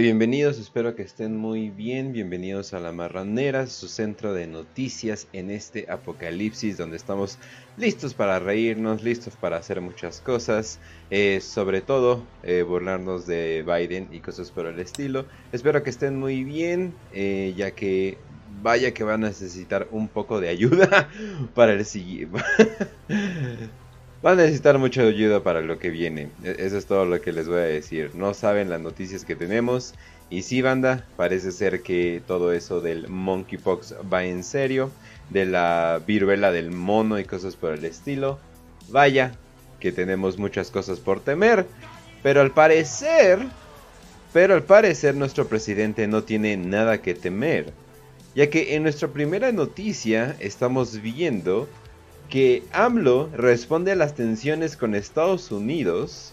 Bienvenidos, espero que estén muy bien. Bienvenidos a La Marranera, su centro de noticias en este apocalipsis donde estamos listos para reírnos, listos para hacer muchas cosas, eh, sobre todo eh, burlarnos de Biden y cosas por el estilo. Espero que estén muy bien, eh, ya que vaya que van a necesitar un poco de ayuda para el siguiente. Van a necesitar mucha ayuda para lo que viene. E-, eso es todo lo que les voy a decir. No saben las noticias que tenemos. Y sí, banda, parece ser que todo eso del monkeypox va en serio. De la viruela del mono y cosas por el estilo. Vaya, que tenemos muchas cosas por temer. Pero al parecer... Pero al parecer nuestro presidente no tiene nada que temer. Ya que en nuestra primera noticia estamos viendo que AMLO responde a las tensiones con Estados Unidos.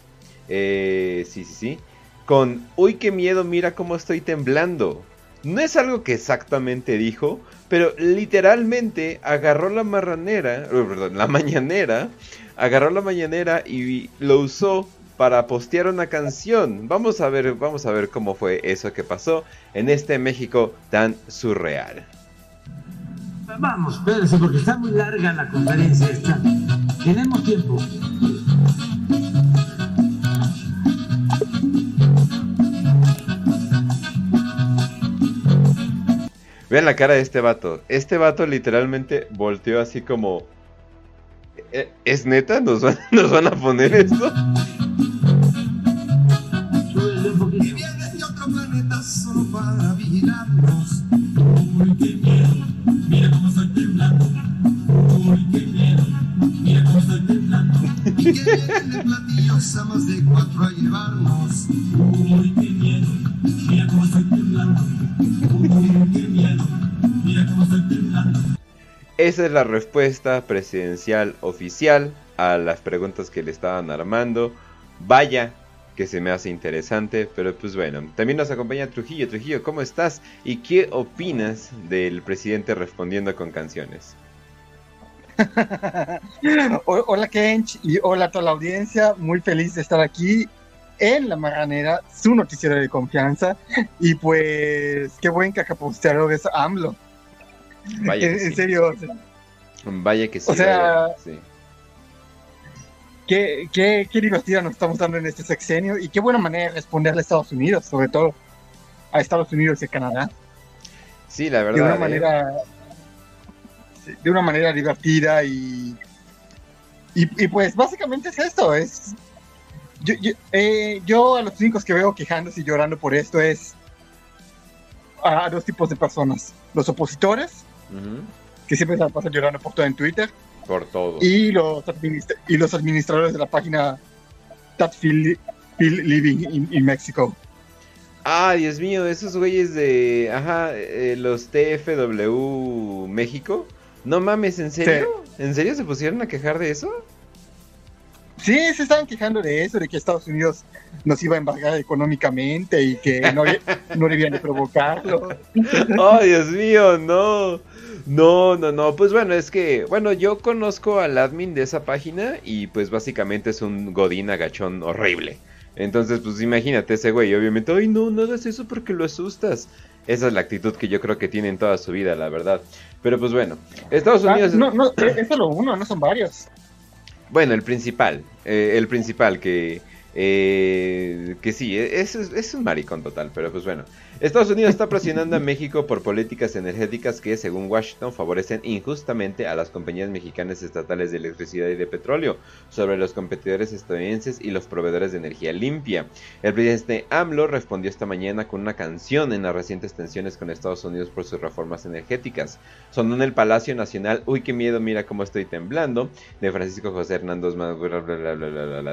Eh, sí, sí, sí. Con, uy, qué miedo, mira cómo estoy temblando. No es algo que exactamente dijo, pero literalmente agarró la marranera, perdón, la mañanera, agarró la mañanera y lo usó para postear una canción. Vamos a ver, vamos a ver cómo fue eso que pasó en este México tan surreal. Vamos, espérense, porque está muy larga la conferencia esta. Tenemos tiempo. Vean la cara de este vato. Este vato literalmente volteó así como... ¿E-, ¿Es neta? ¿Nos van, ¿nos van a poner esto? Esa es la respuesta presidencial oficial a las preguntas que le estaban armando. Vaya que se me hace interesante, pero pues bueno, también nos acompaña Trujillo. Trujillo, ¿cómo estás? ¿Y qué opinas del presidente respondiendo con canciones? hola Kench y hola a toda la audiencia, muy feliz de estar aquí en La Marranera, su noticiero de confianza. Y pues, qué buen cacaposteador es AMLO. Vaya en, serio. vaya que sí. O sea, Qué, qué, qué divertida nos estamos dando en este sexenio y qué buena manera de responderle a Estados Unidos, sobre todo a Estados Unidos y Canadá. Sí, la verdad. De una eh. De una manera divertida y, y, pues básicamente es esto, es yo, eh, yo, a los únicos que veo quejándose y llorando por esto es a, dos tipos de personas, los opositores, que siempre se pasan llorando por todo en Twitter, por todo, y los, y los administradores de la página That Feel, Living in, in Mexico. Ah, Dios mío, esos güeyes de, ajá, eh, los TFW México, no mames, ¿en serio? ¿En serio se pusieron a quejar de eso? Sí, se estaban quejando de eso, de que Estados Unidos nos iba a embargar económicamente y que no, no debían de provocarlo. ¡Oh, Dios mío, no! No, no, no. Pues bueno, es que, bueno, yo conozco al admin de esa página y pues básicamente es un godín agachón horrible. Entonces, pues imagínate ese güey, obviamente, ay, no, no hagas eso porque lo asustas. Esa es la actitud que yo creo que tiene en toda su vida, la verdad. Pero pues bueno, Estados ah, Unidos... no, no, es solo uno, no son varios. Bueno, el principal, eh, el principal que eh, que sí, es, es, un maricón total, pero pues bueno. Estados Unidos está presionando a México por políticas energéticas que, según Washington, favorecen injustamente a las compañías mexicanas estatales de electricidad y de petróleo sobre los competidores estadounidenses y los proveedores de energía limpia. El presidente AMLO respondió esta mañana con una canción en las recientes tensiones con Estados Unidos por sus reformas energéticas. Sonó en el Palacio Nacional, uy, qué miedo, mira cómo estoy temblando, de Francisco José Hernández,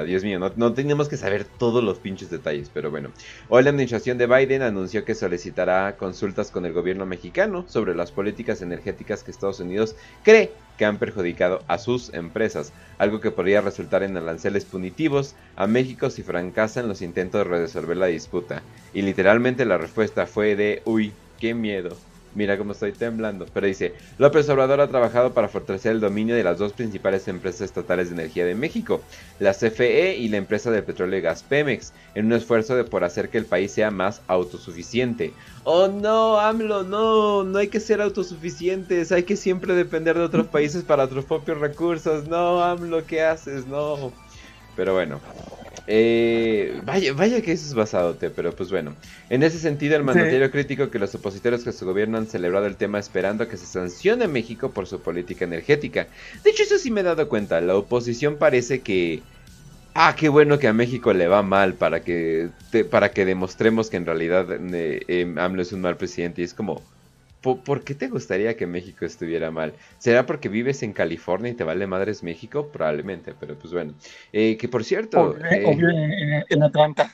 Dios mío, no, no tenemos que saber todos los pinches detalles, pero bueno. Hoy la administración de Biden anunció que solicitará consultas con el gobierno mexicano sobre las políticas energéticas que Estados Unidos cree que han perjudicado a sus empresas, algo que podría resultar en aranceles punitivos a México si fracasan los intentos de resolver la disputa. Y literalmente la respuesta fue de, uy, qué miedo. Mira cómo estoy temblando. Pero dice, López Obrador ha trabajado para fortalecer el dominio de las dos principales empresas estatales de energía de México, la CFE y la empresa de petróleo y gas Pemex, en un esfuerzo de por hacer que el país sea más autosuficiente. Oh no, AMLO, no, no hay que ser autosuficientes, hay que siempre depender de otros países para otros propios recursos. No, AMLO, ¿qué haces? No. Pero bueno, eh, vaya, vaya que eso es basadote, pero pues bueno. En ese sentido, el mandatario crítico que los opositores que su gobierno han celebrado el tema esperando que se sancione México por su política energética. De hecho, eso sí me he dado cuenta. La oposición parece que... Ah, qué bueno que a México le va mal para que, para que demostremos que en realidad eh, eh, AMLO es un mal presidente. Y es como, ¿Por, qué te gustaría que México estuviera mal? ¿Será porque vives en California y te vale madres México? Probablemente, pero pues bueno. Eh, que por cierto... Eh, en, en, Atlanta.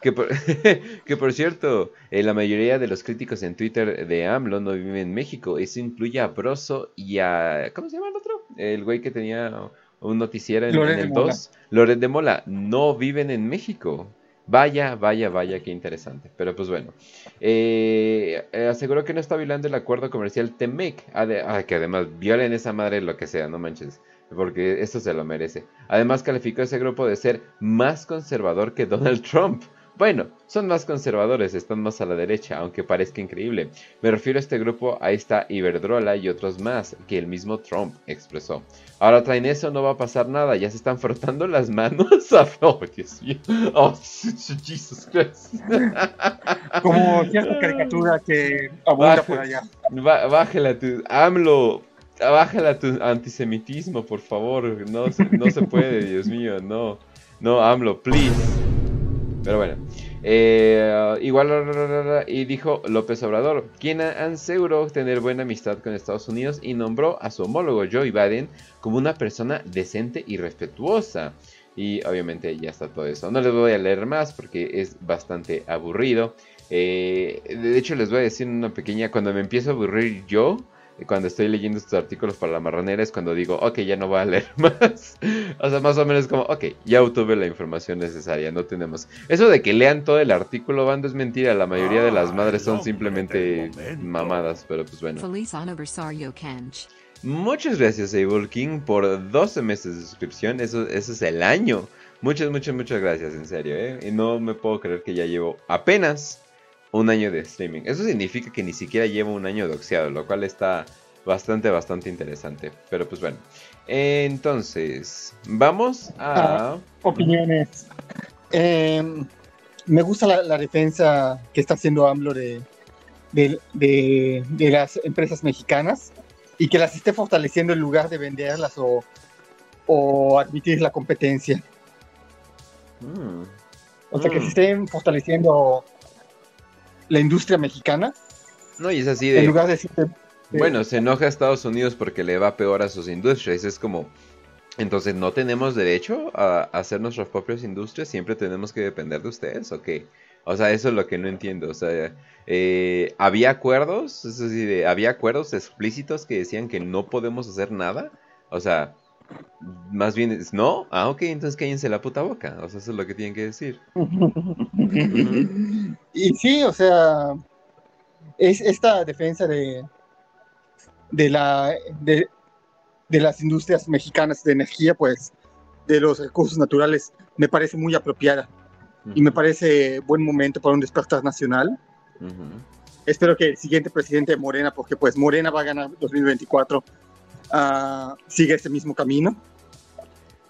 Que por, que por cierto, eh, la mayoría de los críticos en Twitter de AMLO no viven en México. Eso incluye a Broso y a... ¿Cómo se llama el otro? El güey que tenía un noticiero en, en el 2. Loret de Mola. No viven en México. Vaya, vaya, vaya, qué interesante. Pero pues bueno. Eh, aseguró que no está violando el acuerdo comercial TEMEC. Que además violen esa madre lo que sea, no manches. Porque esto se lo merece. Además calificó a ese grupo de ser más conservador que Donald Trump. Bueno, son más conservadores, están más a la derecha, aunque parezca increíble. Me refiero a este grupo, ahí está Iberdrola y otros más, que el mismo Trump expresó. Ahora traen eso, no va a pasar nada, ya se están frotando las manos a... Oh, Dios mío. Oh, Jesus Christ. Como cierta caricatura que abunda por allá. bájala tu... AMLO, bájala tu antisemitismo, por favor. No, no se puede, Dios mío, no. No, AMLO, please. Pero bueno. Eh, igual y dijo López Obrador, quien aseguró tener buena amistad con Estados Unidos y nombró a su homólogo Joe Biden como una persona decente y respetuosa. Y obviamente ya está todo eso. No les voy a leer más porque es bastante aburrido. Eh, de hecho les voy a decir una pequeña, cuando me empiezo a aburrir yo, cuando estoy leyendo estos artículos para la marranera es cuando digo, ok, ya no voy a leer más. o sea, más o menos como, ok, ya obtuve la información necesaria, no tenemos. Eso de que lean todo el artículo, bando, es mentira. La mayoría de las madres son simplemente mamadas, pero pues bueno. Muchas gracias, Able King, por 12 meses de suscripción. Eso, eso es el año. Muchas, muchas, muchas gracias, en serio, ¿eh? Y no me puedo creer que ya llevo apenas un año de streaming. Eso significa que ni siquiera llevo un año doxeado, lo cual está bastante, bastante interesante. Pero pues bueno. Entonces, vamos a... Ah, opiniones. Em, me gusta la, defensa que está haciendo AMLO de, de, las empresas mexicanas y que las esté fortaleciendo en lugar de venderlas o, o admitir la competencia. Mm. O sea, que se mm. estén fortaleciendo la industria mexicana. No, y es así de... En lugar de Bueno, se enoja a Estados Unidos porque le va peor a sus industrias. Es como... Entonces, ¿no tenemos derecho a hacer nuestras propias industrias? ¿Siempre tenemos que depender de ustedes o qué? O sea, eso es lo que no entiendo. O sea, eh, ¿había acuerdos? Es decir, ¿había acuerdos explícitos que decían que no podemos hacer nada? O sea, más bien es, ¿no? Ah, ok, entonces cállense la puta boca. O sea, eso es lo que tienen que decir. Y sí, o sea, es esta defensa de, de, la, de, las industrias mexicanas de energía, pues, de los recursos naturales, me parece muy apropiada. Y me parece buen momento para un despertar nacional. Espero que el siguiente presidente de Morena, porque pues Morena va a ganar 2024, uh, siga ese mismo camino.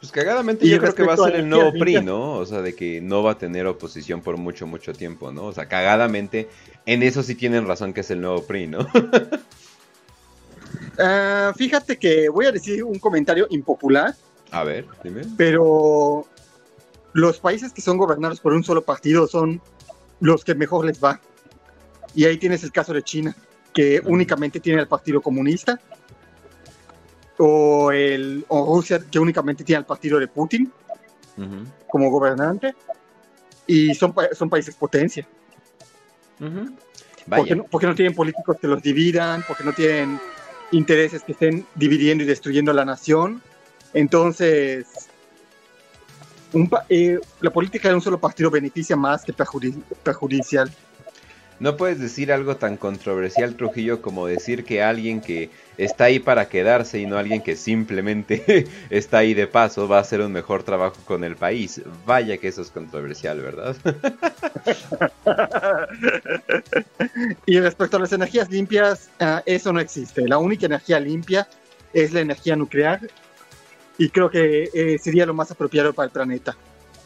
Pues cagadamente yo creo que va a ser el nuevo PRI, ¿no? O sea, de que no va a tener oposición por mucho, mucho tiempo, ¿no? O sea, cagadamente, en eso sí tienen razón que es el nuevo PRI, ¿no? Ah, fíjate que voy a decir un comentario impopular. A ver, dime. Pero los países que son gobernados por un solo partido son los que mejor les va. Y ahí tienes el caso de China, que únicamente tiene el Partido Comunista o, el, Rusia, que únicamente tiene el partido de Putin como gobernante, y son, son países potencia. porque, no, porque, no, tienen políticos que los dividan, porque no tienen intereses que estén dividiendo y destruyendo la nación. Entonces, un, eh, la política de un solo partido beneficia más que perjudicial. No puedes decir algo tan controversial, Trujillo, como decir que alguien que está ahí para quedarse y no alguien que simplemente está ahí de paso va a hacer un mejor trabajo con el país. Vaya que eso es controversial, ¿verdad? y respecto a las energías limpias, ah, eso no existe. La única energía limpia es la energía nuclear y creo que eh, sería lo más apropiado para el planeta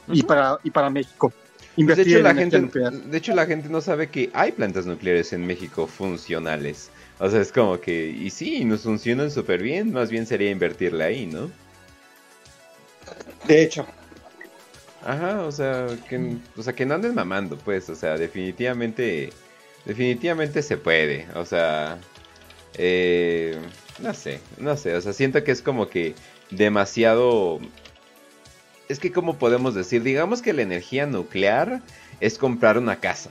y, para, y para México. Pues de, hecho, la gente, de hecho, la gente no sabe que hay plantas nucleares en México funcionales. O sea, es como que, y sí, nos funcionan súper bien, más bien sería invertirle ahí, ¿no? De hecho. Ajá, o sea, que, o sea, que no anden mamando, pues, o sea, definitivamente, definitivamente se puede, o sea, eh, no sé, no sé, o sea, siento que es como que demasiado es que como podemos decir, digamos que la energía nuclear es comprar una casa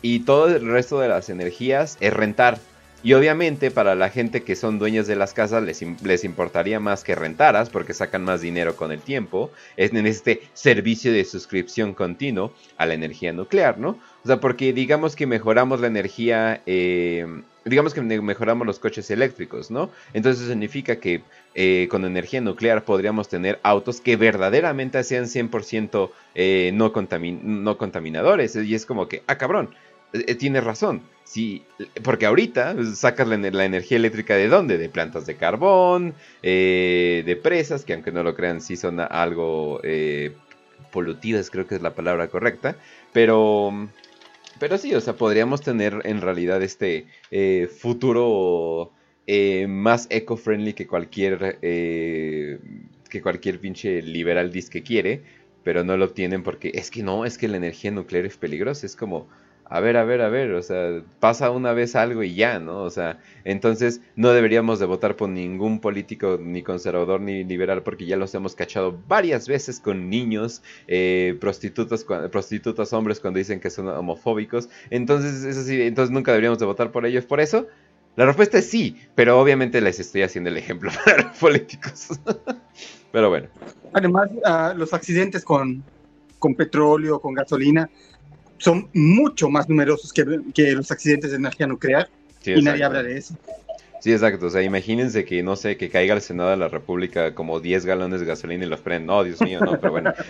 y todo el resto de las energías es rentar. Y obviamente para la gente que son dueñas de las casas les, les importaría más que rentaras porque sacan más dinero con el tiempo. Es en este servicio de suscripción continuo a la energía nuclear, ¿no? O sea, porque digamos que mejoramos la energía eh, digamos que mejoramos los coches eléctricos, ¿no? Entonces significa que eh, con energía nuclear podríamos tener autos que verdaderamente sean 100% eh, no, contaminadores. Y es como que, ah, cabrón, eh, tienes razón. Sí, porque ahorita sacas la, energía eléctrica de dónde? De plantas de carbón, de presas, que aunque no lo crean, sí son algo polutivas, creo que es la palabra correcta. Pero pero sí, o sea, podríamos tener en realidad este eh, futuro eh, más eco-friendly que cualquier, eh, que cualquier pinche liberal dice que quiere, pero no lo obtienen porque es que no, es que la energía nuclear es peligrosa, es como, a ver, a ver, a ver, o sea, pasa una vez algo y ya, ¿no? O sea, entonces no deberíamos de votar por ningún político, ni conservador, ni liberal, porque ya los hemos cachado varias veces con niños, eh, prostitutas, prostitutas hombres cuando dicen que son homofóbicos. Entonces, es así, entonces nunca deberíamos de votar por ellos. Por eso, la respuesta es sí, pero obviamente les estoy haciendo el ejemplo para los políticos. pero bueno. Además, ah, los accidentes con, con petróleo, con gasolina, son mucho más numerosos que, los accidentes de energía nuclear y nadie habla de eso. Sí, exacto. O sea, imagínense que, no sé, que caiga el Senado de la República como 10 galones de gasolina y los prenden. No, Dios mío, no, pero bueno.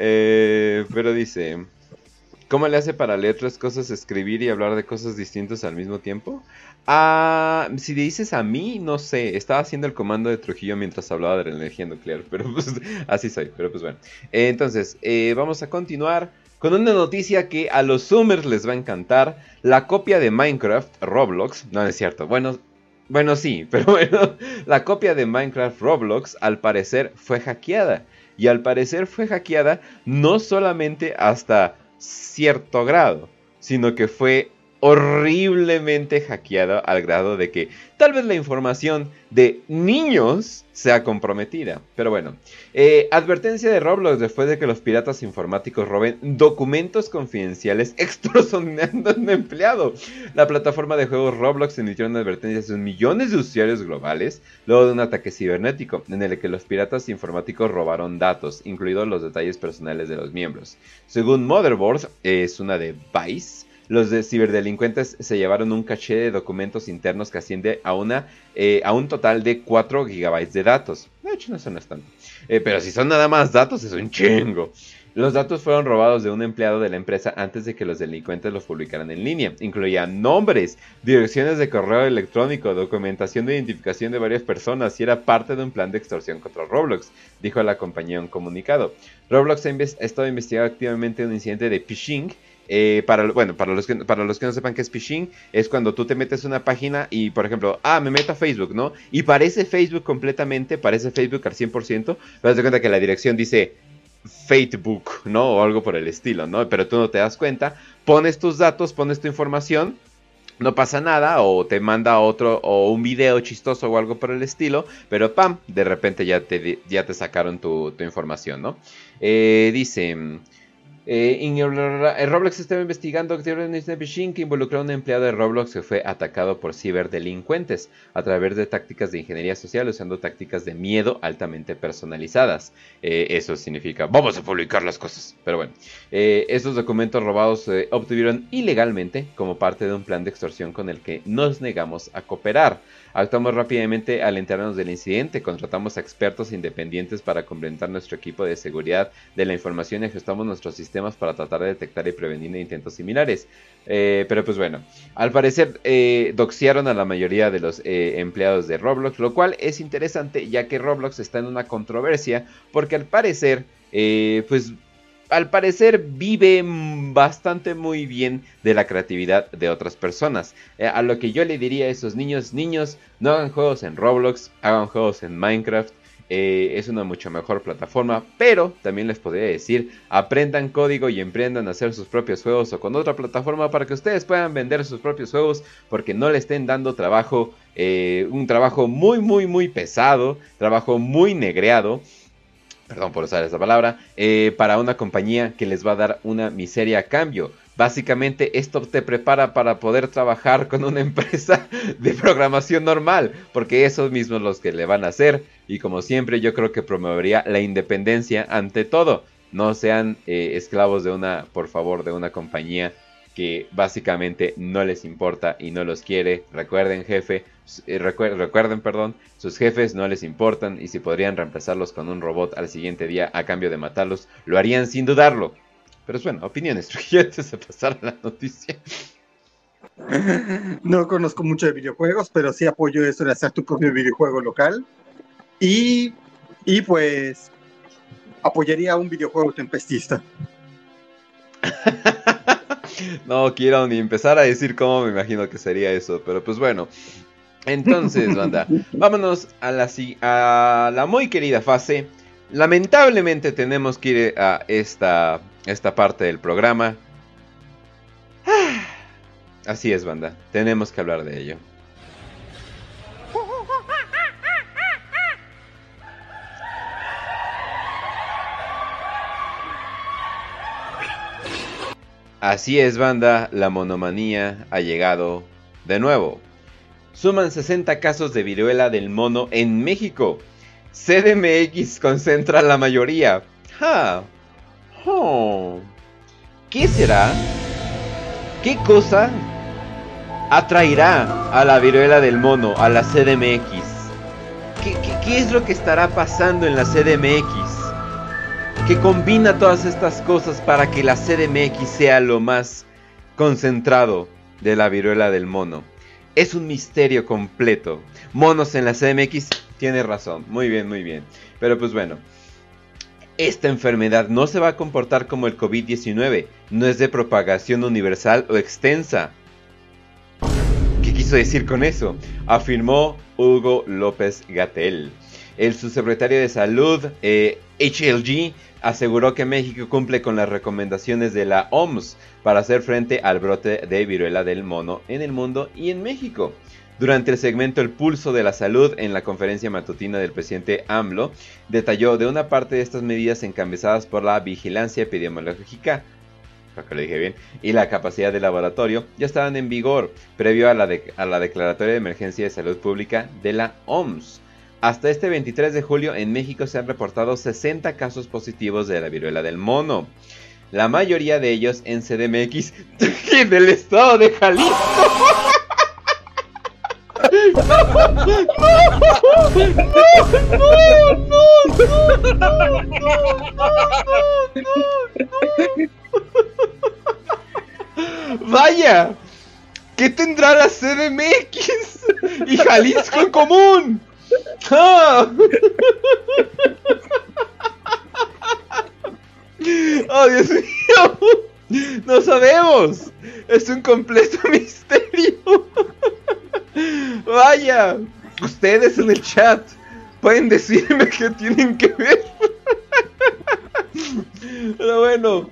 Eh, pero dice, ¿cómo le hace para leer tres cosas, escribir y hablar de cosas distintas al mismo tiempo? Ah, si dices a mí, no sé. Estaba haciendo el comando de Trujillo mientras hablaba de la energía nuclear. Pero pues así soy. Pero pues bueno. entonces, eh, vamos a continuar con una noticia que a los Zoomers les va a encantar. La copia de Minecraft Roblox. No, es cierto. Bueno, bueno, sí. Pero bueno, la copia de Minecraft Roblox al parecer fue hackeada. Y al parecer fue hackeada no solamente hasta cierto grado, sino que fue horriblemente hackeada al grado de que tal vez la información de niños sea comprometida. Pero bueno, eh, advertencia de Roblox después de que los piratas informáticos roben documentos confidenciales extorsionando a un empleado. La plataforma de juegos Roblox emitió una advertencia a millones de usuarios globales luego de un ataque cibernético en el que los piratas informáticos robaron datos, incluidos los detalles personales de los miembros. Según Motherboard, es una de Vice, los de ciberdelincuentes se llevaron un caché de documentos internos que asciende a, una, eh, a un total de 4 gigabytes de datos. De hecho, no son tanto. Eh, pero si son nada más datos, es un chingo. Los datos fueron robados de un empleado de la empresa antes de que los delincuentes los publicaran en línea. Incluían nombres, direcciones de correo electrónico, documentación de identificación de varias personas y era parte de un plan de extorsión contra Roblox, dijo la compañía en un comunicado. Roblox ha, estado investigando activamente un incidente de phishing eh, para, bueno, para los, que, para los que no sepan qué es phishing, es cuando tú te metes en una página y, por ejemplo, ah, me meto a Facebook, ¿no? Y parece Facebook completamente, parece Facebook al 100%, pero te cuenta que la dirección dice Facebook, ¿no? O algo por el estilo, ¿no? Pero tú no te das cuenta, pones tus datos, pones tu información, no pasa nada, o te manda otro, o un video chistoso o algo por el estilo, pero pam, de repente ya te, ya te sacaron tu, tu información, ¿no? Eh, dice... Eh, eh, Roblox estaba investigando acciones de que involucró a un empleado de Roblox que fue atacado por ciberdelincuentes a través de tácticas de ingeniería social usando tácticas de miedo altamente personalizadas. Eh, eso significa, vamos a publicar las cosas. Pero bueno, estos documentos robados se obtuvieron ilegalmente como parte de un plan de extorsión con el que nos negamos a cooperar. Actuamos rápidamente al enterarnos del incidente, contratamos a expertos independientes para complementar nuestro equipo de seguridad de la información y ajustamos nuestros sistemas para tratar de detectar y prevenir intentos similares. Eh, pero pues bueno, al parecer eh, doxearon a la mayoría de los eh, empleados de Roblox, lo cual es interesante ya que Roblox está en una controversia porque al parecer pues al parecer vive bastante muy bien de la creatividad de otras personas. Eh, a lo que yo le diría a esos niños, niños, no hagan juegos en Roblox, hagan juegos en Minecraft. Eh, es una mucho mejor plataforma, pero también les podría decir, aprendan código y emprendan a hacer sus propios juegos o con otra plataforma para que ustedes puedan vender sus propios juegos porque no le estén dando trabajo, eh, un trabajo muy, muy, muy pesado, trabajo muy negreado perdón por usar esa palabra, eh, para una compañía que les va a dar una miseria a cambio. Básicamente esto te prepara para poder trabajar con una empresa de programación normal, porque esos mismos los que le van a hacer. Y como siempre yo creo que promovería la independencia ante todo. No sean eh, esclavos de una, por favor, de una compañía que básicamente no les importa y no los quiere. Recuerden, jefe, eh, recuerden, perdón, sus jefes no les importan y si podrían reemplazarlos con un robot al siguiente día a cambio de matarlos, lo harían sin dudarlo. Pero es bueno, opiniones, antes de pasar a la noticia. No conozco mucho de videojuegos, pero sí apoyo eso de hacer tu propio videojuego local. Y, y pues apoyaría un videojuego tempestista. no quiero ni empezar a decir cómo me imagino que sería eso, pero pues bueno. Entonces, banda, vámonos a la, a la muy querida fase. Lamentablemente tenemos que ir a esta, esta parte del programa. Así es, banda, tenemos que hablar de ello. Así es, banda, la monomanía ha llegado de nuevo. Suman 60 casos de viruela del mono en México. CDMX concentra la mayoría. ¿Qué será? ¿Qué cosa atraerá a la viruela del mono, a la CDMX? ¿Qué, qué es lo que estará pasando en la CDMX? Que combina todas estas cosas para que la CDMX sea lo más concentrado de la viruela del mono. Es un misterio completo. Monos en la CDMX, tiene razón. Muy bien, muy bien. Pero pues bueno, esta enfermedad no se va a comportar como el COVID-19. No es de propagación universal o extensa. ¿Qué quiso decir con eso? Afirmó Hugo López Gatel. El subsecretario de Salud, HLG, eh, aseguró que México cumple con las recomendaciones de la OMS para hacer frente al brote de viruela del mono en el mundo y en México. Durante el segmento El Pulso de la Salud en la conferencia matutina del presidente AMLO, detalló de una parte de estas medidas encabezadas por la vigilancia epidemiológica, que lo dije bien, y la capacidad de laboratorio ya estaban en vigor previo a la, a la declaratoria de emergencia de salud pública de la OMS. Hasta este 23 de julio en México se han reportado 60 casos positivos de la viruela del mono. La mayoría de ellos en CDMX en el estado de Jalisco. Vaya, ¿qué tendrá la CDMX y Jalisco en común? ¡Oh, Dios mío! ¡No sabemos! Es un completo misterio. Vaya, ustedes en el chat pueden decirme qué tienen que ver. Pero bueno,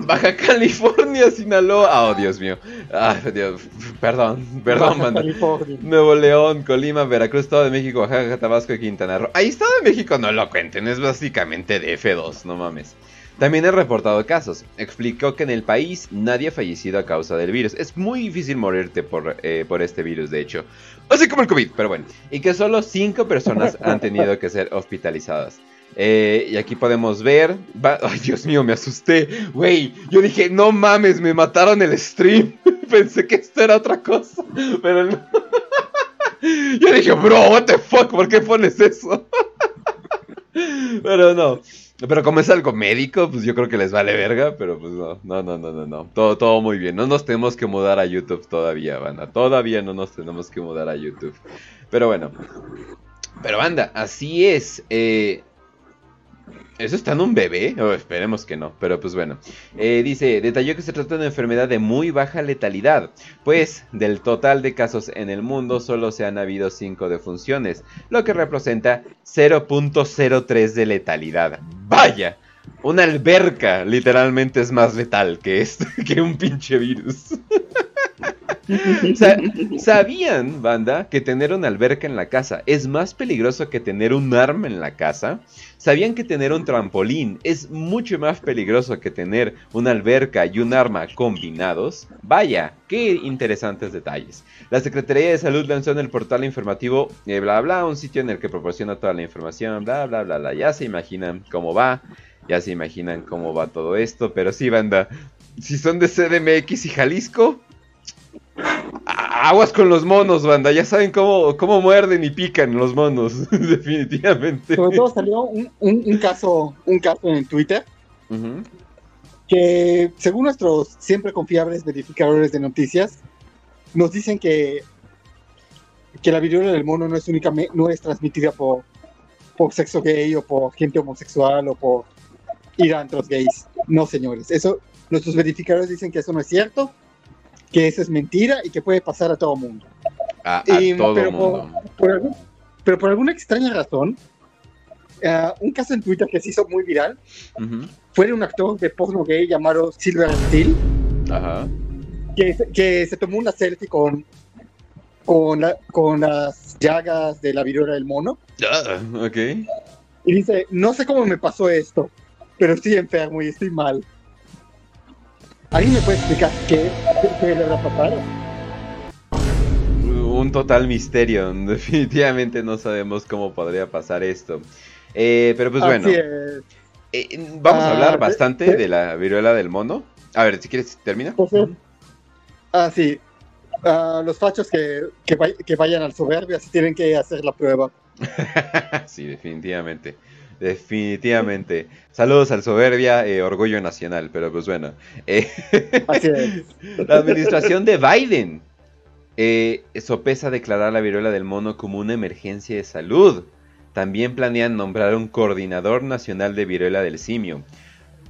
Baja California, Sinaloa. Oh, Dios mío. Ah, Dios. Perdón, perdón, manda. Nuevo León, Colima, Veracruz, Estado de México, Oaxaca, Tabasco y Quintana Roo. Ahí Estado de México no lo cuenten, es básicamente DF2, no mames. También he reportado casos. Explicó que en el país nadie ha fallecido a causa del virus. Es muy difícil morirte por, eh, por este virus, de hecho. Así como el COVID, pero bueno. Y que solo 5 personas han tenido que ser hospitalizadas. Eh, y aquí podemos ver. Ay, Dios mío, me asusté. Güey, yo dije, no mames, me mataron el stream. Pensé que esto era otra cosa. Pero no. yo dije, bro, what the fuck, ¿por qué pones eso? pero no. Pero como es algo médico, pues yo creo que les vale verga, pero pues no, no, no, no, no, no. Todo, todo muy bien. No nos tenemos que mudar a YouTube todavía, banda. Todavía no nos tenemos que mudar a YouTube. Pero bueno. Pero banda, así es. Eh, ¿Eso está en un bebé? Oh, esperemos que no, pero pues bueno. Eh, dice, detalló que se trata de una enfermedad de muy baja letalidad, pues del total de casos en el mundo solo se han habido 5 defunciones, lo que representa 0.03 de letalidad. ¡Vaya! Una alberca literalmente es más letal que, esto, que un pinche virus. ¿Sabían, banda, que tener una alberca en la casa es más peligroso que tener un arma en la casa? ¿Sabían que tener un trampolín es mucho más peligroso que tener una alberca y un arma combinados? Vaya, qué interesantes detalles. La Secretaría de Salud lanzó en el portal informativo eh, bla bla, un sitio en el que proporciona toda la información, bla bla bla bla. Ya se imaginan cómo va, ya se imaginan cómo va todo esto, pero sí, banda, si son de CDMX y Jalisco, Aguas con los monos, banda. Ya saben cómo, cómo muerden y pican los monos, definitivamente. Sobre todo salió un, caso, un caso en Twitter que, según nuestros siempre confiables verificadores de noticias, nos dicen que, que la viruela del mono no es únicamente no es transmitida por, por sexo gay o por gente homosexual o por ir a antros gays. No, señores. Eso, nuestros verificadores dicen que eso no es cierto que eso es mentira y que puede pasar a todo mundo. A, todo pero, mundo. Por, pero por alguna extraña razón, eh, un caso en Twitter que se hizo muy viral fue de un actor de porno gay llamado Silver Steel, Que, que, se tomó una selfie con, con, con las llagas de la viruela del mono. Ah, ok. Y dice, no sé cómo me pasó esto, pero estoy enfermo y estoy mal. ¿Alguien me puede explicar qué, qué le a pasar? Un total misterio. Definitivamente no sabemos cómo podría pasar esto. Eh, pero pues bueno. Eh, vamos a hablar ah, bastante de, la viruela del mono. A ver, si quieres, termina. Pues, ah, sí. Ah, los fachos que, que, vayan al soberbia si tienen que hacer la prueba. sí, definitivamente. Definitivamente. Saludos al soberbia, eh, orgullo nacional, pero pues bueno. Eh, la administración de Biden eh, sopesa declarar la viruela del mono como una emergencia de salud. También planean nombrar un coordinador nacional de viruela del simio.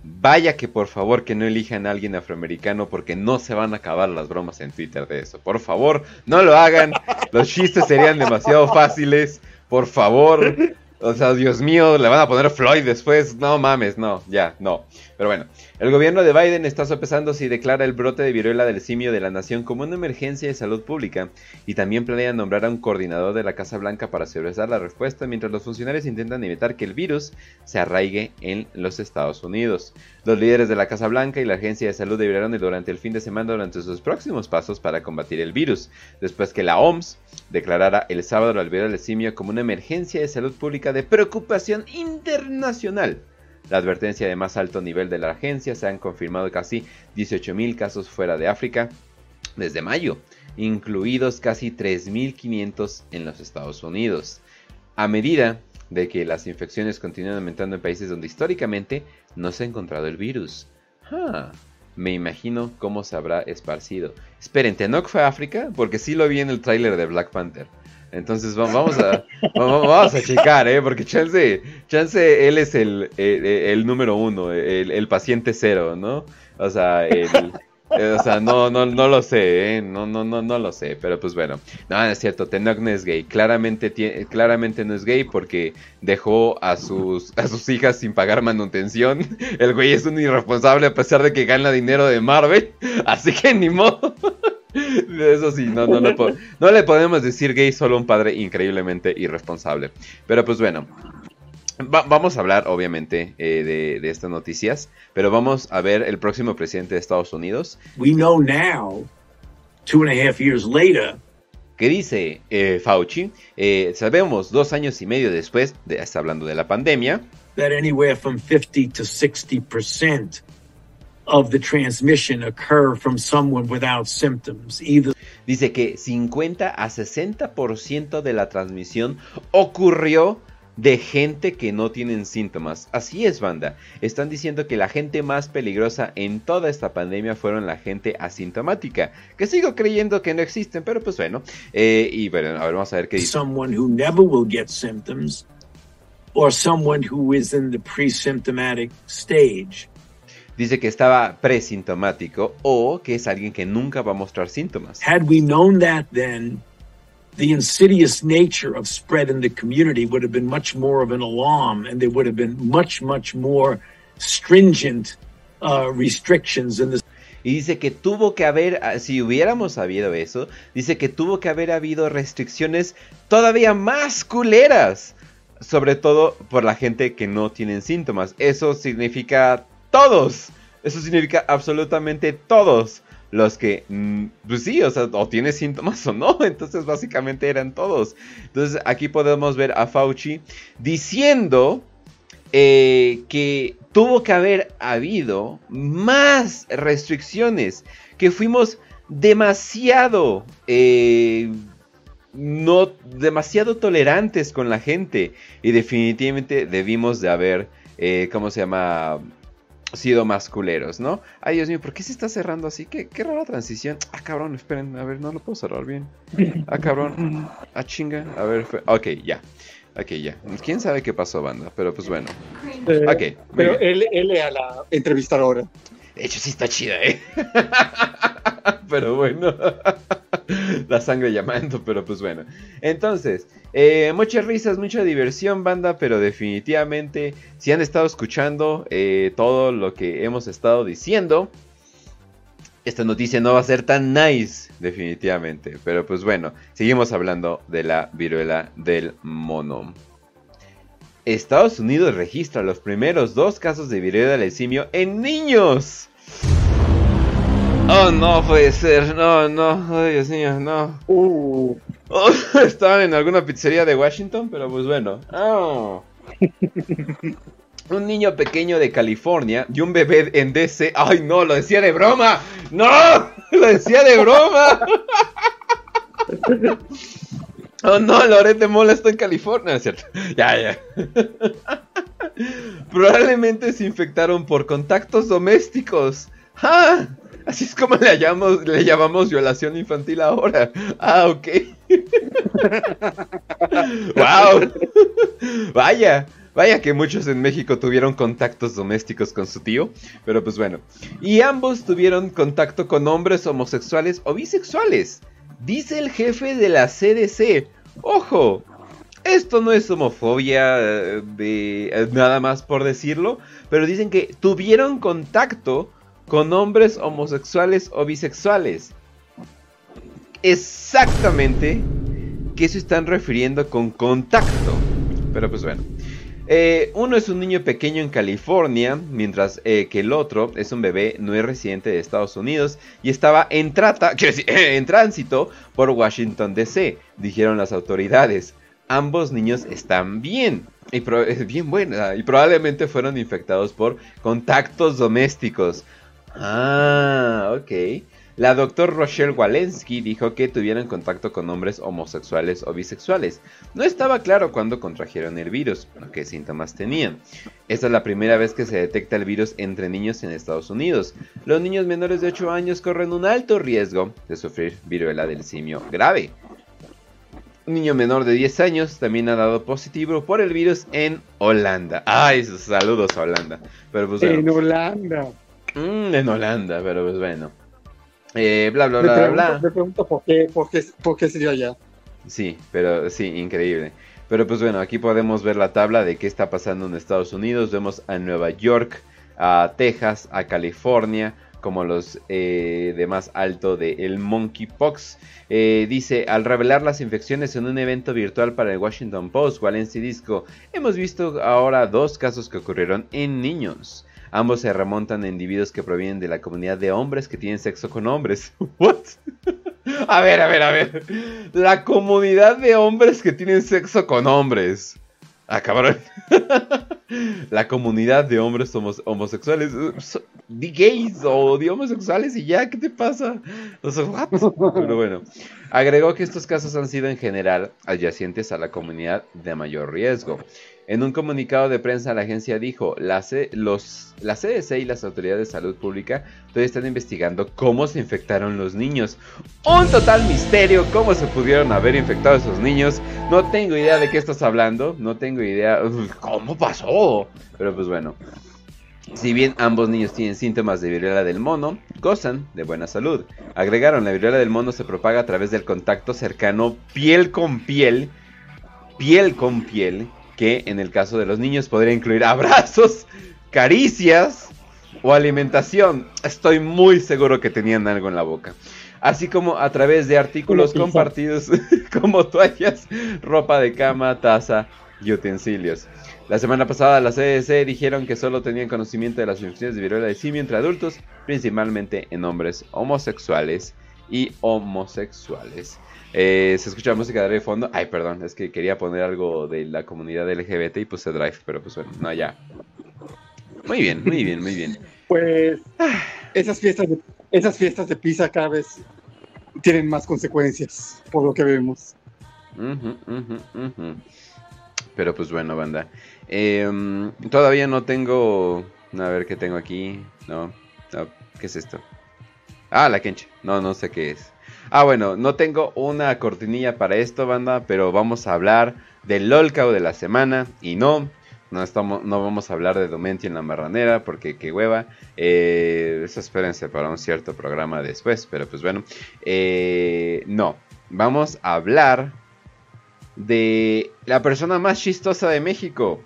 Vaya que por favor que no elijan a alguien afroamericano porque no se van a acabar las bromas en Twitter de eso. Por favor, no lo hagan. Los chistes serían demasiado fáciles. Por favor, o sea, Dios mío, le van a poner Floyd después. No mames, no, ya, no. Pero bueno, el gobierno de Biden está sopesando si declara el brote de viruela del simio de la nación como una emergencia de salud pública y también planea nombrar a un coordinador de la Casa Blanca para supervisar la respuesta mientras los funcionarios intentan evitar que el virus se arraigue en los Estados Unidos. Los líderes de la Casa Blanca y la Agencia de Salud deberán durante el fin de semana durante sus próximos pasos para combatir el virus, después que la OMS declarara el sábado la viruela del simio como una emergencia de salud pública de preocupación internacional. La advertencia de más alto nivel de la agencia se han confirmado casi 18.000 casos fuera de África desde mayo, incluidos casi 3.500 en los Estados Unidos. A medida de que las infecciones continúan aumentando en países donde históricamente no se ha encontrado el virus. me imagino cómo se habrá esparcido. Esperen, ¿Tenoch fue a África? Porque sí lo vi en el tráiler de Black Panther. Entonces vamos a, vamos a checar, ¿eh? Porque Chance, Chance él es el, el, número uno, el, paciente cero, ¿no? O sea, el, Eh, o sea, no, no, no lo sé, ¿eh? no, no, no, no lo sé, pero pues bueno. No, es cierto, Tenoch no es gay. Claramente, claramente no es gay porque dejó a sus, a sus hijas sin pagar manutención. El güey es un irresponsable a pesar de que gana dinero de Marvel. Así que ni modo. Eso sí, no, no, no, no le podemos decir gay, solo un padre increíblemente irresponsable. Pero pues bueno, vamos a hablar, obviamente, eh, de, estas noticias, pero vamos a ver el próximo presidente de Estados Unidos. We know now, two and a half years later, ¿Qué dice eh, Fauci? Eh, sabemos dos años y medio después, de, está hablando de la pandemia, that anywhere from 50 to 60% of the transmission occur from someone without symptoms. Either Dice que 50 a 60% de la transmisión ocurrió de gente que no tienen síntomas. Así es, banda. Están diciendo que la gente más peligrosa en toda esta pandemia fueron la gente asintomática. Que sigo creyendo que no existen, pero pues bueno. Eh, y bueno, a ver, vamos a ver qué dice. Someone who never will get symptoms or someone who is in the pre-symptomatic stage. Dice que estaba presintomático o que es alguien que nunca va a mostrar síntomas. Had we known that then, the insidious nature of spread in the community would have been much more of an alarm and there would have been much, much more stringent uh, restrictions in the Y dice que tuvo que haber, ah, si hubiéramos sabido eso, dice que tuvo que haber habido restricciones todavía más culeras. Sobre todo por la gente que no tienen síntomas. Eso significa todos. Eso significa absolutamente todos los que, mm, pues sí, o sea, o tiene síntomas o no, entonces básicamente eran todos. Entonces aquí podemos ver a Fauci diciendo eh, que tuvo que haber habido más restricciones, que fuimos demasiado, eh, no, demasiado tolerantes con la gente y definitivamente debimos de haber, eh, ¿cómo se llama? Sido más culeros, ¿no? Ay, Dios mío, ¿por qué se está cerrando así? Qué, qué rara transición. Ah, cabrón, esperen, a ver, no lo puedo cerrar bien. Ah, cabrón. Ah, chinga. A ver, ok, ya. Ok, ya. ¿Quién sabe qué pasó, banda? Pero pues bueno. Eh, ok. Pero él, él a la entrevistadora. De hecho, sí está chida, ¿eh? pero bueno. la sangre llamando, pero pues bueno. Entonces, eh, muchas risas, mucha diversión, banda, pero definitivamente, si han estado escuchando eh, todo lo que hemos estado diciendo, esta noticia no va a ser tan nice, definitivamente. Pero pues bueno, seguimos hablando de la viruela del mono. Estados Unidos registra los primeros dos casos de viruela del simio en niños. Oh, no puede ser. No, no. Ay, Dios mío, no. Uh. Oh, estaban en alguna pizzería de Washington, pero pues bueno. Oh. un niño pequeño de California y un bebé en DC. ¡Ay, no! ¡Lo decía de broma! ¡No! ¡Lo decía de broma! ¡Oh, no! Loret de Mola está en California, ¿es cierto? Ya, ya. Probablemente se infectaron por contactos domésticos. ¡Ah! Así es como le llamamos, le llamamos violación infantil ahora. Ah, ok. ¡Wow! Vaya. Vaya que muchos en México tuvieron contactos domésticos con su tío, pero pues bueno. Y ambos tuvieron contacto con hombres homosexuales o bisexuales. Dice el jefe de la CDC. Ojo, esto no es homofobia eh, de eh, nada más por decirlo, pero dicen que tuvieron contacto con hombres homosexuales o bisexuales. Exactamente que se están refiriendo con contacto. Pero pues bueno. Eh, uno es un niño pequeño en California, mientras eh, que el otro es un bebé no es residente de Estados Unidos y estaba en, trata, en tránsito por Washington DC, dijeron las autoridades. Ambos niños están bien. Y bien buena. Y probablemente fueron infectados por contactos domésticos. Ah, ok. La doctora Rochelle Walensky dijo que tuvieron contacto con hombres homosexuales o bisexuales. No estaba claro cuándo contrajeron el virus, o qué síntomas tenían. Esta es la primera vez que se detecta el virus entre niños en Estados Unidos. Los niños menores de 8 años corren un alto riesgo de sufrir viruela del simio grave. Un niño menor de 10 años también ha dado positivo por el virus en Holanda. Ay, saludos a Holanda. Pero pues, En Holanda. Mm, en Holanda, pero pues bueno. Eh, bla, bla, Me bla, bla, pregunto, bla. me pregunto por qué, por qué, por qué se dio allá. Sí, pero sí, increíble. Pero pues bueno, aquí podemos ver la tabla de qué está pasando en Estados Unidos. Vemos a Nueva York, a Texas, a California, como los eh, de más alto de el monkeypox. Eh, dice, al revelar las infecciones en un evento virtual para el Washington Post, Valencia Disco, hemos visto ahora dos casos que ocurrieron en niños. Ambos se remontan a individuos que provienen de la comunidad de hombres que tienen sexo con hombres. ¿What? A ver, a ver, a ver. La comunidad de hombres que tienen sexo con hombres. Ah, cabrón. La comunidad de hombres homos- homosexuales. De gays o de homosexuales y ya, ¿qué te pasa? O sea, what? Pero bueno. Agregó que estos casos han sido en general adyacentes a la comunidad de mayor riesgo. En un comunicado de prensa, la agencia dijo, la, C- los, la CDC y las autoridades de salud pública todavía están investigando cómo se infectaron los niños. Un total misterio cómo se pudieron haber infectado esos niños. No tengo idea de qué estás hablando, no tengo idea cómo pasó. Pero pues bueno. Si bien ambos niños tienen síntomas de viruela del mono, gozan de buena salud. Agregaron, la viruela del mono se propaga a través del contacto cercano piel con piel, piel con piel, que en el caso de los niños podría incluir abrazos, caricias o alimentación. Estoy muy seguro que tenían algo en la boca. Así como a través de artículos compartidos como toallas, ropa de cama, taza y utensilios. La semana pasada la CDC dijeron que solo tenían conocimiento de las infecciones de viruela de simio entre adultos, principalmente en hombres homosexuales y homosexuales. Eh, se escucha música de fondo. Ay, perdón, es que quería poner algo de la comunidad LGBT y puse Drive, pero pues bueno, no, ya. Muy bien, muy bien, muy bien. Pues esas fiestas de, esas fiestas de pizza cada vez tienen más consecuencias, por lo que vemos. Pero pues bueno, banda. Em, todavía no tengo. A ver qué tengo aquí. No, no, ¿qué es esto? Ah, la Kenche. No, no sé qué es. Ah, bueno, no tengo una cortinilla para esto, banda, pero vamos a hablar del LOLCAO de la semana. Y no, no, estamos, no vamos a hablar de Domenti en la marranera, porque qué hueva. Eh, eso espérense para un cierto programa después, pero pues bueno. Eh, no, vamos a hablar de la persona más chistosa de México.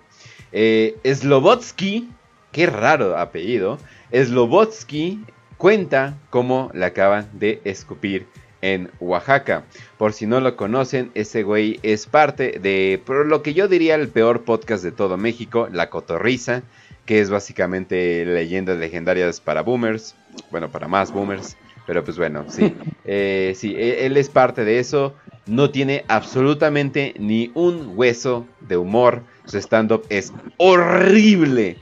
Eh, Slobotsky, qué raro apellido. Slobotsky cuenta cómo le acaban de escupir en Oaxaca. Por si no lo conocen, ese güey es parte de por lo que yo diría el peor podcast de todo México, La Cotorriza, que es básicamente leyendas legendarias para boomers, bueno, para más boomers, pero pues bueno, sí, Eh, sí, e- él es parte de eso, no tiene absolutamente ni un hueso de humor, su stand-up es horrible.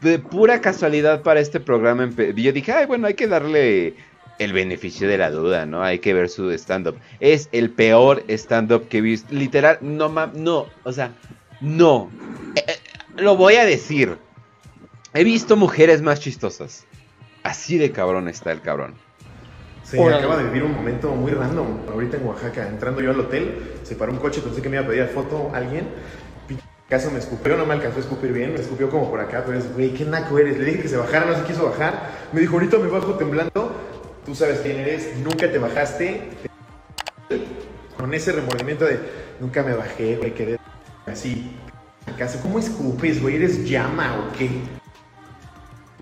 De pura casualidad para este programa, yo dije, ay, bueno, hay que darle el beneficio de la duda, ¿no? Hay que ver su stand-up. Es el peor stand-up que he visto. Literal, no, ma- no, o sea, no. Eh, eh, lo voy a decir. He visto mujeres más chistosas. Así de cabrón está el cabrón. Se Órale. acaba de vivir un momento muy random. Ahorita en Oaxaca, entrando yo al hotel, se paró un coche, pensé que me iba a pedir foto alguien. Pinche Caso me escupió, no me alcanzó a escupir bien, me escupió como por acá, pero es, güey, qué naco eres. Le dije que se bajara, no se quiso bajar. Me dijo, ahorita me bajo temblando. Tú sabes quién eres, nunca te bajaste. Con ese remordimiento de, nunca me bajé, güey, quedé así. ¿Acaso cómo escupes, güey? ¿Eres llama o qué?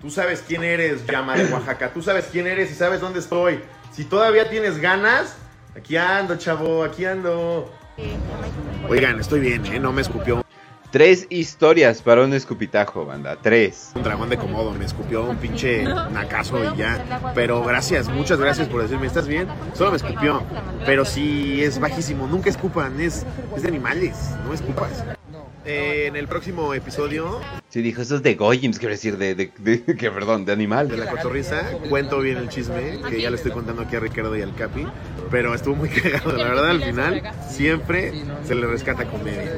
Tú sabes quién eres, llama de Oaxaca. Tú sabes quién eres y sabes dónde estoy. Si todavía tienes ganas, aquí ando, chavo, aquí ando. Oigan, estoy bien, ¿eh? No me escupió Tres historias para un escupitajo, banda. Tres. un dragón de Komodo, me escupió un pinche nacazo y ya. Pero gracias, muchas gracias por decirme, ¿estás bien? Solo me escupió. Pero sí, es bajísimo. Nunca escupan, es, es de animales, no escupas. Eh, en el próximo episodio Sí, dijo, eso es de Goyims, quiero decir, de, de, de- que perdón, de animal. de la cotorriza, cuento bien el chisme, que ya le estoy contando aquí a Ricardo y al Capi, pero estuvo muy cagado, la verdad al final siempre se le rescata comedia.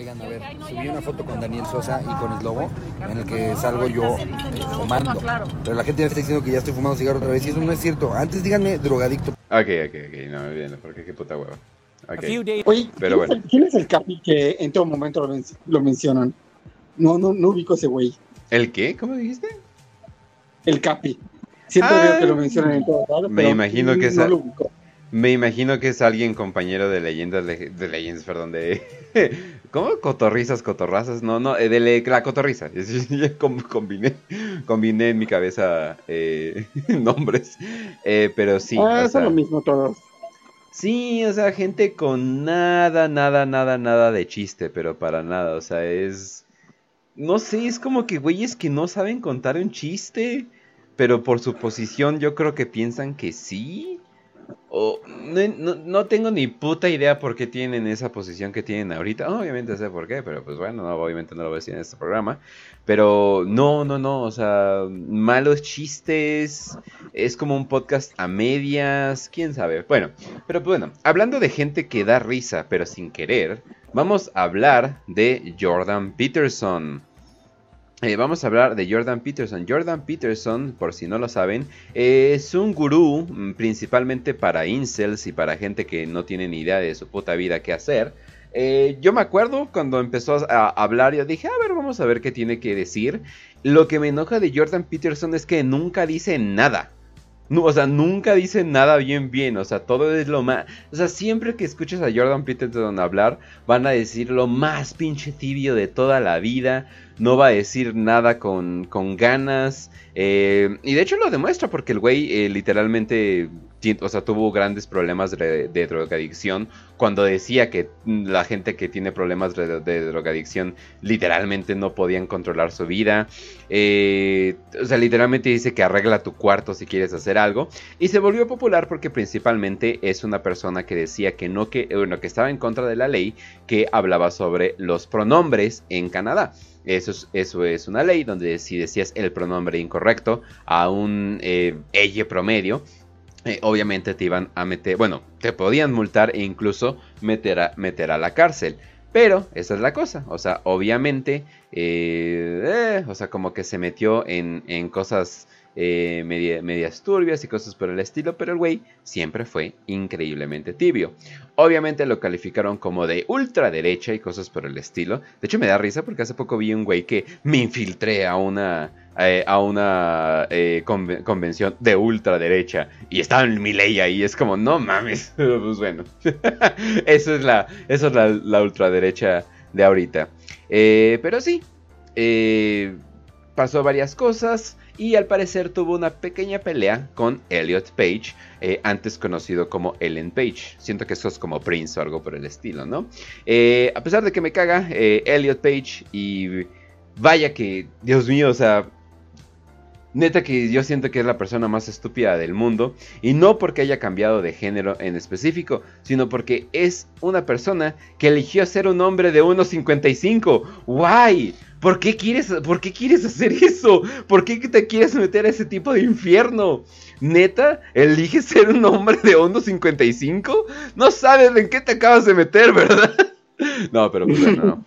Oigan, a ver, subí una foto con Daniel Sosa y con el lobo en el que salgo yo fumando. Pero la gente me está diciendo que ya estoy fumando cigarro otra vez y eso no es cierto. Antes díganme drogadicto. Ok, ok, ok, no me viene, porque qué puta hueva. Ok. Oye, Pero ¿quién, bueno. es el, quién es el Capi que en todo momento lo, men- lo mencionan? No, no, no ubico ese güey. ¿El qué? ¿Cómo dijiste? El Capi. Siempre veo Ah, que lo mencionan en todos lados. me pero imagino que no esa- lo ubico. Me imagino que es alguien compañero de leyendas, de leyendas, perdón, de... ¿Cómo? Cotorrizas, cotorrazas, no, no, eh, de le- la cotorriza. Ya combiné, combiné en mi cabeza eh, nombres, Eh, pero sí. ah, son sea, lo mismo todos. Sí, o sea, gente con nada, nada, nada, nada de chiste, pero para nada, o sea, es... No sé, es como que güeyes que no saben contar un chiste, pero por su posición yo creo que piensan que sí. O no, no- no tengo ni puta idea por qué tienen esa posición que tienen ahorita. Obviamente sé por qué, pero pues bueno, no, obviamente no lo voy a decir en este programa. Pero no, no, no, o sea, malos chistes, es como un podcast a medias, quién sabe. Bueno, pero pues bueno, hablando de gente que da risa, pero sin querer, vamos a hablar de Jordan Peterson. Eh, vamos a hablar de Jordan Peterson. Jordan Peterson, por si no lo saben, es un gurú mm, principalmente para incels y para gente que no tiene ni idea de su puta vida qué hacer. Eh, yo me acuerdo cuando empezó a hablar, yo dije, a ver, vamos a ver qué tiene que decir. Lo que me enoja de Jordan Peterson es que nunca dice nada. O sea, nunca dice nada bien bien, o sea, todo es lo más... O sea, siempre que escuches a Jordan Peterson hablar, van a decir lo más pinche tibio de toda la vida, no va a decir nada con, con ganas, eh, y de hecho lo demuestra porque el güey eh, literalmente, o sea, tuvo grandes problemas de, drogadicción cuando decía que la gente que tiene problemas de, drogadicción literalmente no podían controlar su vida. Eh, o sea, literalmente dice que arregla tu cuarto si quieres hacer algo. Y se volvió popular porque principalmente es una persona que decía que no, que, bueno, que estaba en contra de la ley que hablaba sobre los pronombres en Canadá. Eso es, eso es una ley donde si decías el pronombre incorrecto a un eh, promedio, eh, obviamente te iban a meter, bueno, te podían multar e incluso meter a, meter a la cárcel. Pero esa es la cosa, o sea, obviamente, eh, eh, o sea, como que se metió en, en cosas eh, media- medias turbias y cosas por el estilo, pero el güey siempre fue increíblemente tibio. Obviamente lo calificaron como de ultraderecha y cosas por el estilo. De hecho me da risa porque hace poco vi un güey que me infiltré a una eh, a una eh, conven- convención de ultraderecha y estaba en mi ley ahí. Es como, no mames. pues bueno, eso es la, eso es la, la ultraderecha de ahorita. Eh, pero sí, pasó varias cosas y al parecer tuvo una pequeña pelea con Elliot Page, antes conocido como Ellen Page. Siento que eso es como Prince o algo por el estilo, ¿no? A pesar de que me caga Elliot Page y vaya que, Dios mío, o sea, neta que yo siento que es la persona más estúpida del mundo y no porque haya cambiado de género en específico, sino porque es una persona que eligió ser un hombre de 1.55. ¡Guay! ¿Por qué, quieres, ¿Por qué quieres hacer eso? ¿Por qué te quieres meter a ese tipo de infierno? ¿Neta? ¿Eliges ser un hombre de 1.55? No sabes en qué te acabas de meter, ¿verdad? No, pero pues bueno, no.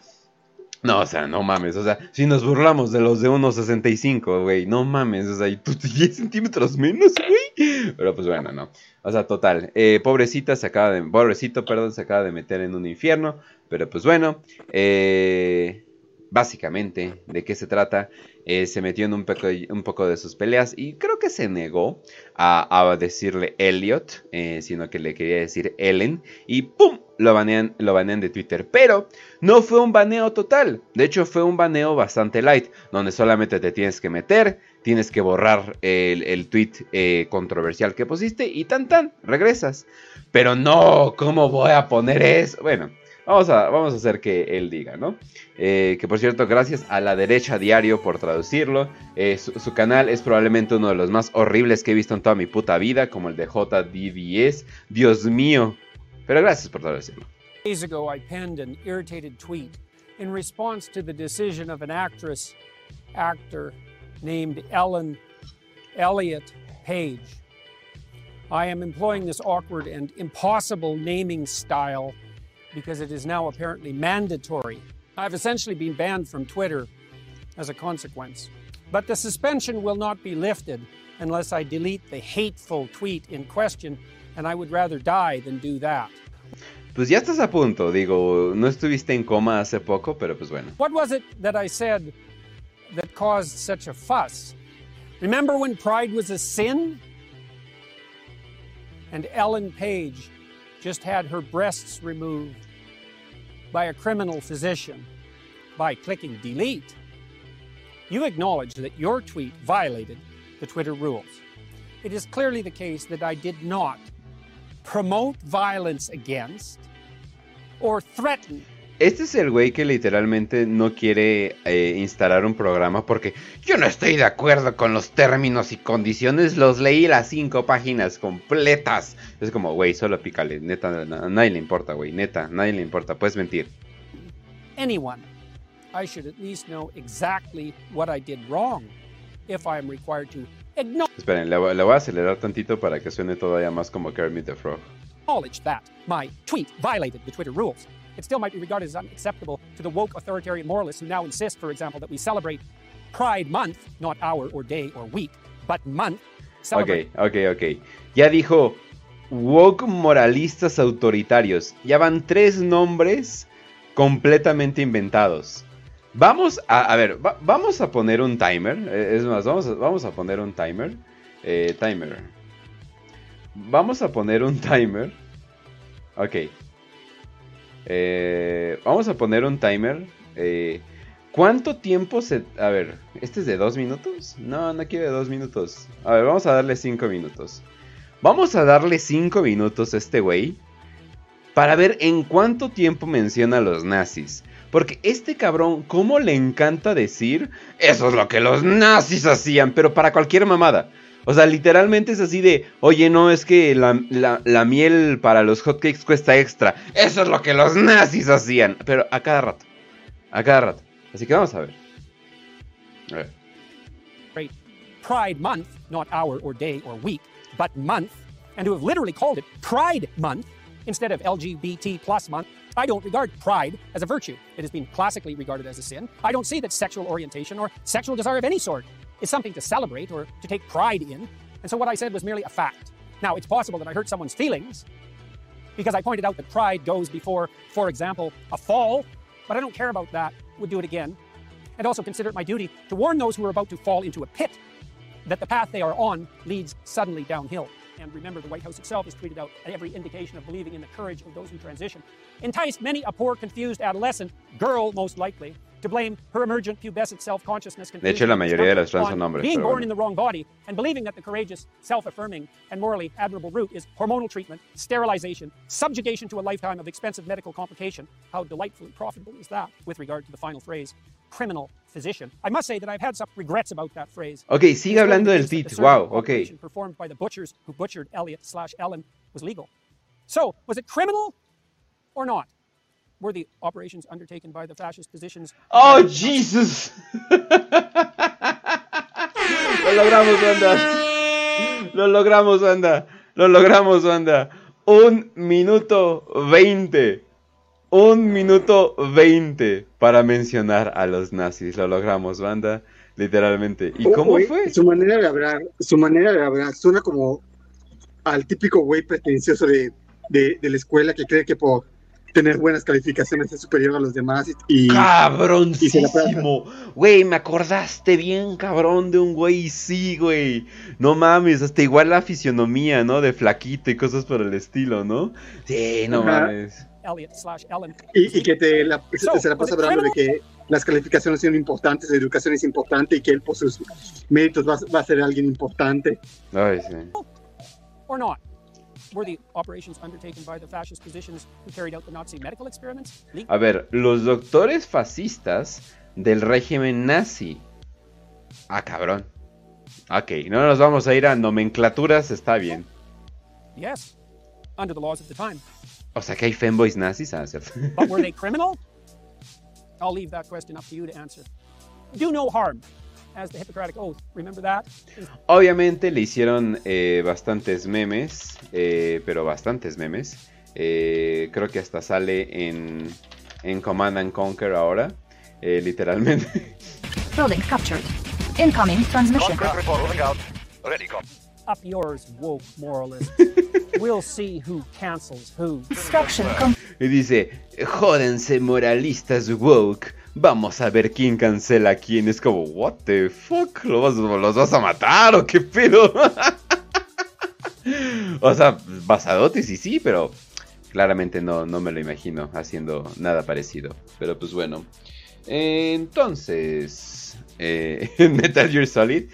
No, o sea, no mames, o sea, si nos burlamos de los de 1.65, güey, no mames, o sea, y tú 10 centímetros menos, güey. Pero pues bueno, no. O sea, total, eh, pobrecita se acaba de, pobrecito, perdón, se acaba de meter en un infierno, pero pues bueno, eh, básicamente, ¿de qué se trata? Eh, se metió en un poco, un poco de sus peleas y creo que se negó a, a decirle Elliot, eh, sino que le quería decir Ellen y ¡pum! Lo banean, lo banean de Twitter. Pero no fue un baneo total. De hecho, fue un baneo bastante light, donde solamente te tienes que meter, tienes que borrar el, tweet eh, controversial que pusiste y tan tan, regresas. Pero no, ¿cómo voy a poner eso? Bueno, vamos a, vamos a hacer que él diga, ¿no? Eh, que por cierto, gracias a la derecha diario por traducirlo. Eh, su, su, canal es probablemente uno de los más horribles que he visto en toda mi puta vida, como el de JDBS. Dios mío. Pero gracias por traducirlo. Days ago, I penned an irritated tweet in response to the decision of an actress, actor named Ellen Elliot Page. I am employing this awkward and impossible naming style because it is now apparently mandatory. I've essentially been banned from Twitter as a consequence. But the suspension will not be lifted unless I delete the hateful tweet in question, and I would rather die than do that. Pues ya estás a punto, digo, no estuviste en coma hace poco, pero pues bueno. What was it that I said that caused such a fuss? Remember when pride was a sin? And Ellen Page just had her breasts removed by a criminal physician by clicking delete. You acknowledge that your tweet violated the Twitter rules. It is clearly the case that I did not promote violence against or threaten Este es el güey que literalmente no quiere eh, instalar un programa porque yo no estoy de acuerdo con los términos y condiciones. Los leí las cinco páginas completas. Es como, güey, solo pícale. Neta, a nadie le importa, güey. Neta, nadie le importa. Puedes mentir. anyone. I should at least know exactly what I did wrong if I am required to Esperen, le, voy- le voy a acelerar tantito para que suene todavía más como Kermit the Frog. acknowledge that my tweet violated the Twitter rules. It still might be regarded as unacceptable to the woke authoritarian moralists who now insist, for example, that we celebrate Pride Month, not hour or day or week, but month. Ok, ok, ok. Ya dijo woke moralistas autoritarios. Ya van tres nombres completamente inventados. Vamos a, ver, va- vamos a poner un timer. eh, Es más, vamos a, poner un timer. Eh, timer. Vamos a poner un timer. Ok. Eh, vamos a poner un timer. ¿Cuánto tiempo se.? A ver, ¿este es de dos minutos? No, no quiero de dos minutos. A ver, vamos a darle cinco minutos. Vamos a darle cinco minutos a este güey. Para ver en cuánto tiempo menciona a los nazis. Porque este cabrón, ¿cómo le encanta decir? Eso es lo que los nazis hacían, pero para cualquier mamada. O sea, literalmente es así de, oye, no, es que la, la- miel para los hotcakes cuesta extra. Eso es lo que los nazis hacían. Pero a cada rato. A cada rato. Así que vamos a ver. Pride Month, not hour or day or week, but month, and to have literally called it Pride Month instead of LGBT plus month, I don't regard pride as a virtue. It has been classically regarded as a sin. I don't see that sexual orientation or sexual desire of any sort is something to celebrate or to take pride in. And so what I said was merely a fact. Now, it's possible that I hurt someone's feelings because I pointed out that pride goes before, for example, a fall, but I don't care about that. Would do it again and also consider it my duty to warn those who are about to fall into a pit that the path they are on leads suddenly downhill. And remember, the White House itself has tweeted out every indication of believing in the courage of those who transition. Enticed many a poor, confused adolescent, girl most likely, to blame her emergent pubescent self-consciousness De hecho, la mayoría de las trans son hombres. being born in the wrong body and believing that the courageous, self-affirming, and morally admirable route is hormonal treatment, sterilization, subjugation to a lifetime of expensive medical complication. How delightfully profitable is that with regard to the final phrase, criminal physician? I must say that I've had some regrets about that phrase. Ok, sigue hablando del tweet. Wow, ok. operation Performed by the butchers who butchered Elliot slash Ellen was legal. So, was it criminal or not? Were the operations undertaken by the fascist positions? ¡Oh, Jesus! Lo logramos, banda. Lo logramos, banda. Lo logramos, banda. Un minuto veinte. Un minuto veinte para mencionar a los nazis. Lo logramos, banda. Literalmente. ¿Y Oh, cómo güey, fue? Su manera de hablar, su manera de hablar suena como al típico güey pretencioso de, de, de la escuela que cree que por tener buenas calificaciones es superior a los demás y, y se la pasa. Cabroncísimo. Güey, me acordaste bien, cabrón, de un güey, sí, güey. No mames, hasta igual la fisionomía, ¿no? De flaquito y cosas por el estilo, ¿no? Sí, no Ajá. mames. Y, y que te la, se, la pasa hablando de que las calificaciones son importantes, la educación es importante y que él por sus méritos va, va a ser alguien importante. Ay, sí. A ver, los doctores fascistas del régimen nazi. Ah, cabrón. Ok, no nos vamos a ir a nomenclaturas, está bien. Yes, under the laws of the time. O sea que hay femboys nazis, ah, cierto. But were they criminal? I'll leave that question up to you to answer. Do no harm, as the Hippocratic Oath. Remember that? Obviamente le hicieron eh, bastantes memes, eh, pero bastantes memes. Eh, creo que hasta sale en, en Command and Conquer ahora, eh, literalmente. Building captured. Incoming transmission. Up yours, woke moralist. we'll see who cancels who. Destruction Y dice, jódense moralistas woke, vamos a ver quién cancela a quién. Es como, what the fuck, ¿Los vas, los vas a matar o qué pedo? o sea, basadotes y sí, pero claramente no, no me lo imagino haciendo nada parecido. Pero pues bueno. Entonces, eh, Metal Gear Solid.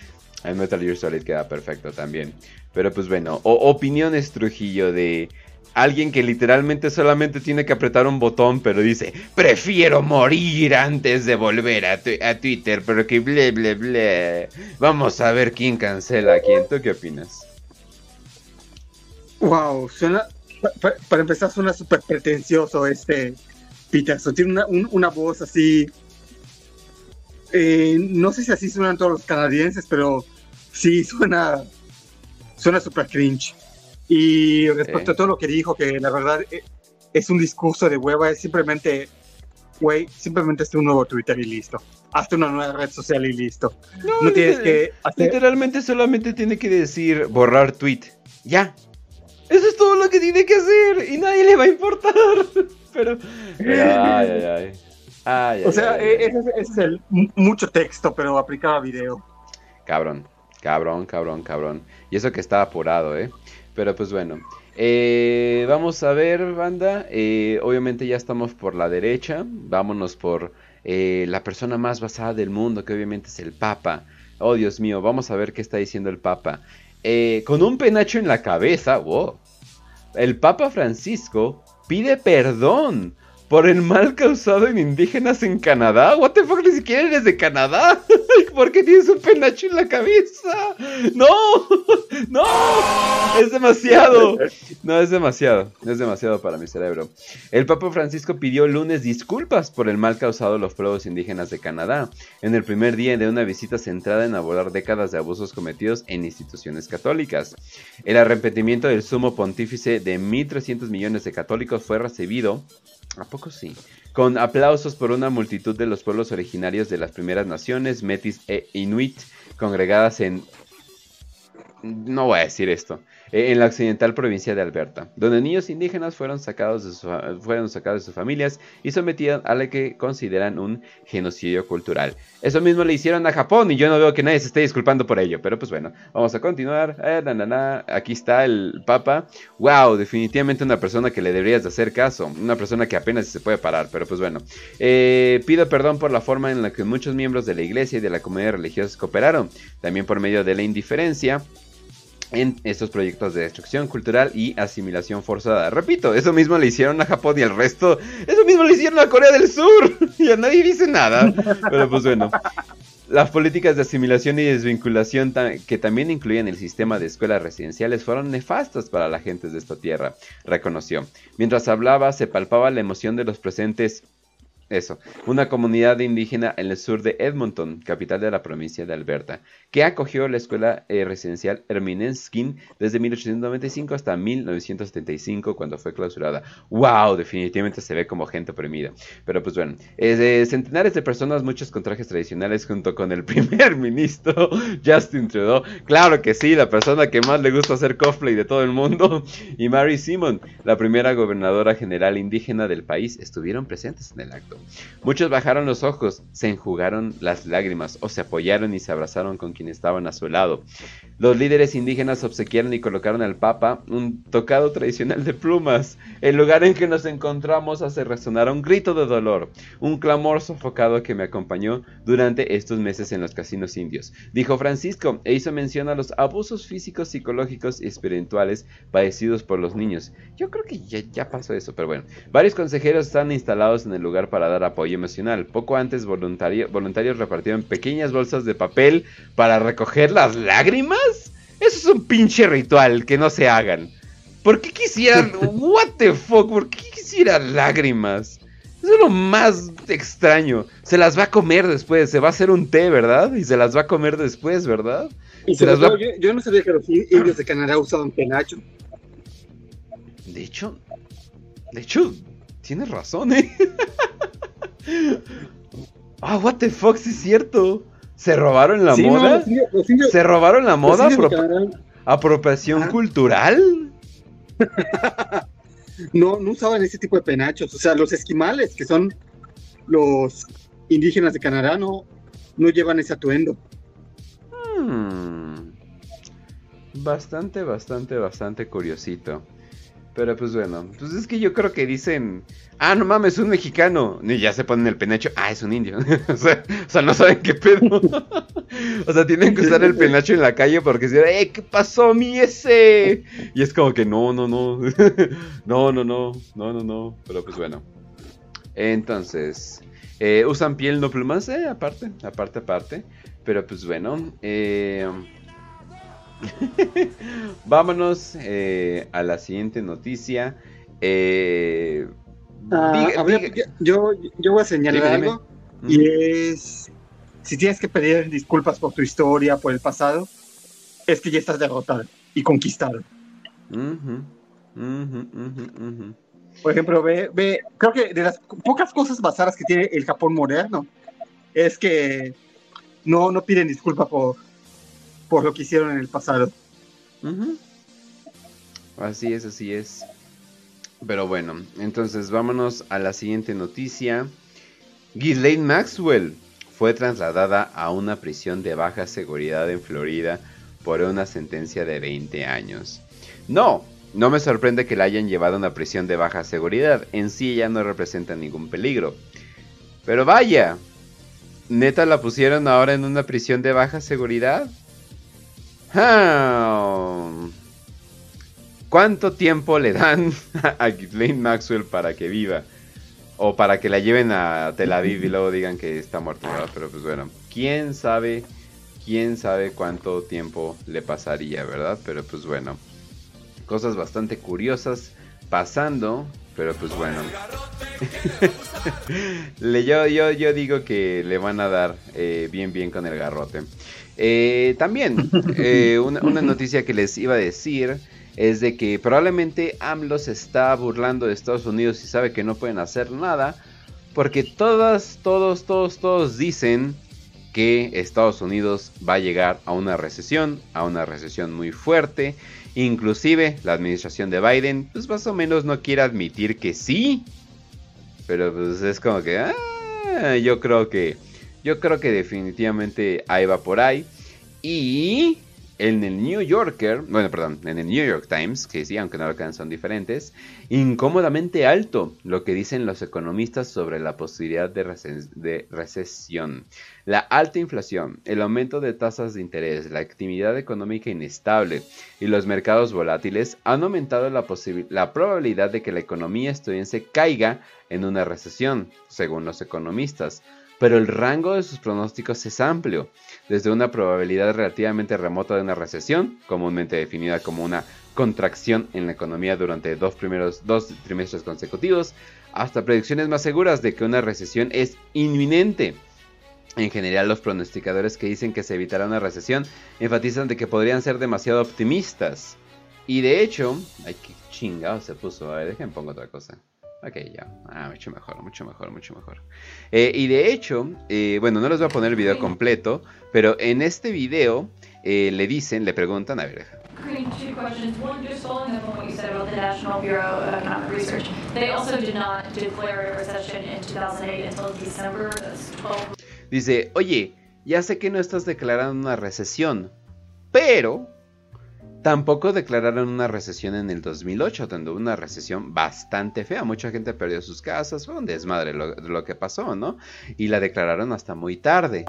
El Metal Gear Solid queda perfecto también. Pero pues bueno, opiniones Trujillo de alguien que literalmente solamente tiene que apretar un botón, pero dice, prefiero morir antes de volver a, Twitter, pero que ble, ble, ble. Vamos a ver quién cancela a quién. ¿Tú qué opinas? Wow, suena, para, empezar suena súper pretencioso este Peterson. Tiene una, voz así, eh, no sé si así suenan todos los canadienses, pero sí suena, suena súper cringe. Y respecto a todo lo que dijo, que la verdad eh, es un discurso de hueva, es simplemente, güey, simplemente es un nuevo Twitter y listo. Hazte una nueva red social y listo. No, tienes que Literalmente solamente tiene que decir borrar tweet. Ya. Eso es todo lo que tiene que hacer y nadie le va a importar. Pero... ay, ay, ay. o sea, e-, ese, es el mucho texto, pero aplicado a video. Cabrón, cabrón, cabrón, cabrón. Y eso que está apurado, ¿eh? Pero pues bueno. Eh, vamos a ver, banda. Eh, obviamente ya estamos por la derecha. Vámonos por eh, la persona más basada del mundo, que obviamente es el Papa. Oh, Dios mío, vamos a ver qué está diciendo el Papa. con un penacho en la cabeza, wow. El Papa Francisco pide perdón por el mal causado en indígenas en Canadá. What the fuck, ni siquiera eres de Canadá. ¿Por qué tienes un penacho en la cabeza? No, no, es demasiado. No, es demasiado, es demasiado para mi cerebro. El Papa Francisco pidió lunes disculpas por el mal causado a los pueblos indígenas de Canadá, en el primer día de una visita centrada en abordar décadas de abusos cometidos en instituciones católicas. El arrepentimiento del sumo pontífice de 1.300 millones de católicos fue recibido ¿A poco sí? Con aplausos por una multitud de los pueblos originarios de las primeras naciones, Metis e Inuit, congregadas en... No voy a decir esto. Eh, en la occidental provincia de Alberta, donde niños indígenas fueron sacados de, fueron sacados de sus familias y sometidos a lo que consideran un genocidio cultural. Eso mismo le hicieron a Japón y yo no veo que nadie se esté disculpando por ello, pero pues bueno, vamos a continuar. Eh, Aquí está el Papa. Wow, definitivamente una persona que le deberías de hacer caso, una persona que apenas se puede parar, pero pues bueno. Eh, pido perdón por la forma en la que muchos miembros de la iglesia y de la comunidad religiosa cooperaron, también por medio de la indiferencia en estos proyectos de destrucción cultural y asimilación forzada. Repito, eso mismo le hicieron a Japón y al resto, eso mismo le hicieron a Corea del Sur y a nadie dice nada. Pero pues bueno, las políticas de asimilación y desvinculación que también incluían el sistema de escuelas residenciales fueron nefastas para la gente de esta tierra, reconoció. Mientras hablaba, se palpaba la emoción de los presentes eso, una comunidad indígena en el sur de Edmonton, capital de la provincia de Alberta, que acogió la escuela eh, residencial Herminenskin desde 1895 hasta 1975 cuando fue clausurada. ¡Wow! Definitivamente se ve como gente oprimida. Pero pues bueno, centenares de personas, muchos con trajes tradicionales junto con el primer ministro Justin Trudeau. Claro que sí, la persona que más le gusta hacer cosplay de todo el mundo. Y Mary Simon, la primera gobernadora general indígena del país, estuvieron presentes en el acto. Muchos bajaron los ojos, se enjugaron las lágrimas o se apoyaron y se abrazaron con quien estaban a su lado. Los líderes indígenas obsequiaron y colocaron al Papa un tocado tradicional de plumas. El lugar en que nos encontramos hace resonar un grito de dolor, un clamor sofocado que me acompañó durante estos meses en los casinos indios. Dijo Francisco e hizo mención a los abusos físicos, psicológicos y espirituales padecidos por los niños. Yo creo que ya, ya pasó eso, pero bueno. Varios consejeros están instalados en el lugar para dar apoyo emocional. Poco antes voluntarios repartieron pequeñas bolsas de papel para recoger las lágrimas. Eso es un pinche ritual que no se hagan. ¿Por qué quisieran... What the fuck? ¿Por qué quisieran lágrimas? Eso es lo más extraño. Se las va a comer después. Se va a hacer un té, ¿verdad? Y se las va a comer después, ¿verdad? yo, no sabía que los indios de Canadá usaban penacho. De hecho, de hecho, tienes razón, ¿eh? Ah, what the fuck, sí es cierto. ¿Se robaron la moda? ¿Se robaron la moda? ¿Apropiación cultural? no, no usaban ese tipo de penachos. O sea, los esquimales, que son los indígenas de Canadá no, no llevan ese atuendo. Hmm. Bastante, bastante, bastante curiosito. Pero pues bueno, pues es que yo creo que dicen, ah, no mames, un mexicano. Y ya se ponen el penacho, ah, es un indio. o, sea, no saben qué pedo. o sea, tienen que usar el penacho en la calle porque dicen, eh, ¿qué pasó, mi ese? Y es como que no, no, no. no, no, no, no, no, no. Pero pues bueno. Entonces, eh, usan piel no plumas, eh, aparte, aparte, aparte. Pero pues bueno, eh. Vámonos eh, a la siguiente noticia. Eh, ah, diga, ver, diga. Yo, yo voy a señalar dime, algo. Dime. Y es, si tienes que pedir disculpas por tu historia, por el pasado, es que ya estás derrotado y conquistado. Uh -huh, uh -huh, uh -huh, por ejemplo, ve, ve, creo que de las pocas cosas basadas que tiene el Japón moderno es que no, no piden disculpas por, por lo que hicieron en el pasado. Así es, así es. Pero bueno, entonces vámonos a la siguiente noticia. Ghislaine Maxwell fue trasladada a una prisión de baja seguridad en Florida por una sentencia de 20 años. No, no me sorprende que la hayan llevado a una prisión de baja seguridad. En sí ella no representa ningún peligro. Pero vaya, ¿neta la pusieron ahora en una prisión de baja seguridad? ¿Cuánto tiempo le dan a Ghislaine Maxwell para que viva? O para que la lleven a Tel Aviv y luego digan que está muerta. Pero pues bueno, quién sabe, quién sabe cuánto tiempo le pasaría, ¿verdad? Pero pues bueno, cosas bastante curiosas pasando. Pero pues bueno. le, yo, yo, yo digo que le van a dar eh, bien bien con el garrote. Eh, también, eh, una, una, noticia que les iba a decir es de que probablemente AMLO se está burlando de Estados Unidos y sabe que no pueden hacer nada. Porque todas, todos, todos, todos dicen que Estados Unidos va a llegar a una recesión, a una recesión muy fuerte. Inclusive la administración de Biden, pues más o menos no quiere admitir que sí. Pero pues es como que, ah, yo creo que yo creo que definitivamente ahí va por ahí. Y en el New Yorker, bueno, perdón, en el New York Times, que sí, aunque no lo crean, son diferentes, incómodamente alto lo que dicen los economistas sobre la posibilidad de, reces de, recesión. La alta inflación, el aumento de tasas de interés, la actividad económica inestable y los mercados volátiles han aumentado la, la probabilidad de que la economía estadounidense caiga en una recesión, según los economistas pero el rango de sus pronósticos es amplio, desde una probabilidad relativamente remota de una recesión, comúnmente definida como una contracción en la economía durante dos primeros dos trimestres consecutivos, hasta predicciones más seguras de que una recesión es inminente. En general, los pronosticadores que dicen que se evitará una recesión enfatizan de que podrían ser demasiado optimistas. Y de hecho, ay, qué chingado se puso. A ver, déjenme pongo otra cosa. Ok, ya. Ah, mucho mejor, mucho mejor, mucho mejor. Eh, y de hecho, eh, bueno, no les voy a poner el video completo, pero en este video eh, le dicen, le preguntan, a ver. Two questions. One, just following up on what you said about the National Bureau of Economic Research. They also did not declare a recession in 2008 until December. Dice, oye, ya sé que no estás declarando una recesión, pero Tampoco declararon una recesión en el 2008, donde hubo una recesión bastante fea. Mucha gente perdió sus casas, fue un desmadre lo, lo que pasó, ¿no? Y la declararon hasta muy tarde.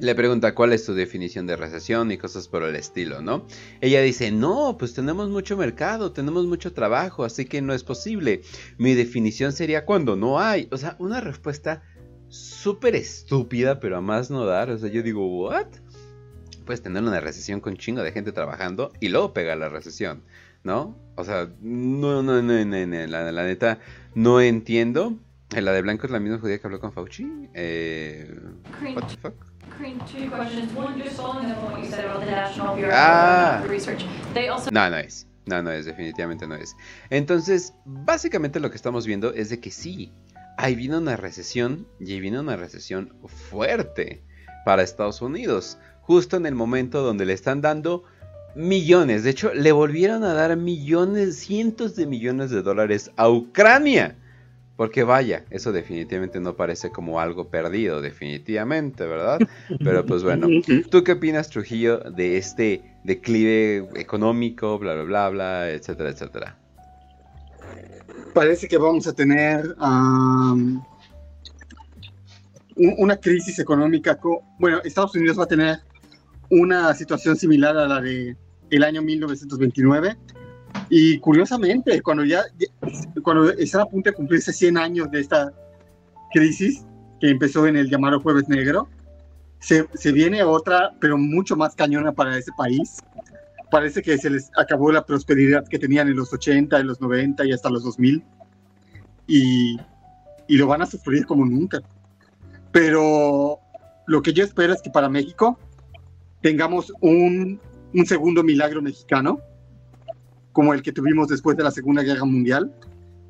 Le pregunta cuál es tu definición de recesión y cosas por el estilo, ¿no? Ella dice, no, pues tenemos mucho mercado, tenemos mucho trabajo, así que no es posible. Mi definición sería cuando no hay. O sea, una respuesta súper estúpida, pero a más no dar. O sea, yo digo, ¿what? Puedes tener una recesión con chingo de gente trabajando y luego pega la recesión, ¿no? O sea, no, no, no, no, no la, la, neta, no entiendo. La de blanco es la misma judía que habló con Fauci. Eh, what the fuck? Ah. No, no es. No, no es, definitivamente no es. Entonces, básicamente lo que estamos viendo es de que sí, ahí vino una recesión y ahí vino una recesión fuerte. para Estados Unidos, justo en el momento donde le están dando millones, de hecho le volvieron a dar millones, cientos de millones de dólares a Ucrania. Porque vaya, eso definitivamente no parece como algo perdido, definitivamente, ¿verdad? Pero pues bueno, ¿tú qué opinas, Trujillo, de este declive económico, bla, bla, bla, bla, etcétera, etcétera? Parece que vamos a tener una crisis económica. Bueno, Estados Unidos va a tener una situación similar a la de el año 1929 y curiosamente, cuando ya, cuando están a punto de cumplirse 100 años de esta crisis, que empezó en el llamado Jueves Negro, se, viene otra, pero mucho más cañona para ese país. Parece que se les acabó la prosperidad que tenían en los 80, en los 90 y hasta los 2000. Y, y lo van a sufrir como nunca. Pero lo que yo espero es que para México tengamos un segundo milagro mexicano como el que tuvimos después de la Segunda Guerra Mundial,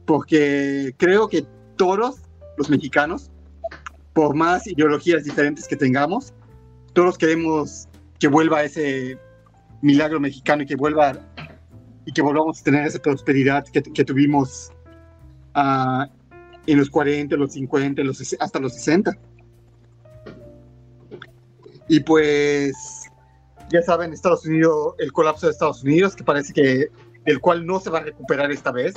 porque creo que todos los mexicanos, por más ideologías diferentes que tengamos, todos queremos que vuelva ese milagro mexicano y que vuelva y que volvamos a tener esa prosperidad que, tuvimos uh, en los 40, los 50, los, hasta los 60. Y pues, ya saben, Estados Unidos, el colapso de Estados Unidos, que parece que del cual no se va a recuperar esta vez.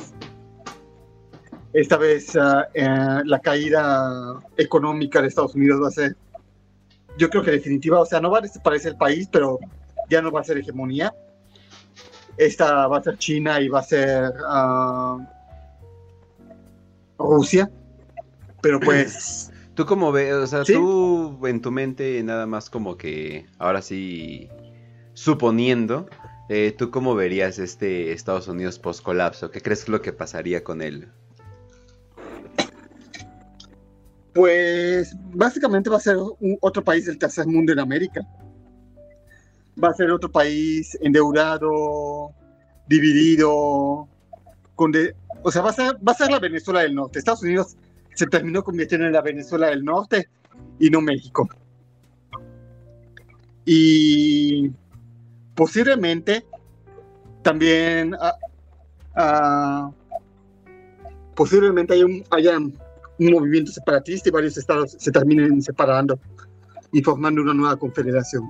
Esta vez ah, eh, la caída económica de Estados Unidos va a ser, yo creo que definitiva, o sea, no va a desaparecer el país, pero ya no va a ser hegemonía. Esta va a ser China y va a ser uh, Rusia, pero pues... ¿Tú cómo ves? O sea, tú en tu mente nada más como que, ahora sí, suponiendo, eh, ¿Tú cómo verías este Estados Unidos post-colapso? ¿Qué crees lo que pasaría con él? Pues básicamente va a ser otro país del tercer mundo en América. Va a ser otro país endeudado, dividido, con o sea, va a, ser, va a ser la Venezuela del Norte. Estados Unidos se terminó convirtiendo en la Venezuela del Norte y no México. Y posiblemente también ah, ah, posiblemente haya un, haya un movimiento separatista y varios estados se terminen separando y formando una nueva confederación.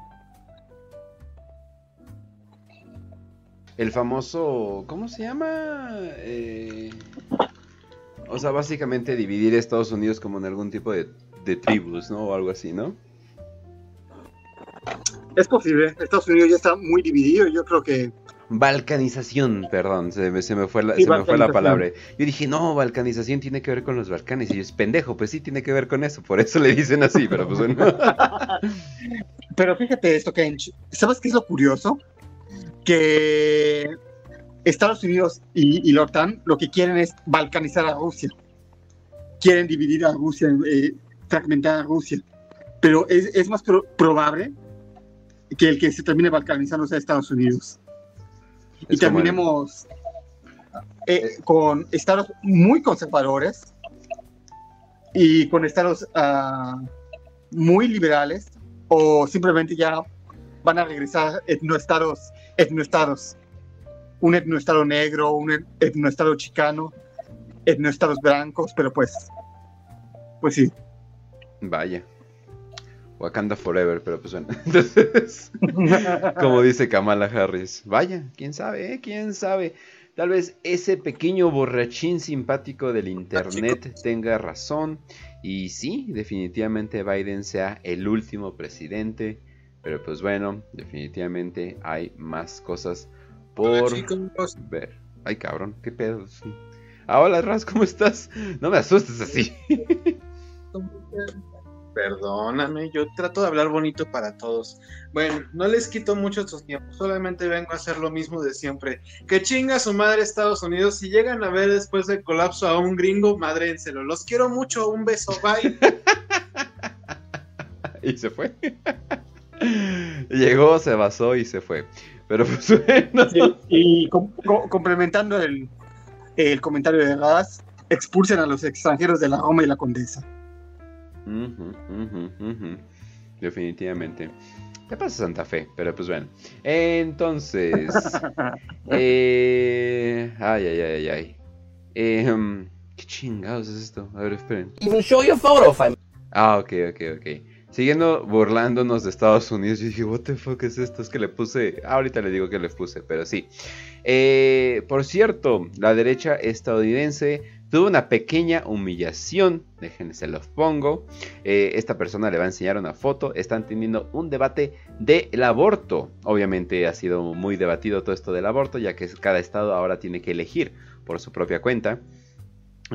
El famoso, ¿cómo se llama? Eh, o sea, básicamente dividir Estados Unidos como en algún tipo de, de tribus, ¿no? O algo así, ¿no? Es posible. Estados Unidos ya está muy dividido. Yo creo que. Balcanización, perdón, se me, se me fue, la, se me fue la palabra. Yo dije, no, balcanización tiene que ver con los Balcanes. Y yo, es pendejo, pues sí tiene que ver con eso. Por eso le dicen así, pero pues bueno. pero fíjate esto, Kench. ¿Sabes qué es lo curioso? Que Estados Unidos y, la OTAN lo que quieren es balcanizar a Rusia. Quieren dividir a Rusia, eh, fragmentar a Rusia. Pero es, es más probable que el que se termine balcanizando sea Estados Unidos. Y terminemos eh, con estados muy conservadores y con estados uh, muy liberales o simplemente ya van a regresar etnoestados, etnoestados, un etnoestado negro, un etnoestado chicano, etnoestados blancos, pero pues, pues sí. Vaya. Wakanda Forever, pero pues bueno. Entonces, como dice Kamala Harris, vaya, quién sabe, ¿eh? quién sabe. Tal vez ese pequeño borrachín simpático del internet tenga razón. Y sí, definitivamente Biden sea el último presidente. Pero pues bueno, definitivamente hay más cosas por ver. Ay, cabrón, qué pedo. Ah, hola, Raz, ¿cómo estás? No me asustes así. Perdóname, yo trato de hablar bonito para todos. Bueno, no les quito mucho su tiempo, solamente vengo a hacer lo mismo de siempre. Que chinga su madre Estados Unidos. Si llegan a ver después del colapso a un gringo, madrénselo. Los quiero mucho, un beso, bye. y se fue. Llegó, se basó y se fue. Pero pues bueno. y complementando el, el comentario de Gas, expulsen a los extranjeros de la Roma y la Condesa. Definitivamente. ¿Qué pasa Santa Fe? Pero pues bueno. Entonces. eh, ay, ay, ay, ay. Eh, um, ¿Qué chingados es esto? A ver, esperen. Even show you a photo if I Ah, ok, ok, ok. Siguiendo burlándonos de Estados Unidos, yo dije, what the fuck es esto? Es que le puse, ahorita le digo que le puse, pero sí. Eh, por cierto, la derecha estadounidense tuvo una pequeña humillación, déjenme se los pongo. Eh, esta persona le va a enseñar una foto, están teniendo un debate del aborto. Obviamente ha sido muy debatido todo esto del aborto, ya que cada estado ahora tiene que elegir por su propia cuenta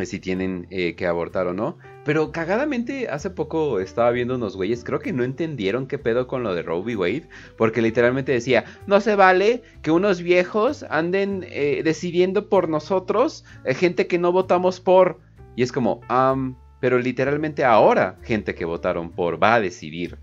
si tienen eh, que abortar o no. Pero cagadamente, hace poco estaba viendo unos güeyes, creo que no entendieron qué pedo con lo de Roe v. Wade, porque literalmente decía, no se vale que unos viejos anden eh, decidiendo por nosotros, eh, gente que no votamos por. Y es como, pero literalmente ahora gente que votaron por va a decidir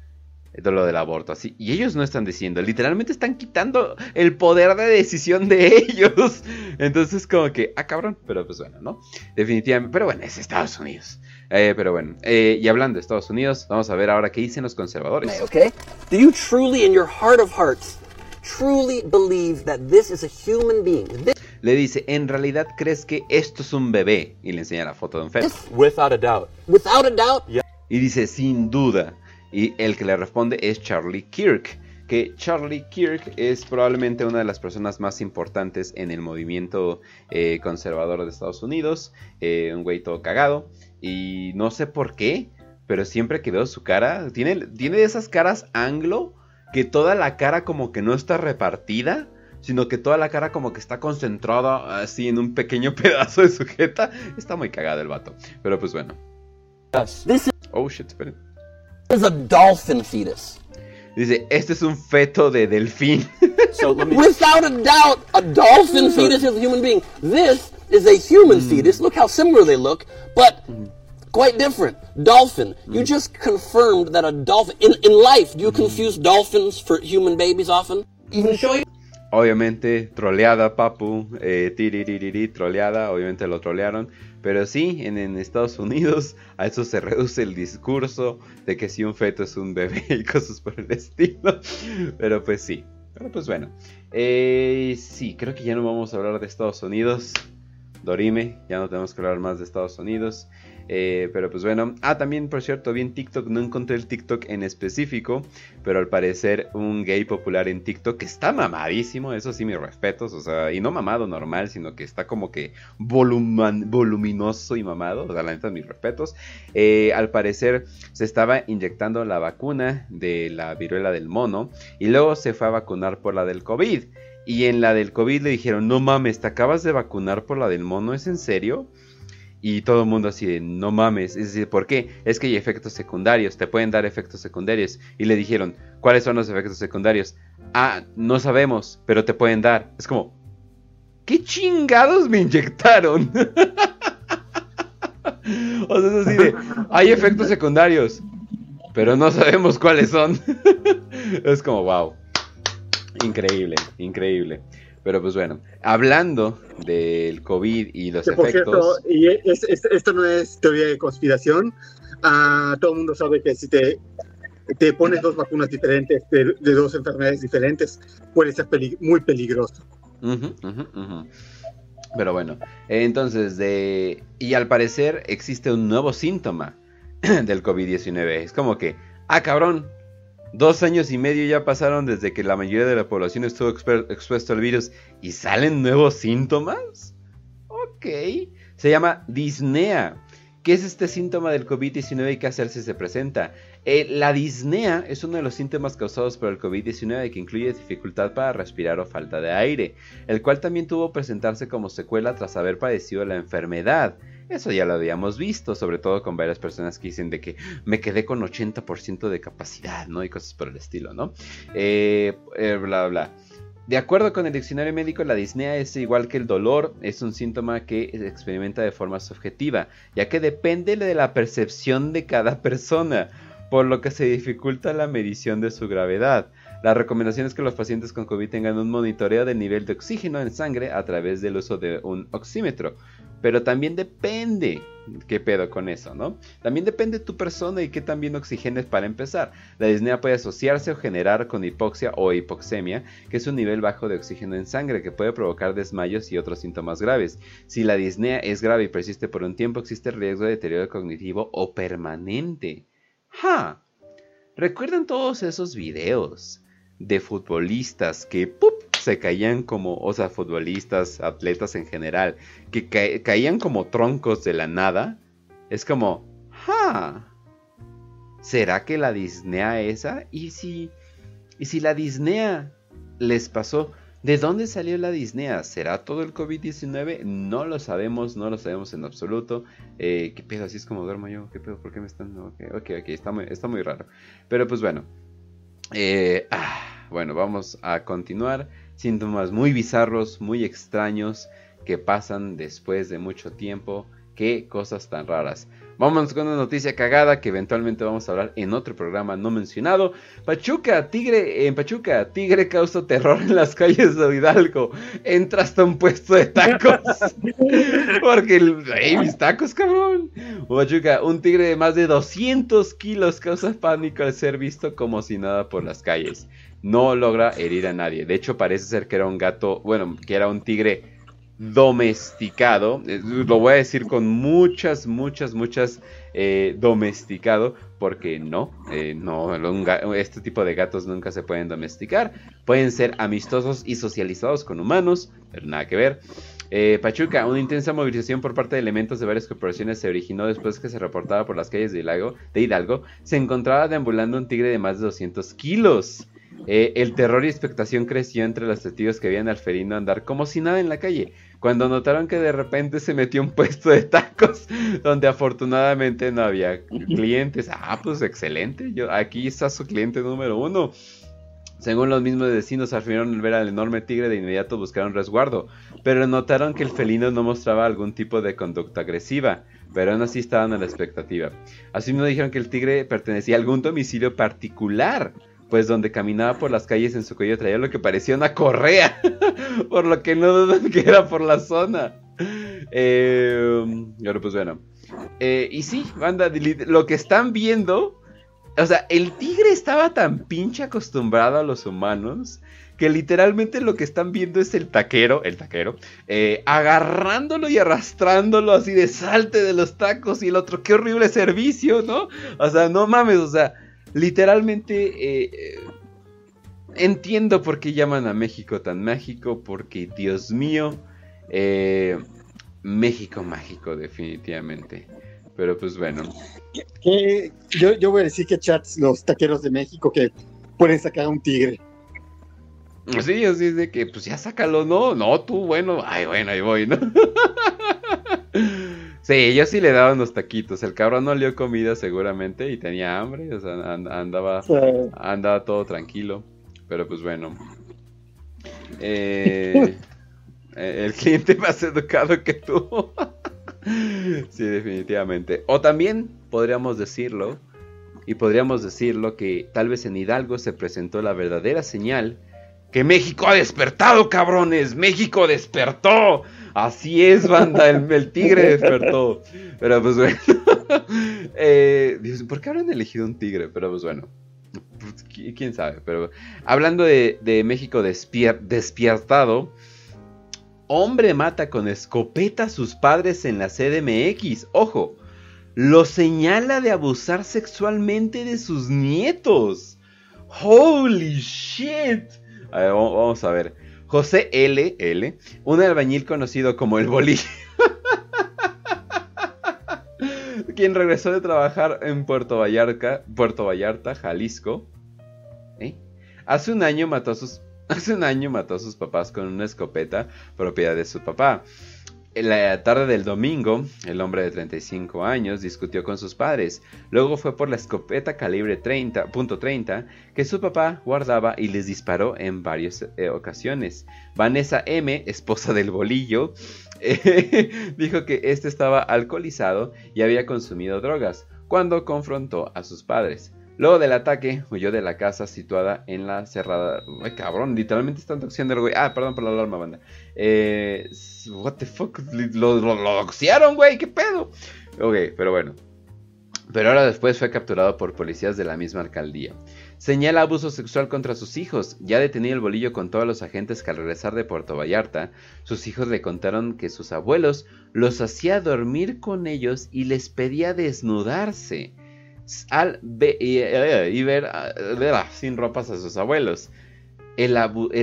de lo del aborto, así. Y ellos no están diciendo, literalmente están quitando el poder de decisión de ellos. Entonces, como que, ah, cabrón, pero pues bueno, ¿no? Definitivamente, pero bueno, es Estados Unidos. Eh, pero bueno, eh, y hablando de Estados Unidos, vamos a ver ahora qué dicen los conservadores. Okay? Do you truly, in your heart of hearts, truly believe that this is a human being? This Le dice, ¿en realidad crees que esto es un bebé? Y le enseña la foto de un feto. Without a doubt. Without a doubt? Y dice, sin duda. Y el que le responde es Charlie Kirk. Que Charlie Kirk es probablemente una de las personas más importantes en el movimiento eh, conservador de Estados Unidos. Eh, un güey todo cagado. Y no sé por qué, pero siempre que veo su cara, tiene, tiene de esas caras anglo que toda la cara como que no está repartida, sino que toda la cara como que está concentrada así en un pequeño pedazo de sujeta. Está muy cagado el vato. Pero pues bueno. Oh shit, esperen. Is a dolphin fetus. Dice, este es un feto de delfín. Without a doubt, a dolphin fetus is a human being. This is a human hmm. fetus. Look how similar they look, but quite different. Dolphin. You hmm. just confirmed that a dolphin. In, in life, do you hmm. confuse dolphins for human babies often? Even show you. Obviamente, troleada, papu. Eh, tiriririri, troleada. Obviamente lo trolearon. Pero sí, en, Estados Unidos a eso se reduce el discurso de que si un feto es un bebé y cosas por el estilo. Pero pues sí. Pero pues bueno. Eh, sí, creo que ya no vamos a hablar de Estados Unidos. Dorime, ya no tenemos que hablar más de Estados Unidos. Eh, pero pues bueno. Ah, también por cierto, vi en TikTok, no encontré el TikTok en específico. Pero al parecer un gay popular en TikTok que está mamadísimo. Eso sí, mis respetos. O sea, y no mamado normal, sino que está como que voluminoso y mamado. O sea, la neta, mis respetos. Eh, al parecer se estaba inyectando la vacuna de la viruela del mono. Y luego se fue a vacunar por la del COVID. Y en la del COVID le dijeron, no mames, te acabas de vacunar por la del mono, ¿es en serio? Y todo el mundo así de, no mames, es decir, ¿por qué? Es que hay efectos secundarios, te pueden dar efectos secundarios. Y le dijeron, ¿cuáles son los efectos secundarios? Ah, no sabemos, pero te pueden dar. Es como, ¿qué chingados me inyectaron? o sea, es así de, hay efectos secundarios, pero no sabemos cuáles son. es como, wow. Increíble, increíble. Pero pues bueno, hablando del COVID y los Que, por efectos... cierto, y es- es- esto no es teoría de conspiración. Ah, todo el mundo sabe que si te, te pones dos vacunas diferentes de, de dos enfermedades diferentes, puede ser muy peligroso. Pero bueno, entonces, de... y al parecer existe un nuevo síntoma del COVID-19. Es como que, ah, cabrón, dos años y medio ya pasaron desde que la mayoría de la población estuvo expuesto al virus y salen nuevos síntomas. Ok, se llama disnea. ¿Qué es este síntoma del COVID-19 y qué hacer si se presenta? Eh, la disnea es uno de los síntomas causados por el COVID-19 que incluye dificultad para respirar o falta de aire, el cual también tuvo presentarse como secuela tras haber padecido la enfermedad. Eso ya lo habíamos visto, sobre todo con varias personas que dicen de que me quedé con 80% de capacidad, ¿no? Y cosas por el estilo, ¿no? Eh, eh, bla, bla. De acuerdo con el diccionario médico, la disnea es igual que el dolor, es un síntoma que se experimenta de forma subjetiva, ya que depende de la percepción de cada persona, por lo que se dificulta la medición de su gravedad. La recomendación es que los pacientes con COVID tengan un monitoreo del nivel de oxígeno en sangre a través del uso de un oxímetro, pero también depende qué pedo con eso, ¿no? También depende de tu persona y qué tan bien oxigenes para empezar. La disnea puede asociarse o generar con hipoxia o hipoxemia, que es un nivel bajo de oxígeno en sangre que puede provocar desmayos y otros síntomas graves. Si la disnea es grave y persiste por un tiempo, existe riesgo de deterioro cognitivo o permanente. ¡Ja! ¿Recuerdan todos esos videos de futbolistas que ¡pup! Se caían como, o sea, futbolistas, atletas en general, que caían como troncos de la nada? Es como, ¡ja! ¿Será que la disnea esa? ¿Y si, y si la disnea les pasó? ¿De dónde salió la disnea? ¿Será todo el COVID-19? No lo sabemos, no lo sabemos en absoluto. Eh, ¿Qué pedo? Así es como duermo yo. ¿Qué pedo? ¿Por qué me están.? Ok, ok, ok, está muy, está muy raro. Pero pues bueno. Eh, ah, bueno, vamos a continuar. Síntomas muy bizarros, muy extraños que pasan después de mucho tiempo. Qué cosas tan raras. Vámonos con una noticia cagada que eventualmente vamos a hablar en otro programa no mencionado. Pachuca, Tigre, en Pachuca, Tigre causa terror en las calles de Hidalgo. Entra hasta un puesto de tacos. Porque, hey, mis tacos, cabrón. Pachuca, un tigre de más de 200 kilos causa pánico al ser visto como si nada por las calles. No logra herir a nadie. De hecho, parece ser que era un gato, bueno, que era un tigre domesticado, eh, lo voy a decir con muchas, muchas, muchas eh, domesticado, porque no, eh, no, este tipo de gatos nunca se pueden domesticar, pueden ser amistosos y socializados con humanos, pero nada que ver. Pachuca, una intensa movilización por parte de elementos de varias corporaciones se originó después que se reportaba por las calles de, de Hidalgo, se encontraba deambulando un tigre de más de 200 kilos. El terror y expectación creció entre los testigos que veían al felino andar como si nada en la calle. Cuando notaron que de repente se metió un puesto de tacos donde afortunadamente no había clientes. Ah, pues excelente. Yo, aquí está su cliente número uno. Según los mismos vecinos al ver al enorme tigre de inmediato buscaron resguardo, pero notaron que el felino no mostraba algún tipo de conducta agresiva, pero aún así estaban a la expectativa. Asimismo dijeron que el tigre pertenecía a algún domicilio particular, pues donde caminaba por las calles en su cuello traía lo que parecía una correa, por lo que no dudan que era por la zona. Eh, pues bueno. Eh, y sí, banda, lo que están viendo, o sea, el tigre estaba tan pinche acostumbrado a los humanos que literalmente lo que están viendo es el taquero, el taquero, eh, agarrándolo y arrastrándolo así de salte de los tacos y el otro, qué horrible servicio, ¿no? O sea, no mames, o sea literalmente eh, eh, entiendo por qué llaman a México tan mágico, porque Dios mío, eh, México mágico definitivamente. Pero pues bueno. yo, voy a decir que chats los taqueros de México que pueden sacar a un tigre. Sí, así de que pues ya sácalo, no, no, tú, bueno, ay, bueno, ahí voy, ¿no? Sí, ellos sí le daban los taquitos. El cabrón no dio comida seguramente y tenía hambre. O sea, andaba, andaba todo tranquilo. Pero pues bueno. Eh, el cliente más educado que tú. sí, definitivamente. O también podríamos decirlo. Y podríamos decirlo que tal vez en Hidalgo se presentó la verdadera señal que México ha despertado, cabrones. México despertó. Así es, banda, el, tigre despertó. Pero pues bueno. eh, ¿Por qué habrán elegido un tigre? Pero pues bueno. Pues, quién sabe. Pero hablando de, México despiertado. Hombre mata con escopeta a sus padres en la CDMX. Ojo. Lo señala de abusar sexualmente de sus nietos. Holy shit. vamos a ver. José L. L. Un albañil conocido como el Bolillo. quien regresó de trabajar en Puerto Vallarta, Puerto Vallarta, Jalisco. ¿eh? Hace un año mató a sus hace un año mató a sus papás con una escopeta propiedad de su papá. En la tarde del domingo, el hombre de 35 años discutió con sus padres. Luego fue por la escopeta calibre .30 que su papá guardaba y les disparó en varias eh, ocasiones. Vanessa M, esposa del bolillo, dijo que este estaba alcoholizado y había consumido drogas cuando confrontó a sus padres. Luego del ataque, huyó de la casa situada en la cerrada. Ay, cabrón, literalmente están doxiando el güey. Ah, perdón por la alarma, banda. Eh, what the fuck, lo, lo, güey, qué pedo. Ok, pero bueno. Pero ahora después fue capturado por policías de la misma alcaldía. Señala abuso sexual contra sus hijos. Ya detenido el bolillo con todos los agentes que al regresar de Puerto Vallarta, sus hijos le contaron que sus abuelos los hacía dormir con ellos y les pedía desnudarse al y, y ver, ver sin ropas a sus abuelos. El,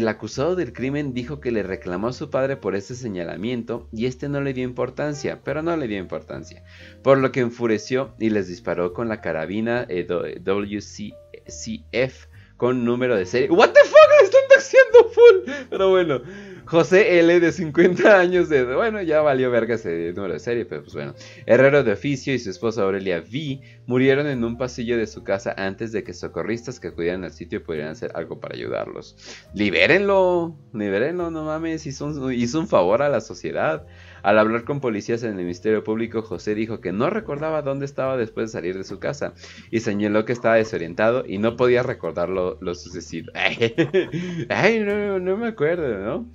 acusado del crimen dijo que le reclamó a su padre por ese señalamiento y este no le dio importancia, pero no le dio importancia, por lo que enfureció y les disparó con la carabina eh, WCF con número de serie. ¿What the fuck? Le están taxiando full. Pero bueno, José L. de 50 años de... Bueno, ya valió verga ese número de serie, pero pues bueno. Herrero de oficio y su esposa Aurelia V murieron en un pasillo de su casa antes de que socorristas que acudieran al sitio pudieran hacer algo para ayudarlos. Libérenlo, libérenlo, no mames, hizo un, hizo un favor a la sociedad. Al hablar con policías en el Ministerio Público, José dijo que no recordaba dónde estaba después de salir de su casa y señaló que estaba desorientado y no podía recordar lo, sucedido. Ay, no, no me acuerdo, ¿no?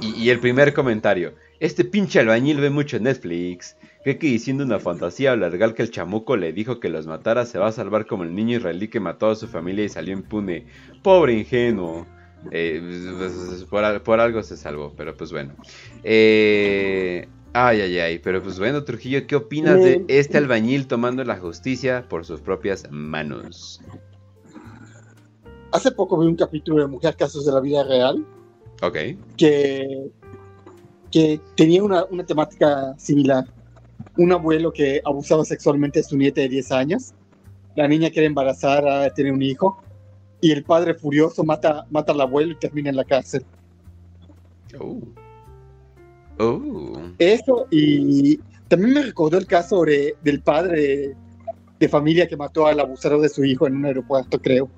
Y, el primer comentario. Este pinche albañil ve mucho Netflix. Cree que diciendo una fantasía largar que el chamuco le dijo que los matara se va a salvar como el niño israelí que mató a su familia y salió impune. Pobre ingenuo. Eh, pues, por, algo se salvó, pero pues bueno. Eh, ay, ay, ay, pero pues bueno, Trujillo, ¿qué opinas de este albañil tomando la justicia por sus propias manos? Hace poco vi un capítulo de Mujer Casos de la Vida Real Ok. Que, que tenía una, una temática similar. Un abuelo que abusaba sexualmente de su nieta de 10 años. La niña quiere embarazar, tiene un hijo. Y el padre furioso mata, mata al abuelo y termina en la cárcel. Oh. Oh. Eso, y también me recordó el caso de, del padre de familia que mató al abusador de su hijo en un aeropuerto, creo.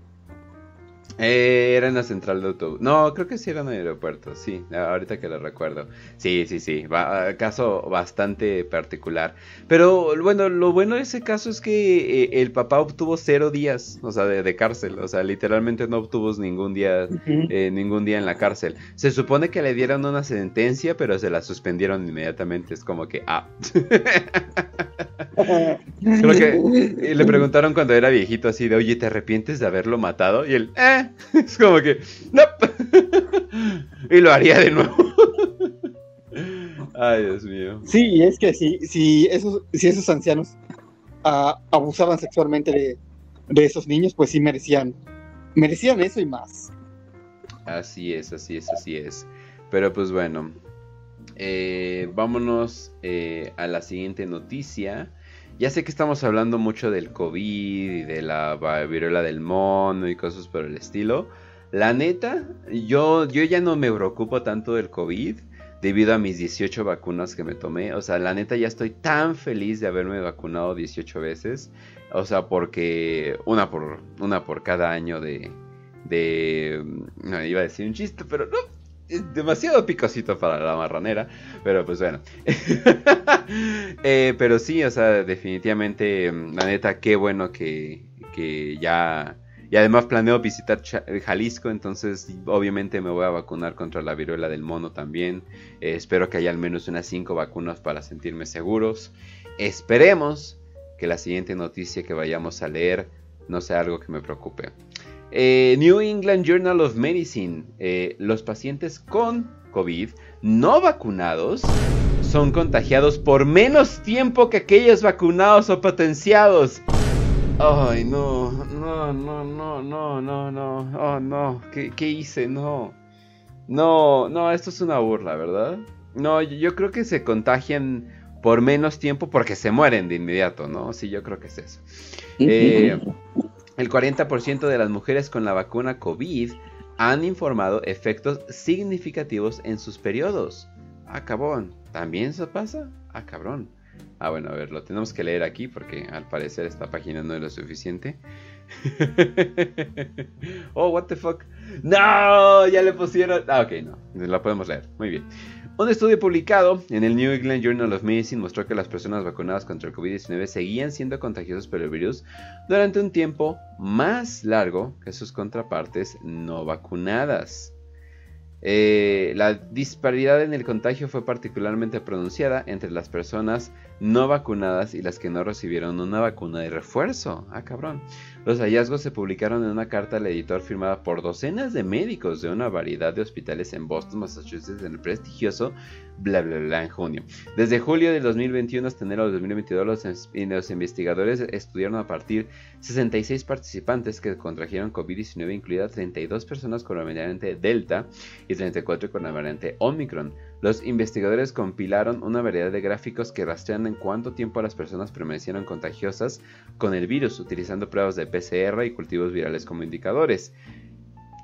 Eh, era en la central de autobús. No, creo que sí era en el aeropuerto, sí, ahorita que lo recuerdo. Sí, sí, sí, va, caso bastante particular. Pero bueno, lo bueno de ese caso es que eh, el papá obtuvo cero días, o sea, de, cárcel, o sea, literalmente no obtuvo ningún día, eh, ningún día en la cárcel. Se supone que le dieron una sentencia, pero se la suspendieron inmediatamente, es como que, ah. creo que le preguntaron cuando era viejito así de, oye, ¿te arrepientes de haberlo matado? Y él, eh. es como que, no. y lo haría de nuevo. Ay, Dios mío. Sí, es que si, si, esos, si esos ancianos ah, abusaban sexualmente de, de, esos niños, pues sí merecían, merecían eso y más. Así es, así es, así es. Pero pues bueno, eh, vámonos eh, a la siguiente noticia. Ya sé que estamos hablando mucho del COVID y de la viruela del mono y cosas por el estilo. La neta, yo, yo ya no me preocupo tanto del COVID debido a mis 18 vacunas que me tomé. O sea, la neta ya estoy tan feliz de haberme vacunado 18 veces. O sea, porque una por, una por cada año de... de no, iba a decir un chiste, pero demasiado picosito para la marranera, pero pues bueno. Eh, pero sí, o sea, definitivamente, mm, la neta, qué bueno que, que ya... Y además planeo visitar Jalisco, entonces obviamente me voy a vacunar contra la viruela del mono también. Eh, espero que haya al menos unas 5 vacunas para sentirme seguros. Esperemos que la siguiente noticia que vayamos a leer no sea algo que me preocupe. Eh, New England Journal of Medicine. Eh, los pacientes con COVID no vacunados son contagiados por menos tiempo que aquellos vacunados o potenciados. Ay, no, no, no, no, no, no, no, oh, no, ¿Qué, ¿qué, hice? No, no, no, esto es una burla, ¿verdad? No, yo creo que se contagian por menos tiempo porque se mueren de inmediato, ¿no? Sí, yo creo que es eso. Eh, el 40% de las mujeres con la vacuna COVID han informado efectos significativos en sus periodos. Ah, cabrón. ¿También eso pasa? Ah, cabrón. Ah, bueno, a ver, lo tenemos que leer aquí porque al parecer esta página no es lo suficiente. oh, what the fuck. No, ya le pusieron. Ah, ok, no. La podemos leer. Muy bien. Un estudio publicado en el New England Journal of Medicine mostró que las personas vacunadas contra el COVID-19 seguían siendo contagiosas por el virus durante un tiempo más largo que sus contrapartes no vacunadas. Eh, la disparidad en el contagio fue particularmente pronunciada entre las personas no vacunadas y las que no recibieron una vacuna de refuerzo. Ah, cabrón. Los hallazgos se publicaron en una carta al editor firmada por docenas de médicos de una variedad de hospitales en Boston, Massachusetts, en el prestigioso bla bla bla en junio. Desde julio de 2021 hasta enero de 2022 los, los investigadores estudiaron a partir 66 participantes que contrajeron COVID-19, incluidas 32 personas con la variante Delta y 34 con la variante Omicron. Los investigadores compilaron una variedad de gráficos que rastrean en cuánto tiempo las personas permanecieron contagiosas con el virus, utilizando pruebas de PCR y cultivos virales como indicadores.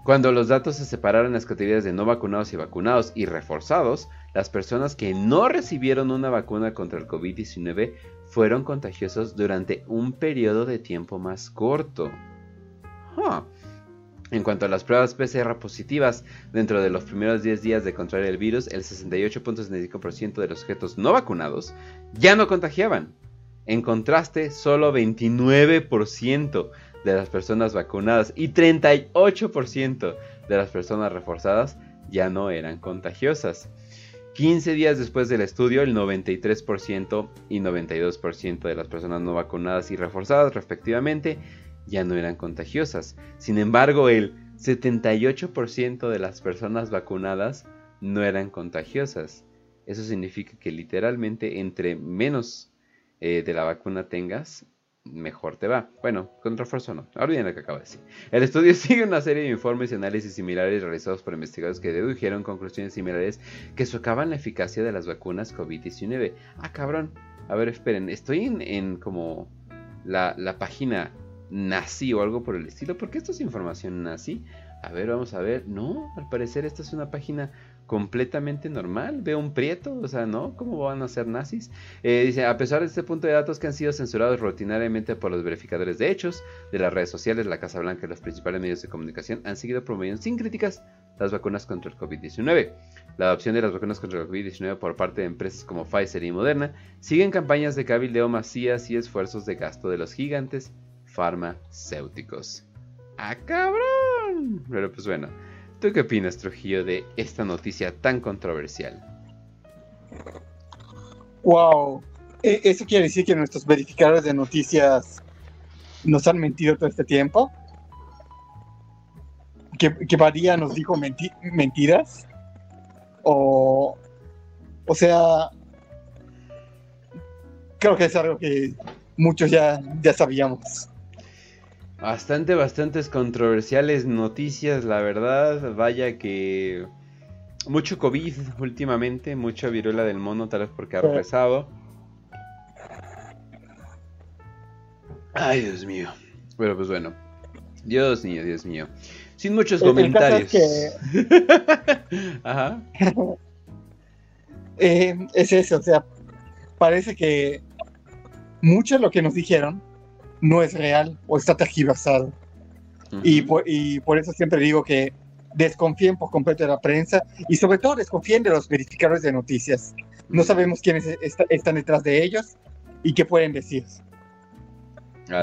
Cuando los datos se separaron en las categorías de no vacunados y vacunados y reforzados, las personas que no recibieron una vacuna contra el COVID-19 fueron contagiosos durante un periodo de tiempo más corto. En cuanto a las pruebas PCR positivas, dentro de los primeros 10 días de contraer el virus, el 68.75% de los sujetos no vacunados ya no contagiaban. En contraste, solo 29% de las personas vacunadas y 38% de las personas reforzadas ya no eran contagiosas. 15 días después del estudio, el 93% y 92% de las personas no vacunadas y reforzadas respectivamente ya no eran contagiosas. Sin embargo, el 78% de las personas vacunadas no eran contagiosas. Eso significa que literalmente entre menos eh, de la vacuna tengas, mejor te va. Bueno, con refuerzo no. Olviden lo que acabo de decir. El estudio sigue una serie de informes y análisis similares realizados por investigadores que dedujeron conclusiones similares que socavan la eficacia de las vacunas COVID-19. Ah, cabrón. A ver, esperen. Estoy en, como la, página nazi o algo por el estilo. ¿Por qué esto es información nazi? A ver, vamos a ver. No, al parecer esta es una página completamente normal. Veo un prieto, o sea, ¿no? ¿Cómo van a ser nazis? Eh, dice, a pesar de este punto de datos que han sido censurados rutinariamente por los verificadores de hechos de las redes sociales, la Casa Blanca y los principales medios de comunicación han seguido promoviendo sin críticas las vacunas contra el COVID-19. La adopción de las vacunas contra el COVID-19 por parte de empresas como Pfizer y Moderna siguen campañas de cabildeo masías y esfuerzos de gasto de los gigantes farmacéuticos. ¡Ah, cabrón! Pero pues bueno, ¿Tú qué opinas, Trujillo, de esta noticia tan controversial? Wow, e, ¿eso quiere decir que nuestros verificadores de noticias nos han mentido todo este tiempo? ¿Que, que Badía nos dijo mentiras? O, o sea, creo que es algo que muchos ya, ya sabíamos. Bastante, bastantes controversiales noticias, la verdad. Vaya que mucho COVID últimamente, mucha viruela del mono, tal vez porque ha rezado. Ay, Dios mío. Pero pues bueno. Dios mío, Dios mío. Sin muchos comentarios. Ajá. Eh, es eso, o sea, parece que mucho de lo que nos dijeron no es real o está tergiversado. y, por, y por eso siempre digo que desconfíen por completo de la prensa y sobre todo desconfíen de los verificadores de noticias. No sabemos quiénes están detrás de ellos y qué pueden decir.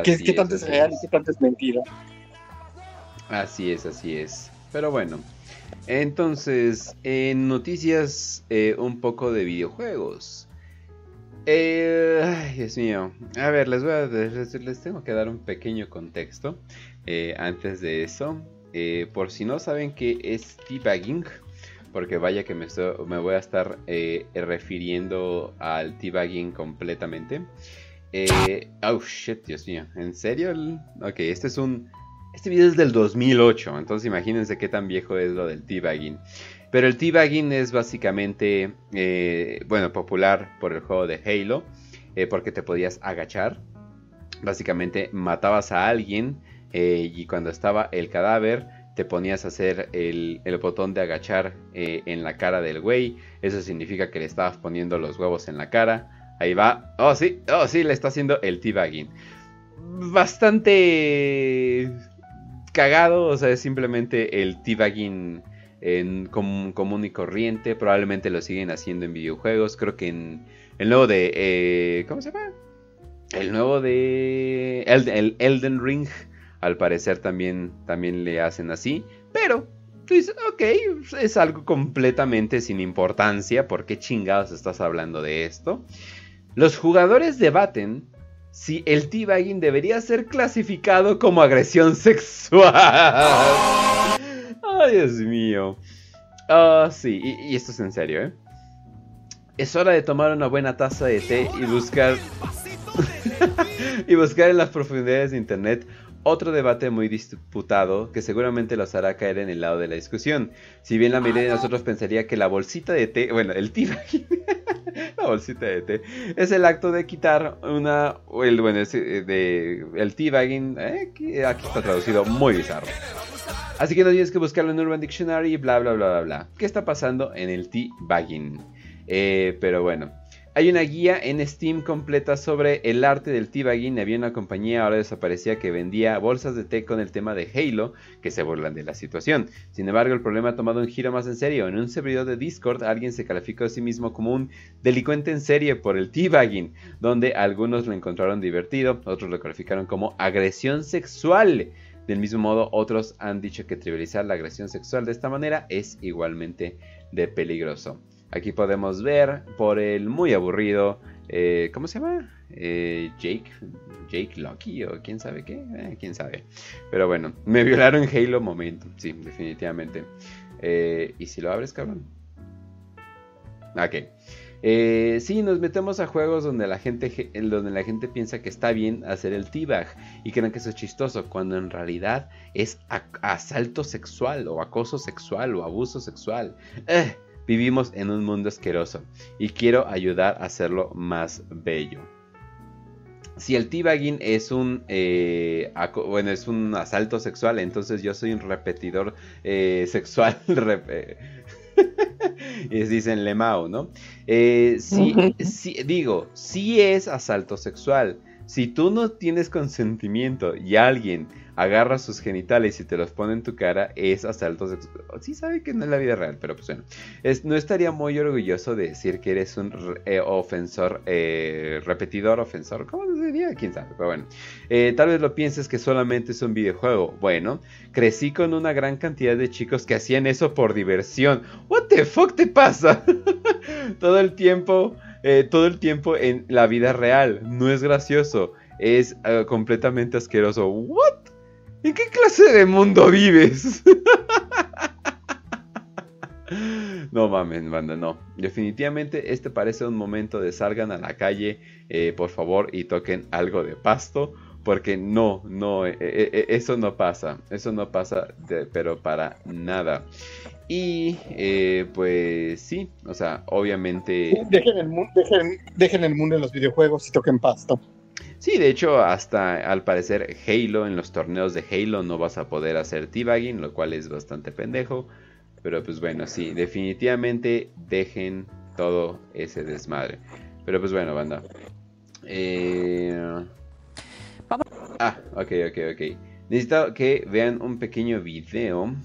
Qué, qué, tanto es, real y qué tanto es mentira. Así es, así es. Pero bueno, entonces, en noticias eh, un poco de videojuegos. Eh, Dios mío. A ver, les voy a les, tengo que dar un pequeño contexto eh, antes de eso. Eh, por si no saben qué es debugging, porque vaya que me, me voy a estar eh, refiriendo al debugging completamente. oh shit, Dios mío. ¿En serio? Ok, este es un. Este video es del 2008, entonces imagínense qué tan viejo es lo del debugging. Pero el teabagging es básicamente, eh, bueno, popular por el juego de Halo, eh, porque te podías agachar. Básicamente matabas a alguien eh, y cuando estaba el cadáver te ponías a hacer el, botón de agachar en la cara del güey. Eso significa que le estabas poniendo los huevos en la cara. Ahí va. Oh, sí, oh, sí, le está haciendo el teabagging. Bastante cagado, o sea, es simplemente el teabagging en común y corriente. Probablemente lo siguen haciendo en videojuegos. Creo que en el nuevo de... Eh, ¿Cómo se llama? El nuevo de... El, Elden Ring. Al parecer también, también le hacen así. Pero Tú dices, ok, es algo completamente sin importancia. ¿Por qué chingados estás hablando de esto? Los jugadores debaten si el teabagging debería ser clasificado como agresión sexual. Ay, Dios mío. Ah, sí, y, y esto es en serio, ¿eh? Es hora de tomar una buena taza de té y buscar y buscar en las profundidades de internet otro debate muy disputado que seguramente los hará caer en el lado de la discusión. Si bien la mayoría de nosotros pensaría que la bolsita de té, bueno, el té, la bolsita de té, es el acto de quitar una, el, bueno, es eh, de, el teabagging, eh, que aquí está traducido muy bizarro. Así que no tienes que buscarlo en Urban Dictionary y bla bla bla bla bla. ¿Qué está pasando en el teabagging? Eh, pero bueno, hay una guía en Steam completa sobre el arte del teabagging. Había una compañía ahora desaparecía que vendía bolsas de té con el tema de Halo, que se burlan de la situación. Sin embargo, el problema ha tomado un giro más en serio. En un servidor de Discord, alguien se calificó a sí mismo como un delincuente en serie por el teabagging, donde algunos lo encontraron divertido, otros lo calificaron como agresión sexual. Del mismo modo, otros han dicho que trivializar la agresión sexual de esta manera es igualmente de peligroso. Aquí podemos ver por el muy aburrido, eh, ¿cómo se llama? Eh, Jake, Jake Lucky o quién sabe qué, eh, quién sabe. Pero bueno, me violaron Halo momento, sí, definitivamente. Eh, ¿Y si lo abres, cabrón? Ok. Eh, sí, nos metemos a juegos donde la, gente, donde la gente piensa que está bien hacer el teabag y creen que eso es chistoso, cuando en realidad es asalto sexual o acoso sexual o abuso sexual. Eh, vivimos en un mundo asqueroso y quiero ayudar a hacerlo más bello. Si el teabagging es un eh, bueno es un asalto sexual, entonces yo soy un repetidor eh, sexual. y dicen Lemao, ¿no? Eh, sí, sí, digo, sí es asalto sexual. Si tú no tienes consentimiento y alguien agarra sus genitales y te los pone en tu cara, es asalto sexual. Sí sabe que no es la vida real, pero pues bueno. No estaría muy orgulloso de decir que eres un eh, ofensor, eh, repetidor ofensor. ¿Cómo se diría? ¿Quién sabe? Pero bueno. Eh, tal vez lo pienses que solamente es un videojuego. Bueno, crecí con una gran cantidad de chicos que hacían eso por diversión. ¿What the fuck te pasa? todo el tiempo... Eh, todo el tiempo en la vida real. No es gracioso. Es uh, completamente asqueroso. ¿What? ¿En qué clase de mundo vives? no mames, banda, no. Definitivamente este parece un momento de salgan a la calle, eh, por favor, y toquen algo de pasto. Porque no, no, eh, eh, eso no pasa. Eso no pasa, de, pero para nada. Y eh, pues sí, o sea, obviamente... Dejen el, dejen, dejen el mundo en los videojuegos y toquen pasto. Sí, de hecho, hasta al parecer Halo, en los torneos de Halo no vas a poder hacer teabagging, lo cual es bastante pendejo. Pero pues bueno, sí, definitivamente dejen todo ese desmadre. Pero pues bueno, banda. Eh... Ah, ok, ok, ok. Necesito que vean un pequeño video.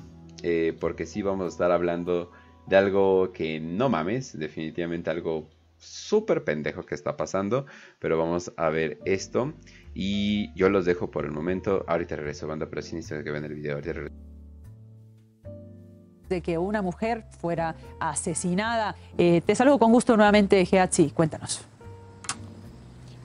Eh, porque sí vamos a estar hablando de algo que no mames, definitivamente algo súper pendejo que está pasando, pero vamos a ver esto y yo los dejo por el momento, ahorita regreso banda, pero sí necesito que vean el video, ahorita regreso de que una mujer fuera asesinada. Eh, te saludo con gusto nuevamente, Geatzi, cuéntanos.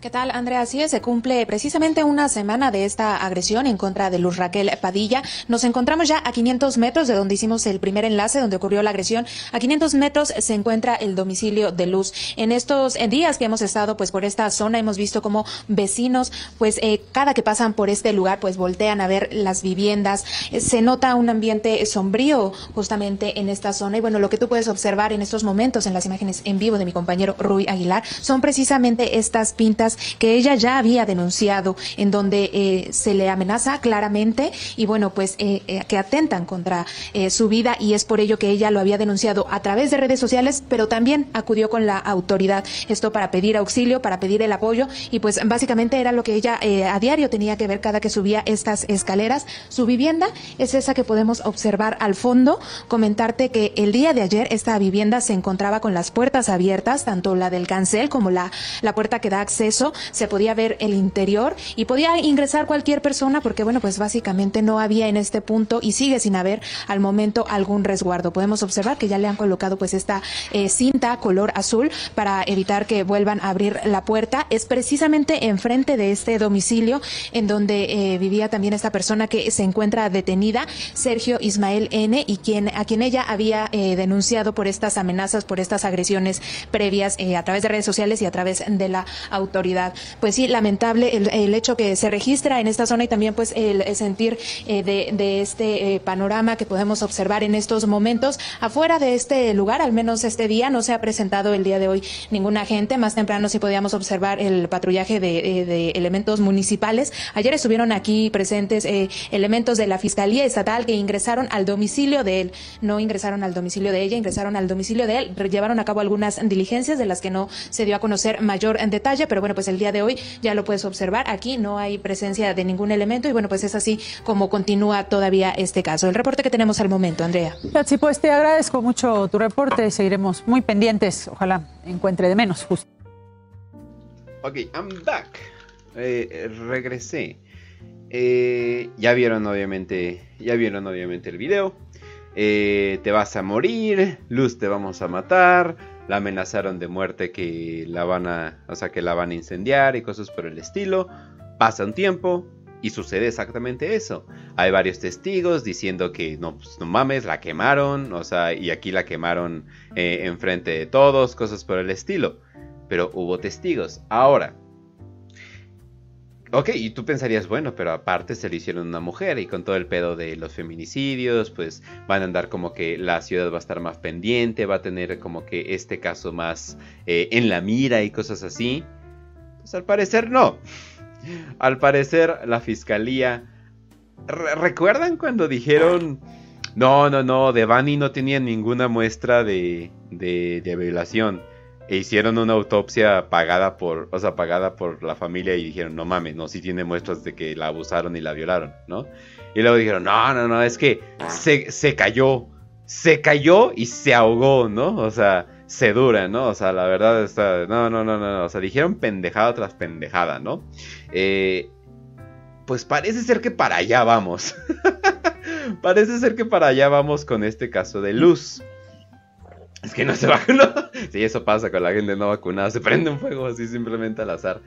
¿Qué tal, Andrea? Así es, se cumple precisamente una semana de esta agresión en contra de Luz Raquel Padilla. Nos encontramos ya a 500 metros de donde hicimos el primer enlace, donde ocurrió la agresión. A 500 metros se encuentra el domicilio de Luz. En estos días que hemos estado pues por esta zona, hemos visto como vecinos, pues eh, cada que pasan por este lugar, pues voltean a ver las viviendas. Eh, se nota un ambiente sombrío justamente en esta zona. Y bueno, lo que tú puedes observar en estos momentos en las imágenes en vivo de mi compañero Rui Aguilar son precisamente estas pintas que ella ya había denunciado, en donde eh, se le amenaza claramente y bueno, pues eh, eh, que atentan contra su vida y es por ello que ella lo había denunciado a través de redes sociales, pero también acudió con la autoridad, esto para pedir auxilio, para pedir el apoyo y pues básicamente era lo que ella a diario tenía que ver cada que subía estas escaleras. Su vivienda es esa que podemos observar al fondo. Comentarte que el día de ayer esta vivienda se encontraba con las puertas abiertas, tanto la del cancel como la, la puerta que da acceso se podía ver el interior y podía ingresar cualquier persona porque, bueno, pues básicamente no había en este punto y sigue sin haber al momento algún resguardo. Podemos observar que ya le han colocado pues esta eh, cinta color azul para evitar que vuelvan a abrir la puerta. Es precisamente enfrente de este domicilio en donde eh, vivía también esta persona que se encuentra detenida, Sergio Ismael N, y quien a quien ella había eh, denunciado por estas amenazas, por estas agresiones previas a través de redes sociales y a través de la autoridad. Pues sí, lamentable el, hecho que se registra en esta zona y también pues el, sentir de, de, este panorama que podemos observar en estos momentos. Afuera de este lugar, al menos este día, no se ha presentado el día de hoy ningún agente. Más temprano sí podíamos observar el patrullaje de, de elementos municipales. Ayer estuvieron aquí presentes eh, elementos de la Fiscalía Estatal que ingresaron al domicilio de él. No ingresaron al domicilio de ella, ingresaron al domicilio de él. Llevaron a cabo algunas diligencias de las que no se dio a conocer mayor detalle, pero bueno, pues el día de hoy ya lo puedes observar. Aquí no hay presencia de ningún elemento y bueno, pues es así como continúa todavía este caso. El reporte que tenemos al momento, Andrea. Sí, pues te agradezco mucho tu reporte. Seguiremos muy pendientes. Ojalá encuentre de menos justo. Ok, I'm back. Eh, regresé. Eh, ya vieron obviamente, ya vieron obviamente el video. Eh, te vas a morir, Luz te vamos a matar. La amenazaron de muerte que la van a, o sea, que la van a incendiar y cosas por el estilo. Pasa un tiempo y sucede exactamente eso. Hay varios testigos diciendo que no, pues, no mames, la quemaron, o sea, y aquí la quemaron eh, enfrente de todos, cosas por el estilo. Pero hubo testigos. Ahora, Ok, y tú pensarías, bueno, pero aparte se le hicieron una mujer y con todo el pedo de los feminicidios, pues van a andar como que la ciudad va a estar más pendiente, va a tener como que este caso más eh, en la mira y cosas así. Pues al parecer no. Al parecer la fiscalía... ¿Recuerdan cuando dijeron... No, no, no, Devani no tenía ninguna muestra de, de, de violación? E hicieron una autopsia pagada por, o sea, pagada por la familia y dijeron, no mames, no, sí tiene muestras de que la abusaron y la violaron, ¿no? Y luego dijeron, no, no, no, es que se, se cayó, se cayó y se ahogó, ¿no? O sea, se dura, ¿no? O sea, la verdad está, no, no, no, no, o sea, dijeron pendejada tras pendejada, ¿no? Eh, pues parece ser que para allá vamos. parece ser que para allá vamos con este caso de Luz. Es que no se vacunó. Sí, eso pasa con la gente no vacunada. Se prende un fuego así simplemente al azar.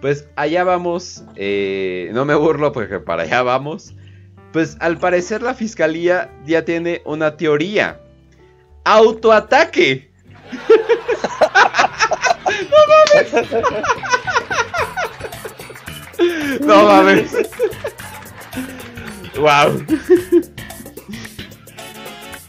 Pues allá vamos. Eh, no me burlo porque para allá vamos. Pues al parecer la fiscalía ya tiene una teoría. Autoataque. no mames. no mames. wow.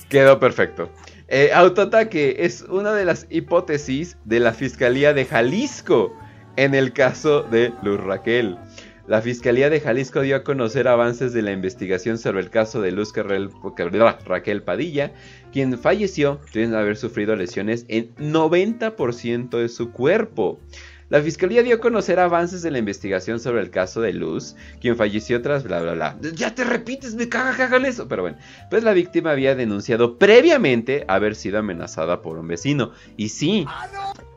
Quedó perfecto. Eh, autoataque es una de las hipótesis de la Fiscalía de Jalisco en el caso de Luz Raquel. La Fiscalía de Jalisco dio a conocer avances de la investigación sobre el caso de Luz Raquel Padilla, quien falleció tras haber sufrido lesiones en 90% de su cuerpo. La fiscalía dio a conocer avances de la investigación sobre el caso de Luz, quien falleció tras bla bla bla. Ya te repites, me caga hagan eso. Pero bueno, pues la víctima había denunciado previamente haber sido amenazada por un vecino. Y sí,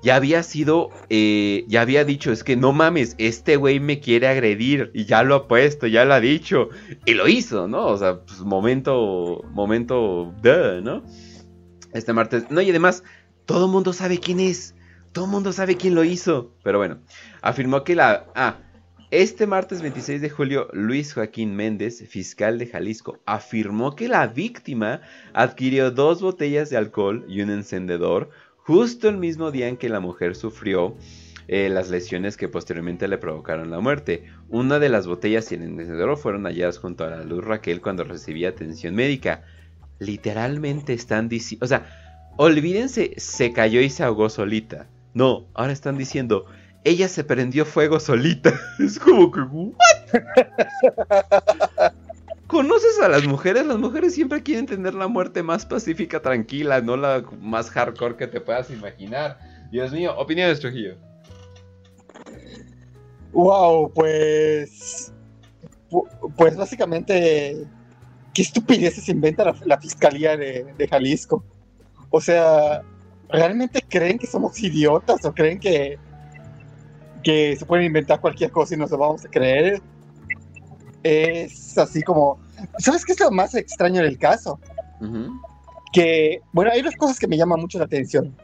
ya había sido, eh, ya había dicho, es que no mames, este güey me quiere agredir. Y ya lo ha puesto, ya lo ha dicho. Y lo hizo, ¿no? O sea, pues momento, momento, ¿no? Este martes. No, y además, todo el mundo sabe quién es. Todo el mundo sabe quién lo hizo. Pero bueno, afirmó que la... Ah, este martes 26 de julio, Luis Joaquín Méndez, fiscal de Jalisco, afirmó que la víctima adquirió dos botellas de alcohol y un encendedor justo el mismo día en que la mujer sufrió eh, las lesiones que posteriormente le provocaron la muerte. Una de las botellas y el encendedor fueron halladas junto a la luz Raquel cuando recibía atención médica. Literalmente están diciendo... O sea, olvídense, se cayó y se ahogó solita. No, ahora están diciendo, ella se prendió fuego solita. Es como que, ¿Conoces a las mujeres? Las mujeres siempre quieren tener la muerte más pacífica, tranquila, no la más hardcore que te puedas imaginar. Dios mío, opiniones, Trujillo. Wow, pues. Pues básicamente. ¿Qué estupideces se inventa la, fiscalía de Jalisco? O sea, ¿realmente creen que somos idiotas o creen que, que se pueden inventar cualquier cosa y nos lo vamos a creer. Es así como, ¿sabes qué es lo más extraño del caso? Que, bueno, hay dos cosas que me llaman mucho la atención.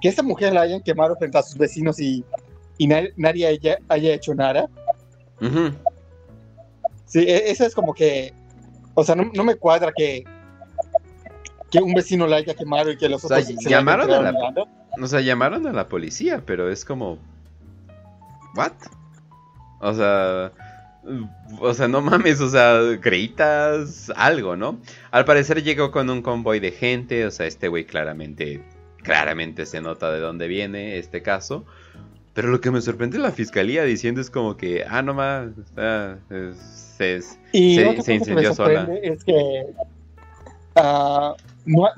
Que esta mujer la hayan quemado frente a sus vecinos y, y na- nadie haya, haya hecho nada. Sí, e- eso es como que, o sea, no, no me cuadra que, que un vecino la haya quemado y que los O sea, otros se la llamaron a la, o sea, llamaron a la policía, pero es como, what? O sea, o sea, no mames, o sea, gritas algo, ¿no? Al parecer llegó con un convoy de gente, o sea, este güey claramente, claramente se nota de dónde viene este caso. Pero lo que me sorprende la fiscalía diciendo es como que, ah, no más, se, se, Y incendió sola. es que ah, no ha-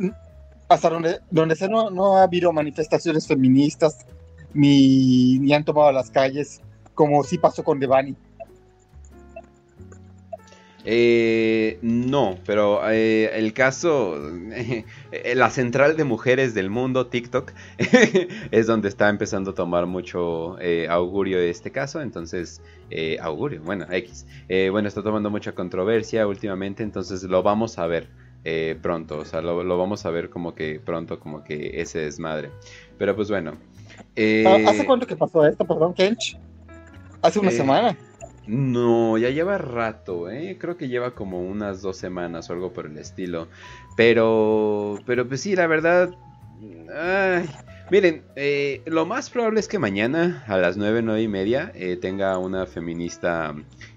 hasta donde, donde sé no, no ha habido manifestaciones feministas ni, ni han tomado las calles como sí pasó con Devani. Eh, no, pero eh, el caso, eh, la central de mujeres del mundo, TikTok, es donde está empezando a tomar mucho eh, augurio este caso, entonces, eh, augurio, bueno, X, bueno, está tomando mucha controversia últimamente, entonces lo vamos a ver eh, pronto, o sea, lo, lo vamos a ver como que pronto, como que ese desmadre. Pero pues bueno. eh, Ah, ¿Hace cuánto que pasó esto, perdón, Kench? Hace una Eh, semana. No, ya lleva rato, ¿eh? Creo que lleva como unas dos semanas o algo por el estilo. Pero, pero pues sí, la verdad... ay, miren, eh, lo más probable es que mañana a las nueve, nueve y media eh, tenga una feminista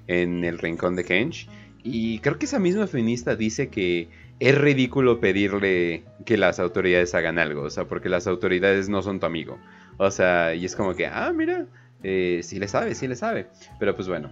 en el rincón de Kench. Y creo que esa misma feminista dice que es ridículo pedirle que las autoridades hagan algo. O sea, porque las autoridades no son tu amigo. O sea, y es como que, ah, mira, eh, sí le sabe, sí le sabe. Pero pues bueno.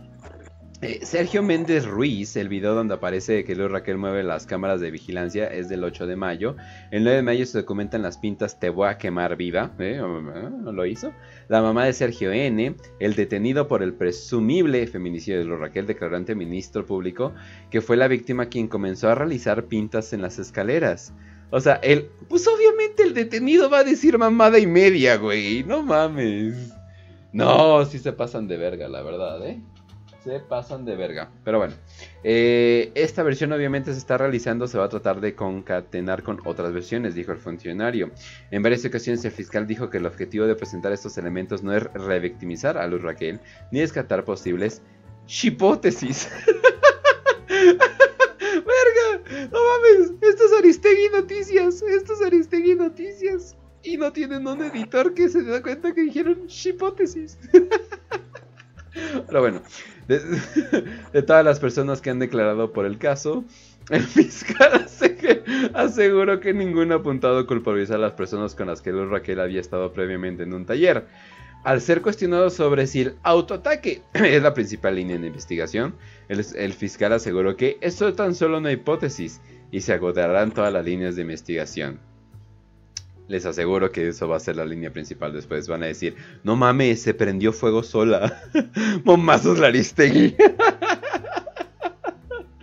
Eh, Sergio Méndez Ruiz, el video donde aparece que Luis Raquel mueve las cámaras de vigilancia es del 8 de mayo. El 9 de mayo se documentan las pintas Te voy a quemar viva. ¿eh? ¿No lo hizo? La mamá de Sergio N., el detenido por el presumible feminicidio de Luis Raquel, declaró ante ministro público que fue la víctima quien comenzó a realizar pintas en las escaleras. O sea, él, pues obviamente el detenido va a decir mamada y media, güey. No mames. No, sí se pasan de verga, la verdad, ¿eh? Se pasan de verga. Pero bueno, eh, esta versión obviamente se está realizando, se va a tratar de concatenar con otras versiones, dijo el funcionario. En varias ocasiones el fiscal dijo que el objetivo de presentar estos elementos no es revictimizar a Luz Raquel, ni descartar posibles hipótesis. ¡Verga! ¡No mames! Esto es Aristegui Noticias. Esto es Aristegui Noticias. Y no tienen un editor que se da cuenta que dijeron hipótesis. Pero bueno, de, todas las personas que han declarado por el caso, el fiscal ase- aseguró que ninguno ha apuntado a culpabilizar a las personas con las que Luz Raquel había estado previamente en un taller. Al ser cuestionado sobre si el autoataque es la principal línea de investigación, el, el fiscal aseguró que esto es tan solo una hipótesis y se agotarán todas las líneas de investigación. Les aseguro que eso va a ser la línea principal después. Van a decir, no mames, se prendió fuego sola. Momazos Laristegui.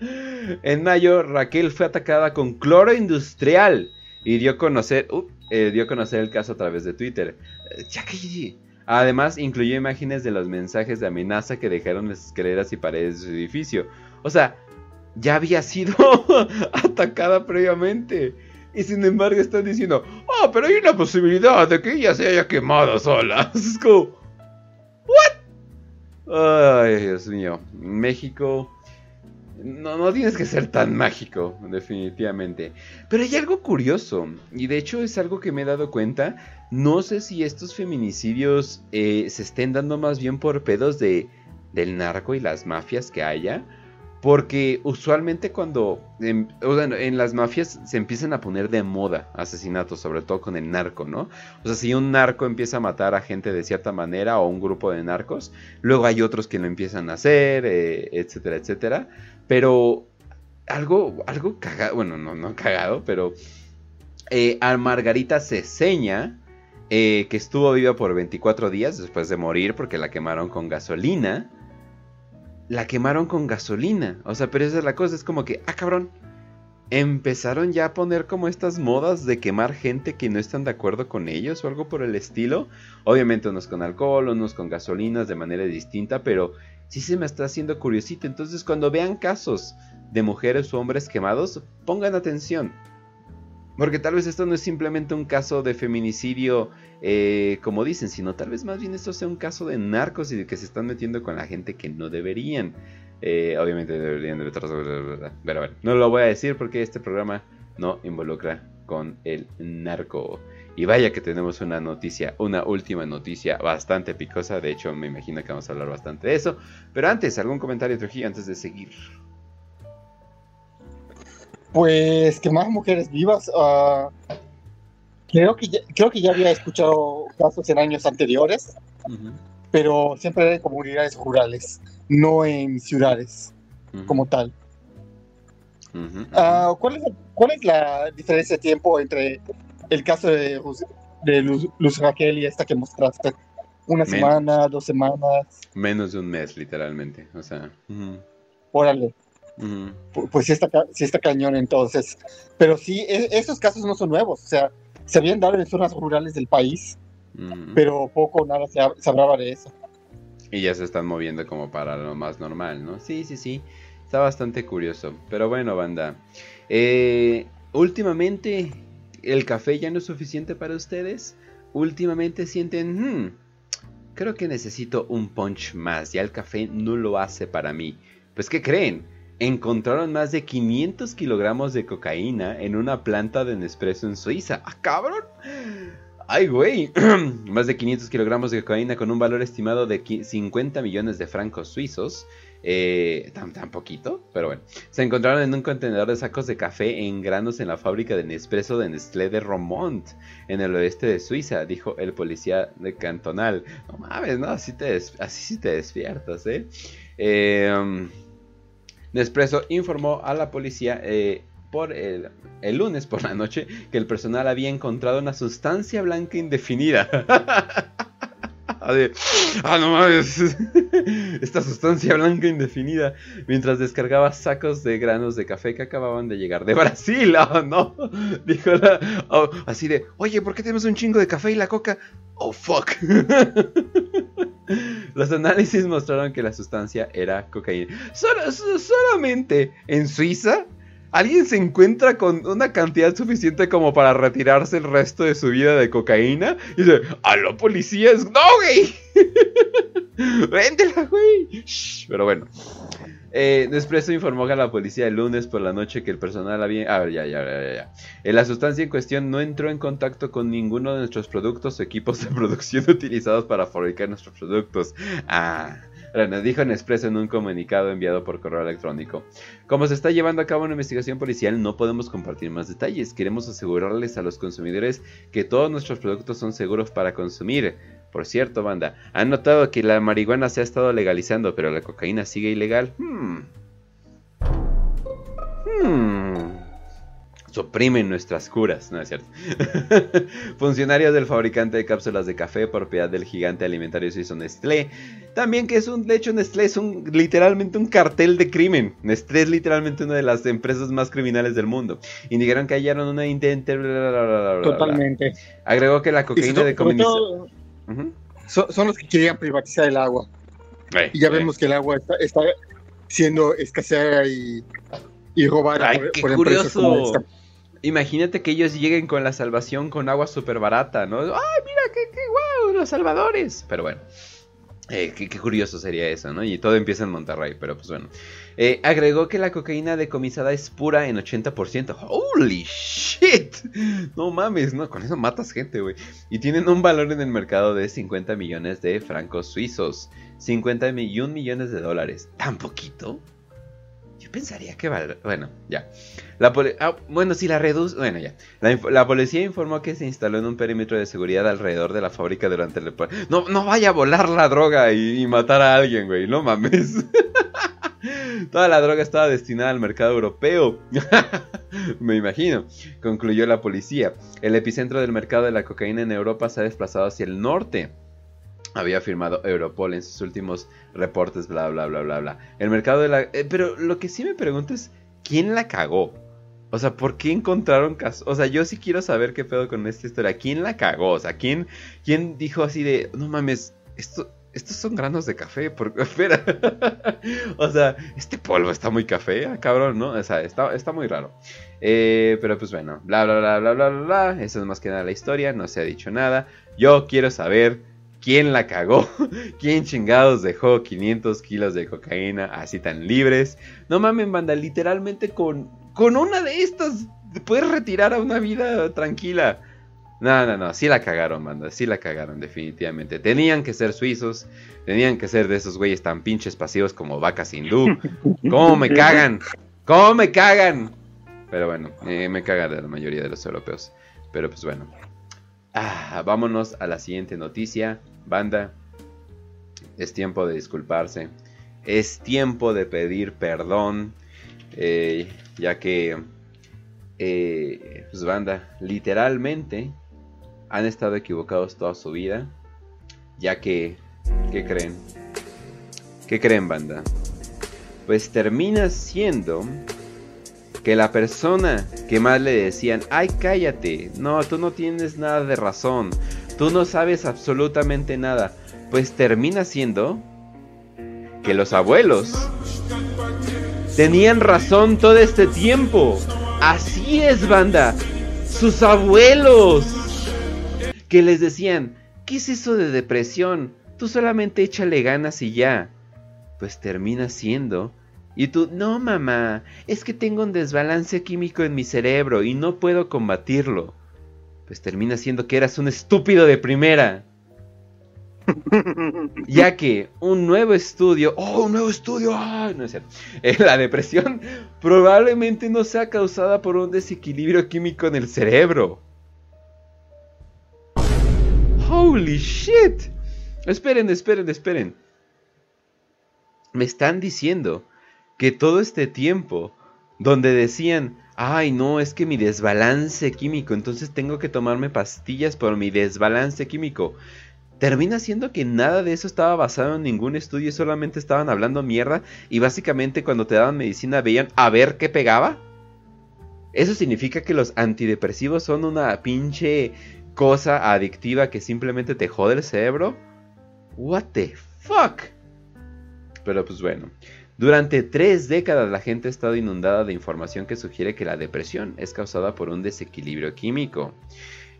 en mayo, Raquel fue atacada con cloro industrial y dio a conocer, uh, eh, dio conocer el caso a través de Twitter. Eh, Además, incluyó imágenes de los mensajes de amenaza que dejaron las escaleras y paredes de su edificio. O sea, ya había sido atacada previamente. Y sin embargo están diciendo, oh, pero hay una posibilidad de que ella se haya quemado sola. Es como, ¿what? Ay, Dios mío. México... No, no tienes que ser tan mágico, definitivamente. Pero hay algo curioso, y de hecho es algo que me he dado cuenta. No sé si estos feminicidios eh, se estén dando más bien por pedos de, del narco y las mafias que haya. Porque usualmente cuando en, en las mafias se empiezan a poner de moda asesinatos, sobre todo con el narco, ¿no? O sea, si un narco empieza a matar a gente de cierta manera o un grupo de narcos, luego hay otros que lo empiezan a hacer, eh, etcétera, etcétera. Pero algo, algo cagado, bueno, no, no cagado, pero eh, a Margarita Ceseña, eh, que estuvo viva por 24 días después de morir porque la quemaron con gasolina. La quemaron con gasolina. O sea, pero esa es la cosa, es como que, ah, cabrón. empezaron ya a poner como estas modas de quemar gente que no están de acuerdo con ellos o algo por el estilo. Obviamente unos con alcohol, unos con gasolinas de manera distinta, pero sí se me está haciendo curiosito. Entonces cuando vean casos de mujeres o hombres quemados, pongan atención. Porque tal vez esto no es simplemente un caso de feminicidio, eh, como dicen, sino tal vez más bien esto sea un caso de narcos y de que se están metiendo con la gente que no deberían. Eh, obviamente deberían de Pero bueno, no lo voy a decir porque este programa no involucra con el narco. Y vaya que tenemos una noticia, una última noticia bastante picosa. De hecho, me imagino que vamos a hablar bastante de eso. Pero antes, algún comentario, Trujillo, antes de seguir. Pues que más mujeres vivas. Uh, creo, que ya, creo que ya había escuchado casos en años anteriores, pero siempre en comunidades rurales, no en ciudades como tal. Uh, ¿cuál, es, ¿Cuál es la diferencia de tiempo entre el caso de, de Luz, Raquel y esta que mostraste? ¿Una semana, dos semanas? Menos de un mes, literalmente. O sea. Órale. Pues sí está, sí está cañón entonces. Pero sí, e, esos casos no son nuevos. O sea, se habían dado en zonas rurales del país, pero poco o nada se, se, hablaba de eso. Y ya se están moviendo como para lo más normal, ¿no? Sí, sí, sí. Está bastante curioso. Pero bueno, banda. Eh, últimamente, ¿el café ya no es suficiente para ustedes? Últimamente sienten, hmm, creo que necesito un punch más. Ya el café no lo hace para mí. Pues, ¿qué creen? Encontraron más de 500 kilogramos de cocaína en una planta de Nespresso en Suiza. ¡Ah, cabrón! ¡Ay, güey! más de 500 kilogramos de cocaína con un valor estimado de 50 millones de francos suizos. Eh, tan, pero bueno. Se encontraron en un contenedor de sacos de café en granos en la fábrica de Nespresso de Nestlé de Romont, en el oeste de Suiza, dijo el policía de cantonal. No mames, no, así, te así sí te despiertas, ¿eh? Eh... Nespresso informó a la policía eh, por el, lunes por la noche que el personal había encontrado una sustancia blanca indefinida. ah, no mames. Esta sustancia blanca indefinida. Mientras descargaba sacos de granos de café que acababan de llegar de Brasil. Oh, no. Dijo la. Oh, así de. Oye, ¿por qué tenemos un chingo de café y la coca? Oh, fuck. Los análisis mostraron que la sustancia era cocaína. solamente en Suiza alguien se encuentra con una cantidad suficiente como para retirarse el resto de su vida de cocaína y dice, a los policías, no, güey. Véndela, güey. Pero bueno. Eh, Nespresso informó a la policía el lunes por la noche que el personal había... A ver, ya, ya, ya, ya. Eh, la sustancia en cuestión no entró en contacto con ninguno de nuestros productos o equipos de producción utilizados para fabricar nuestros productos. Ah... Nos dijo Nespresso en un comunicado enviado por correo electrónico. Como se está llevando a cabo una investigación policial, no podemos compartir más detalles. Queremos asegurarles a los consumidores que todos nuestros productos son seguros para consumir. Por cierto, banda, ¿han notado que la marihuana se ha estado legalizando, pero la cocaína sigue ilegal? Hmm. Hmm suprimen nuestras curas, ¿no es cierto? Funcionarios del fabricante de cápsulas de café, propiedad del gigante alimentario suizo Nestlé, también que es un, de hecho Nestlé es un, literalmente un cartel de crimen, Nestlé es literalmente una de las empresas más criminales del mundo, indicaron que hallaron una intente... Totalmente. Agregó que la cocaína de son, los que querían privatizar el agua. y ya vemos que el agua está, está siendo escaseada y y robar Ay, qué curioso. Imagínate que ellos lleguen con la salvación con agua súper barata, ¿no? ¡Ay, mira, qué, qué guau! Los salvadores. Pero bueno. Eh, qué, curioso sería eso, ¿no? Y todo empieza en Monterrey, pero pues bueno. Eh, agregó que la cocaína decomisada es pura en 80%. ¡Holy shit! No mames, no, con eso matas gente, güey. Y tienen un valor en el mercado de 50 millones de francos suizos. 51 millones de dólares. ¿Tan poquito? Pensaría que vale. Bueno, ya. La ah, bueno, si la reduce. Bueno, ya. La, policía informó que se instaló en un perímetro de seguridad alrededor de la fábrica durante el. No, no vaya a volar la droga y, matar a alguien, güey. No mames. Toda la droga estaba destinada al mercado europeo. Me imagino, concluyó la policía. El epicentro del mercado de la cocaína en Europa se ha desplazado hacia el norte había firmado Europol en sus últimos reportes, bla, bla, bla, bla, bla. El mercado de la... Eh, pero lo que sí me pregunto es, ¿quién la cagó? O sea, ¿por qué encontraron caso? O sea, yo sí quiero saber qué pedo con esta historia. ¿Quién la cagó? O sea, ¿quién, quién dijo así de, no mames, esto, estos son granos de café? Porque, espera. o sea, este polvo está muy café, ah, cabrón, ¿no? O sea, está, está muy raro. Eh, pero pues bueno, bla, bla, bla, bla, bla, bla, bla. Eso es más que nada la historia, no se ha dicho nada. Yo quiero saber quién la cagó, quién chingados dejó 500 kilos de cocaína así tan libres. No mames, banda, literalmente con, con una de estas puedes retirar a una vida tranquila. No, no, no, sí la cagaron, banda, sí la cagaron, definitivamente. Tenían que ser suizos, tenían que ser de esos güeyes tan pinches pasivos como vacas hindú. ¿Cómo me cagan? ¿Cómo me cagan? Pero bueno, eh, me caga de la mayoría de los europeos. Pero pues bueno. Ah, vámonos a la siguiente noticia. Banda, es tiempo de disculparse. Es tiempo de pedir perdón. Eh, ya que, eh, pues banda, literalmente han estado equivocados toda su vida. Ya que, ¿qué creen? ¿Qué creen, banda? Pues termina siendo que la persona que más le decían, ay cállate, no, tú no tienes nada de razón, tú no sabes absolutamente nada, pues termina siendo que los abuelos tenían razón todo este tiempo. Así es, banda, sus abuelos que les decían, ¿qué es eso de depresión? Tú solamente échale ganas y ya. Pues termina siendo y tú, no mamá, es que tengo un desbalance químico en mi cerebro y no puedo combatirlo. Pues termina siendo que eras un estúpido de primera. ya que un nuevo estudio, oh, un nuevo estudio, ah, no es cierto. Eh, la depresión probablemente no sea causada por un desequilibrio químico en el cerebro. Holy shit. Esperen, esperen, esperen. Me están diciendo que todo este tiempo donde decían, ay no, es que mi desbalance químico, entonces tengo que tomarme pastillas por mi desbalance químico. Termina siendo que nada de eso estaba basado en ningún estudio, solamente estaban hablando mierda y básicamente cuando te daban medicina veían a ver qué pegaba. ¿Eso significa que los antidepresivos son una pinche cosa adictiva que simplemente te jode el cerebro? What the fuck? Pero pues bueno, durante tres décadas la gente ha estado inundada de información que sugiere que la depresión es causada por un desequilibrio químico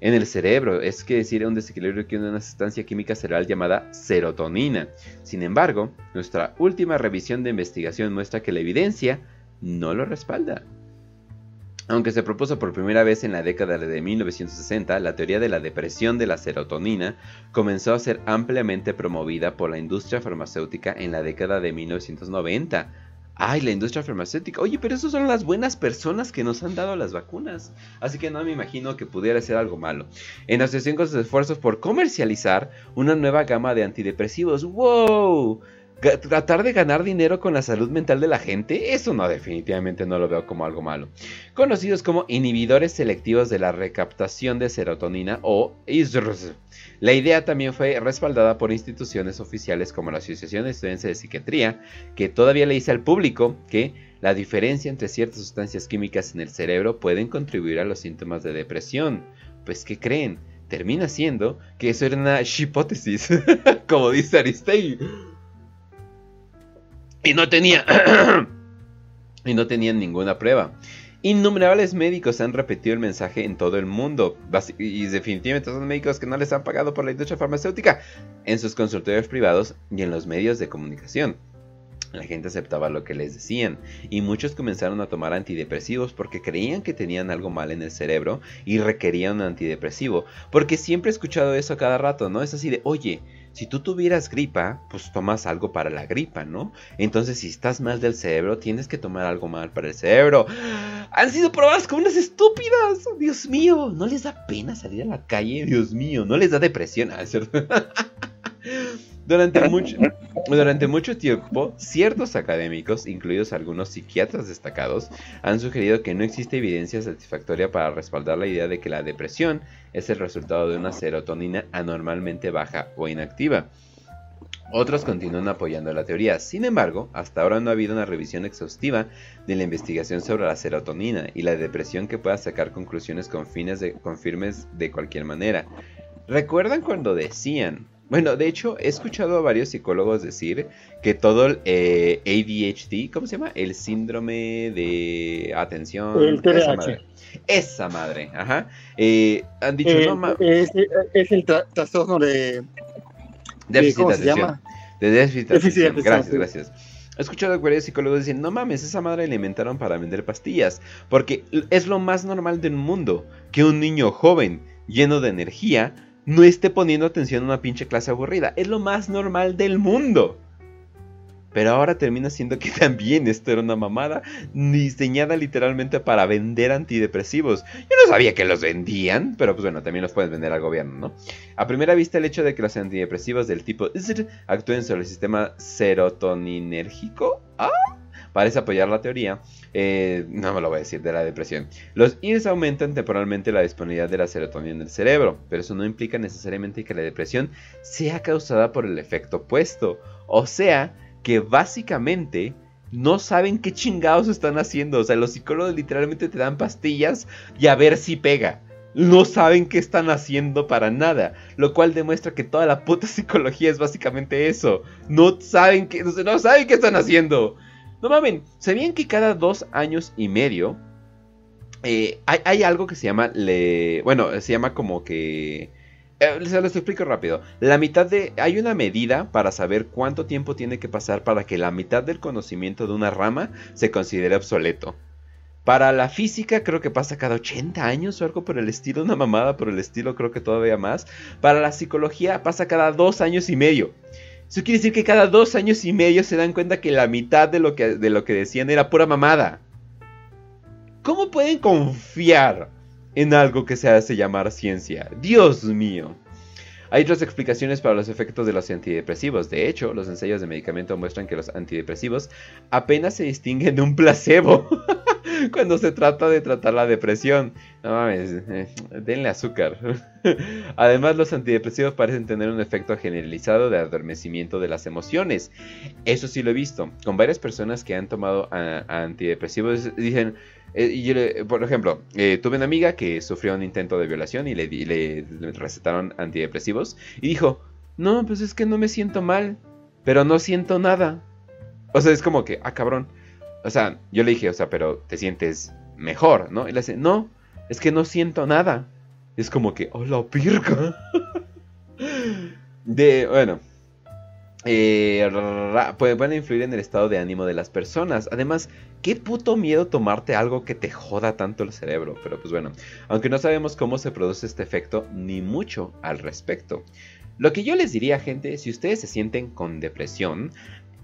en el cerebro, es que decir un desequilibrio de una sustancia química cerebral llamada serotonina. Sin embargo, nuestra última revisión de investigación muestra que la evidencia no lo respalda. Aunque se propuso por primera vez en la década de 1960, la teoría de la depresión de la serotonina comenzó a ser ampliamente promovida por la industria farmacéutica en la década de 1990. Ay, la industria farmacéutica. Oye, pero esas son las buenas personas que nos han dado las vacunas. Así que no me imagino que pudiera ser algo malo. En asociación con sus esfuerzos por comercializar una nueva gama de antidepresivos. ¡Wow! Tratar de ganar dinero con la salud mental de la gente, eso no, definitivamente no lo veo como algo malo. Conocidos como inhibidores selectivos de la recaptación de serotonina o ISRS. La idea también fue respaldada por instituciones oficiales como la Asociación Estudiantes de Psiquiatría, que todavía le dice al público que la diferencia entre ciertas sustancias químicas en el cerebro pueden contribuir a los síntomas de depresión. Pues, ¿qué creen? Termina siendo que eso era una hipótesis, como dice Aristegui. Y no tenía. y no tenían ninguna prueba. Innumerables médicos han repetido el mensaje en todo el mundo. Y definitivamente son médicos que no les han pagado por la industria farmacéutica. En sus consultorios privados y en los medios de comunicación. La gente aceptaba lo que les decían y muchos comenzaron a tomar antidepresivos porque creían que tenían algo mal en el cerebro y requerían un antidepresivo. Porque siempre he escuchado eso cada rato, ¿no? Es así de, oye, si tú tuvieras gripa, pues tomas algo para la gripa, ¿no? Entonces, si estás mal del cerebro, tienes que tomar algo mal para el cerebro. Han sido probadas como unas estúpidas. Dios mío, no les da pena salir a la calle. Dios mío, no les da depresión. Ah, ¿cierto? Durante mucho, durante mucho tiempo, ciertos académicos, incluidos algunos psiquiatras destacados, han sugerido que no existe evidencia satisfactoria para respaldar la idea de que la depresión es el resultado de una serotonina anormalmente baja o inactiva. Otros continúan apoyando la teoría. Sin embargo, hasta ahora no ha habido una revisión exhaustiva de la investigación sobre la serotonina y la depresión que pueda sacar conclusiones con fines de, con firmes de cualquier manera. ¿Recuerdan cuando decían? Bueno, de hecho, he escuchado a varios psicólogos decir que todo el eh, ADHD, ¿cómo se llama? El síndrome de atención. El esa TDAH. madre. Esa madre, ajá. Eh, han dicho, Eh, no ma- es, es el tra- trastorno de. Déficit ¿cómo de se atención. llama? De déficit de Déficit de atención. Gracias, sí. gracias. He escuchado a varios psicólogos decir, no mames, esa madre la inventaron para vender pastillas. Porque es lo más normal del mundo que un niño joven, lleno de energía, no esté poniendo atención a una pinche clase aburrida. Es lo más normal del mundo. Pero ahora termina siendo que también esto era una mamada diseñada literalmente para vender antidepresivos. Yo no sabía que los vendían, pero pues bueno, también los pueden vender al gobierno, ¿no? A primera vista, el hecho de que los antidepresivos del tipo actúen sobre el sistema serotoninérgico ah, parece apoyar la teoría. eh, no me lo voy a decir, de la depresión. Los IRS aumentan temporalmente la disponibilidad de la serotonina en el cerebro, pero eso no implica necesariamente que la depresión sea causada por el efecto opuesto. O sea, que básicamente no saben qué chingados están haciendo. O sea, los psicólogos literalmente te dan pastillas y a ver si pega. No saben qué están haciendo para nada. Lo cual demuestra que toda la puta psicología es básicamente eso. No saben qué, no saben qué están haciendo. No mamen, ¿sabían que cada dos años y medio eh, hay, algo que se llama, bueno, se llama como que... eh, se los explico rápido. La mitad de... Hay una medida para saber cuánto tiempo tiene que pasar para que la mitad del conocimiento de una rama se considere obsoleto. Para la física creo que pasa cada 80 años o algo por el estilo, una mamada por el estilo creo que todavía más. Para la psicología pasa cada dos años y medio. Eso quiere decir que cada dos años y medio se dan cuenta que la mitad de lo que, de lo que decían era pura mamada. ¿Cómo pueden confiar en algo que se hace llamar ciencia? Dios mío. Hay otras explicaciones para los efectos de los antidepresivos. De hecho, los ensayos de medicamento muestran que los antidepresivos apenas se distinguen de un placebo cuando se trata de tratar la depresión. No mames, eh, denle azúcar. Además, los antidepresivos parecen tener un efecto generalizado de adormecimiento de las emociones. Eso sí lo he visto. Con varias personas que han tomado ah, antidepresivos dicen, eh, por ejemplo, eh, tuve una amiga que sufrió un intento de violación y le, le recetaron antidepresivos y dijo, no, pues es que no me siento mal, pero no siento nada. O sea, es como que, ah, cabrón. O sea, yo le dije, o sea, pero te sientes mejor, ¿no? Y le dice, no, es que no siento nada. Es como que, oh, la pirca. De, bueno, eh, ra- puede- pueden influir en el estado de ánimo de las personas. Además, qué puto miedo tomarte algo que te joda tanto el cerebro. Pero pues bueno, aunque no sabemos cómo se produce este efecto, ni mucho al respecto. Lo que yo les diría, gente, si ustedes se sienten con depresión,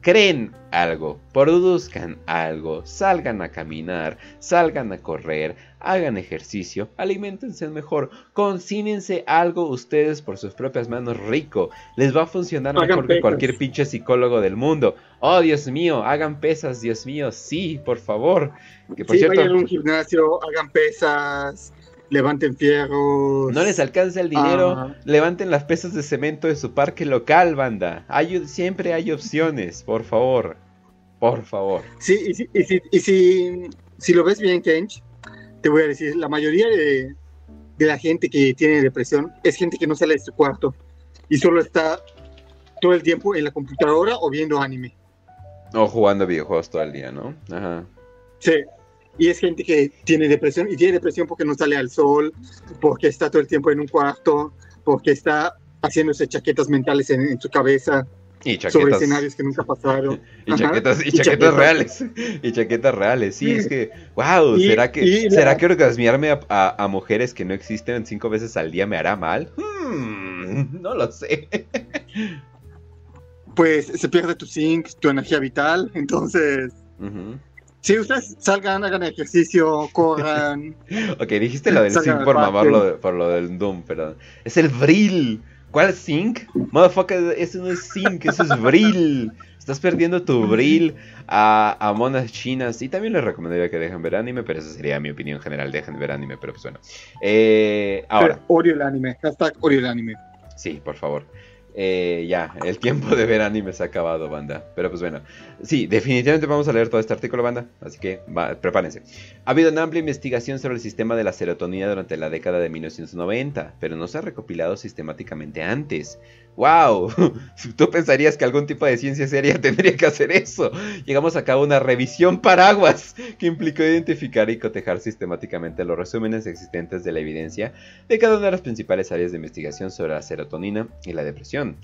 creen algo, produzcan algo, salgan a caminar, salgan a correr, hagan ejercicio, alimentense mejor, consímense algo ustedes por sus propias manos rico, les va a funcionar Hagan mejor que cualquier pinche psicólogo del mundo. Oh, Dios mío, hagan pesas, Dios mío, sí, por favor. Que por Sí, cierto, vayan a un gimnasio, hagan pesas, levanten fierros. no les alcanza el dinero, Ah. levanten las pesas de cemento de su parque local, banda. Hay, siempre hay opciones, por favor. Por favor. Sí, y si, y si, y si, si lo ves bien, Kench, te voy a decir, la mayoría de, de la gente que tiene depresión es gente que no sale de su cuarto y solo está todo el tiempo en la computadora o viendo anime. O jugando videojuegos todo el día, ¿no? Ajá. Sí. Y es gente que tiene depresión y tiene depresión porque no sale al sol, porque está todo el tiempo en un cuarto, porque está haciéndose chaquetas mentales en, en su cabeza Y sobre escenarios que nunca pasaron. Y chaquetas, y Y chaquetas reales. Y chaquetas reales. Sí, es que, wow, Y- ¿será que, la- ¿será que orgasmearme a, a- a mujeres que no existen cinco veces al día me hará mal? Hmm, no lo sé. Pues se pierde tu zinc, tu energía vital, entonces... Si ustedes salgan, hagan ejercicio, corran. Ok, dijiste lo del zinc por mamarlo por lo del Doom, perdón. Es el Vril. ¿Cuál zinc? Motherfucker, eso no es zinc, eso es Vril. Estás perdiendo tu Vril a, a monas chinas. Y también les recomendaría que dejen ver anime, pero esa sería mi opinión general. Dejen ver anime, pero pues bueno. Eh, ahora. Odio el anime. Hashtag odio el anime. Sí, por favor. Eh, ya, el tiempo de ver anime se ha acabado, banda. Pero pues bueno, sí, definitivamente vamos a leer todo este artículo, banda. Así que prepárense. Ha habido una amplia investigación sobre el sistema de la serotonina durante la década de 1990, pero no se ha recopilado sistemáticamente antes. ¡Wow! Tú pensarías que algún tipo de ciencia seria tendría que hacer eso. Llegamos a cabo una revisión paraguas que implicó identificar y cotejar sistemáticamente los resúmenes existentes de la evidencia de cada una de las principales áreas de investigación sobre la serotonina y la depresión.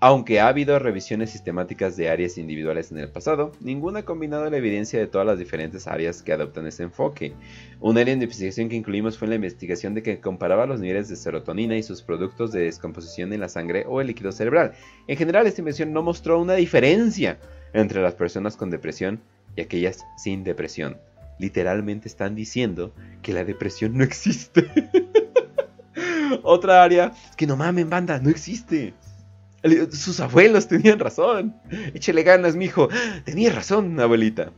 Aunque ha habido revisiones sistemáticas de áreas individuales en el pasado, ninguna ha combinado la evidencia de todas las diferentes áreas que adoptan este enfoque. Un área de investigación que incluimos fue la investigación de que comparaba los niveles de serotonina y sus productos de descomposición en la sangre o el líquido cerebral. En general, esta investigación no mostró una diferencia entre las personas con depresión y aquellas sin depresión. Literalmente están diciendo que la depresión no existe. Otra área que no mamen, banda, no existe. Sus abuelos tenían razón. Échele ganas, mijo. Tenía razón, abuelita.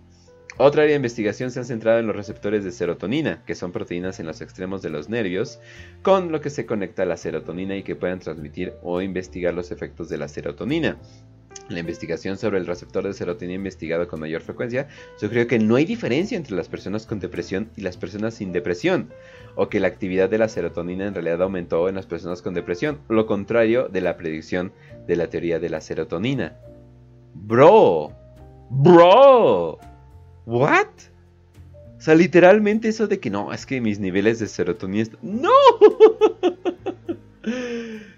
Otra área de investigación se ha centrado en los receptores de serotonina, que son proteínas en los extremos de los nervios, con lo que se conecta a la serotonina y que pueden transmitir o investigar los efectos de la serotonina. La investigación sobre el receptor de serotonina investigado con mayor frecuencia sugirió que no hay diferencia entre las personas con depresión y las personas sin depresión, o que la actividad de la serotonina en realidad aumentó en las personas con depresión, lo contrario de la predicción de la teoría de la serotonina. Bro, bro, what? O sea, literalmente eso de que no, es que mis niveles de serotonina... ¡No!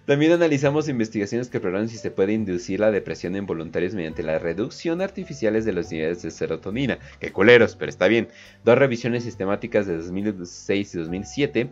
También analizamos investigaciones que probaron si se puede inducir la depresión en voluntarios mediante la reducción artificiales de los niveles de serotonina. ¡Qué culeros! Pero está bien. Dos revisiones sistemáticas de 2006 y 2007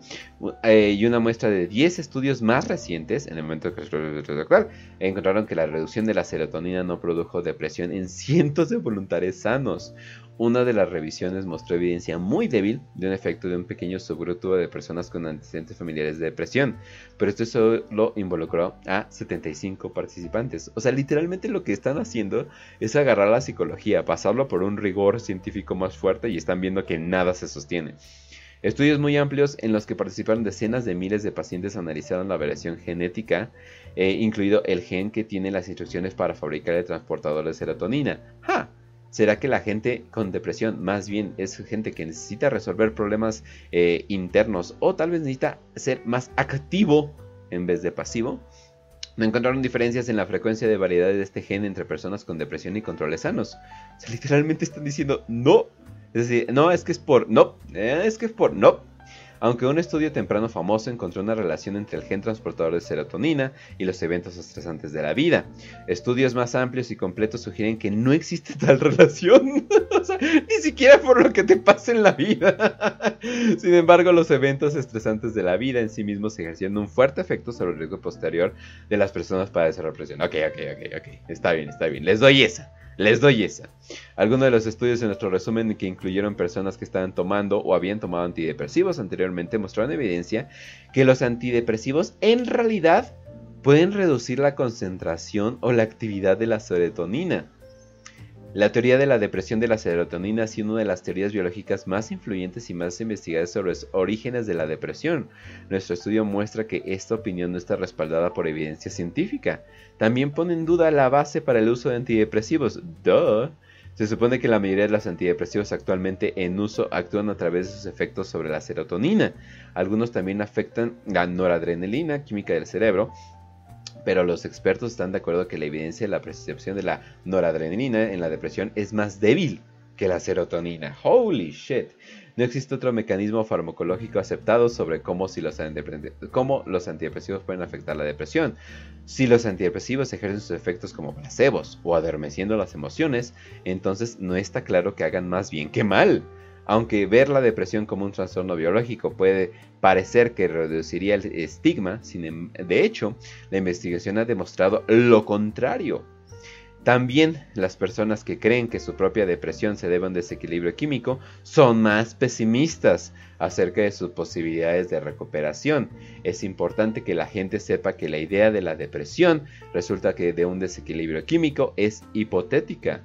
eh, y una muestra de 10 estudios más recientes, en el momento que actual, encontraron que la reducción de la serotonina no produjo depresión en cientos de voluntarios sanos. Una de las revisiones mostró evidencia muy débil de un efecto de un pequeño subgrupo de personas con antecedentes familiares de depresión, pero esto solo involucró a 75 participantes. O sea, literalmente lo que están haciendo es agarrar la psicología, pasarlo por un rigor científico más fuerte y están viendo que nada se sostiene. Estudios muy amplios en los que participaron decenas de miles de pacientes analizaron la variación genética, eh, incluido el gen que tiene las instrucciones para fabricar el transportador de serotonina. ¡Ja! ¿Será que la gente con depresión más bien es gente que necesita resolver problemas eh, internos o tal vez necesita ser más activo en vez de pasivo? No encontraron diferencias en la frecuencia de variedades de este gen entre personas con depresión y controles sanos. Literalmente están diciendo no. Es decir, no, es que es por no. Eh, es que es por no aunque un estudio temprano famoso encontró una relación entre el gen transportador de serotonina y los eventos estresantes de la vida. Estudios más amplios y completos sugieren que no existe tal relación, ni siquiera por lo que te pasa en la vida. Sin embargo, los eventos estresantes de la vida en sí mismos ejercieron un fuerte efecto sobre el riesgo posterior de las personas para desarrollar presión. Ok, ok, ok, ok, está bien, está bien, les doy esa. Les doy esa. Algunos de los estudios en nuestro resumen que incluyeron personas que estaban tomando o habían tomado antidepresivos anteriormente mostraron evidencia que los antidepresivos en realidad pueden reducir la concentración o la actividad de la serotonina. La teoría de la depresión de la serotonina ha sido una de las teorías biológicas más influyentes y más investigadas sobre los orígenes de la depresión. Nuestro estudio muestra que esta opinión no está respaldada por evidencia científica. También pone en duda la base para el uso de antidepresivos. Duh. Se supone que la mayoría de los antidepresivos actualmente en uso actúan a través de sus efectos sobre la serotonina. Algunos también afectan la noradrenalina, química del cerebro, pero los expertos están de acuerdo que la evidencia de la percepción de la noradrenalina en la depresión es más débil que la serotonina. Holy shit. No existe otro mecanismo farmacológico aceptado sobre cómo, si los, cómo los antidepresivos pueden afectar la depresión. Si los antidepresivos ejercen sus efectos como placebos o adormeciendo las emociones, entonces no está claro que hagan más bien que mal. Aunque ver la depresión como un trastorno biológico puede parecer que reduciría el estigma, em, de hecho, la investigación ha demostrado lo contrario. También las personas que creen que su propia depresión se debe a un desequilibrio químico son más pesimistas acerca de sus posibilidades de recuperación. Es importante que la gente sepa que la idea de la depresión resulta que de un desequilibrio químico es hipotética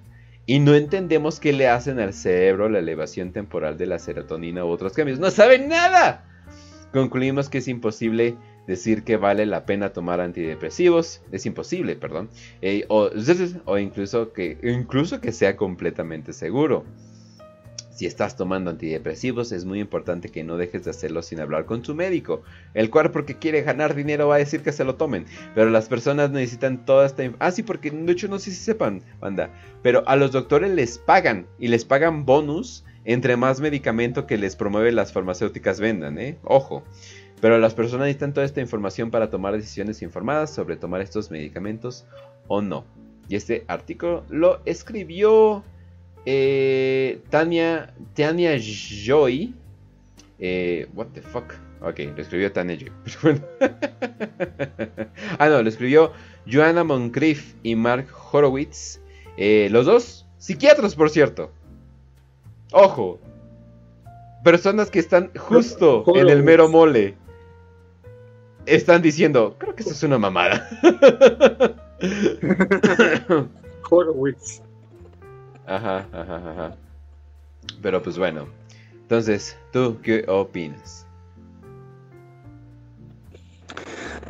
y no entendemos qué le hacen al cerebro la elevación temporal de la serotonina u otros cambios. ¡No saben nada! Concluimos que es imposible decir que vale la pena tomar antidepresivos. Es imposible, perdón. Eh, o, o incluso, que, incluso que sea completamente seguro. Si estás tomando antidepresivos, es muy importante que no dejes de hacerlo sin hablar con tu médico. El cual porque quiere ganar dinero va a decir que se lo tomen. Pero las personas necesitan toda esta... Ah, sí, porque de hecho no sé si sepan, banda. Pero a los doctores les pagan. Y les pagan bonus entre más medicamento que les promueven las farmacéuticas vendan, ¿eh? Ojo. Pero las personas necesitan toda esta información para tomar decisiones informadas sobre tomar estos medicamentos o no. Y este artículo lo escribió eh, Tania, Tania Joy. Eh, what the fuck? Ok, lo escribió Tania Joy. ah, no, lo escribió Joanna Moncrief y Mark Horowitz. Eh, los dos psiquiatras, por cierto. Ojo. Personas que están justo en el mero mole. Están diciendo, creo que esto es una mamada. Horowitz. Ajá, ajá, ajá. Pero pues bueno. Entonces, ¿tú qué opinas?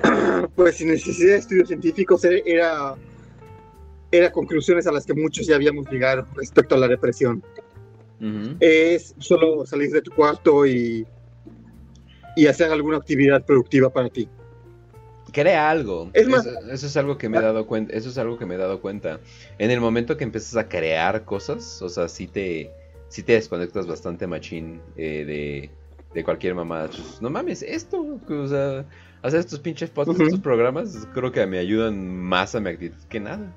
Pues sin necesidad de estudios científicos era, era conclusiones a las que muchos ya habíamos llegado respecto a la depresión. Es solo salir de tu cuarto y, y hacer alguna actividad productiva para ti. Crea algo. Es más, eso, es algo que me he dado cuenta. Eso es algo que me he dado cuenta. En el momento que empiezas a crear cosas, o sea, si te, si te desconectas bastante machín eh, de, de, cualquier mamá. Pues, no mames, esto, o sea, hacer estos pinches podcasts, estos programas, creo que me ayudan más a mi actitud que nada.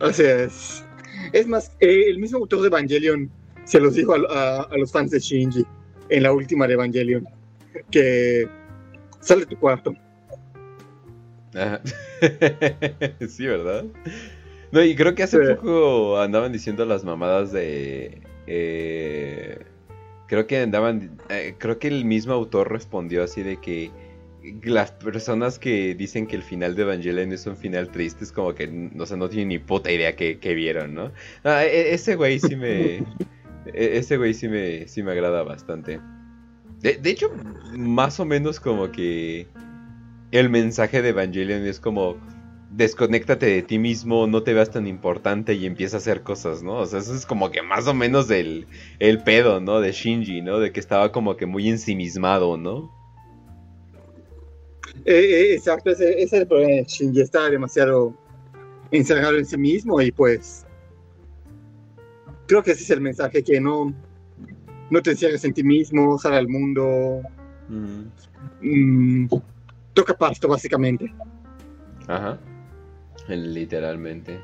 Así es. Es más, eh, el mismo autor de Evangelion se los dijo a, a los fans de Shinji en la última de Evangelion que sale de tu cuarto sí, ¿verdad? No, y creo que hace poco andaban diciendo las mamadas de... Eh, creo que andaban... Eh, creo que el mismo autor respondió así de que las personas que dicen que el final de Evangelion es un final triste es como que, no sé, no tienen ni puta idea que, vieron, ¿no? E, ese güey sí me... E, ese güey sí me, sí me agrada bastante. De, de hecho, más o menos como que el mensaje de Evangelion es como desconéctate de ti mismo, no te veas tan importante y empieza a hacer cosas, ¿no? O sea, eso es como que más o menos el, el pedo, ¿no? De Shinji, ¿no? De que estaba como que muy ensimismado, ¿no? Eh, eh, exacto, ese, es el problema. Shinji estaba demasiado encerrado en sí mismo y pues creo que ese es el mensaje que no, no te encierres en ti mismo, sal al mundo. Mm, toca pasto, básicamente. Ajá. Literalmente.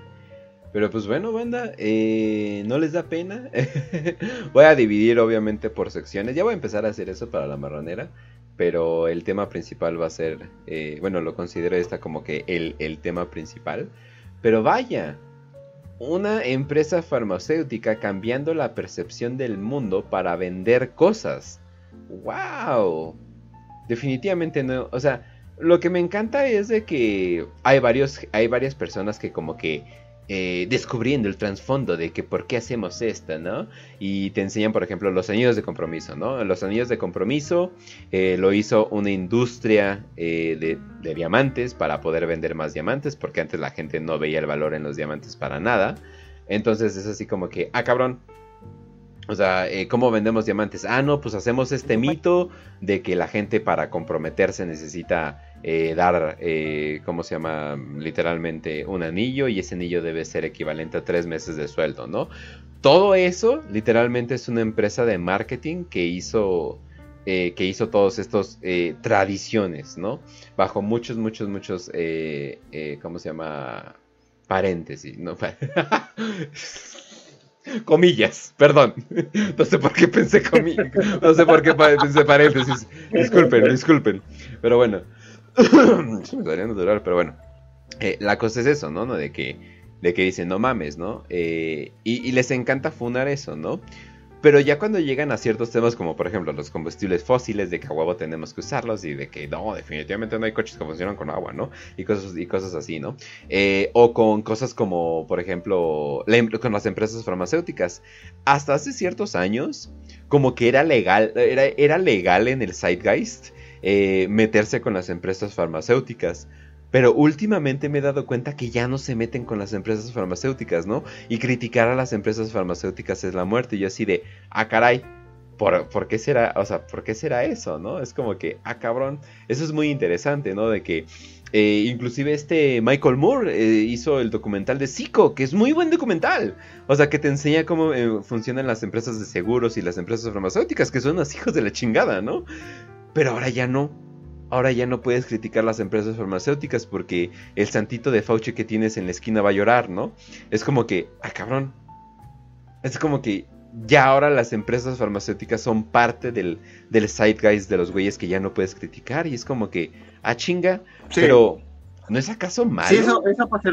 Pero pues bueno, banda, eh, no les da pena. voy a dividir obviamente por secciones. Ya voy a empezar a hacer eso para la marranera. Pero el tema principal va a ser, eh, bueno, lo considero esta como que el, el tema principal. Pero vaya, una empresa farmacéutica cambiando la percepción del mundo para vender cosas. ¡Wow! Definitivamente no, o sea, lo que me encanta es de que hay varios, hay varias personas que como que eh, descubriendo el trasfondo de que por qué hacemos esto, ¿no? Y te enseñan, por ejemplo, los anillos de compromiso, ¿no? Los anillos de compromiso eh, lo hizo una industria eh, de, de, diamantes para poder vender más diamantes, porque antes la gente no veía el valor en los diamantes para nada. Entonces es así como que, ah, cabrón, o sea, ¿cómo vendemos diamantes? Ah, no, pues hacemos este mito de que la gente para comprometerse necesita eh, dar, eh, ¿cómo se llama? Literalmente un anillo y ese anillo debe ser equivalente a tres meses de sueldo, ¿no? Todo eso literalmente es una empresa de marketing que hizo... que hizo todos estos tradiciones, ¿no? Bajo muchos, muchos, muchos, ¿cómo se llama? Paréntesis, ¿no? Comillas, perdón. No sé por qué pensé comillas. No sé por qué pensé paréntesis. Disculpen, disculpen. Pero bueno. pero bueno. Eh, la cosa es eso, ¿no? De que, de que dicen, no mames, ¿no? Eh, y, y, les encanta funar eso, ¿no? Pero ya cuando llegan a ciertos temas como por ejemplo los combustibles fósiles, de que a huevo tenemos que usarlos y de que no, definitivamente no hay coches que funcionan con agua, ¿no? Y cosas, y cosas así, ¿no? Eh, o con cosas como por ejemplo em, con las empresas farmacéuticas. Hasta hace ciertos años como que era legal, era, era legal en el Zeitgeist eh, meterse con las empresas farmacéuticas. Pero últimamente me he dado cuenta que ya no se meten con las empresas farmacéuticas, ¿no? Y criticar a las empresas farmacéuticas es la muerte. Y yo así de, ah, caray, ¿por, ¿por, qué será? O sea, ¿por qué será eso, no? Es como que, ah, cabrón. Eso es muy interesante, ¿no? De que eh, inclusive este Michael Moore eh, hizo el documental de Zico, que es muy buen documental. O sea, que te enseña cómo eh, funcionan las empresas de seguros y las empresas farmacéuticas, que son los hijos de la chingada, ¿no? Pero ahora ya no. Ahora ya no puedes criticar las empresas farmacéuticas porque el santito de Fauci que tienes en la esquina va a llorar, ¿no? Es como que, ah, cabrón. Es como que ya ahora las empresas farmacéuticas son parte del, del zeitgeist de los güeyes que ya no puedes criticar. Y es como que, ah, chinga. Pero, ¿no es acaso malo? Sí, eso, eso pasó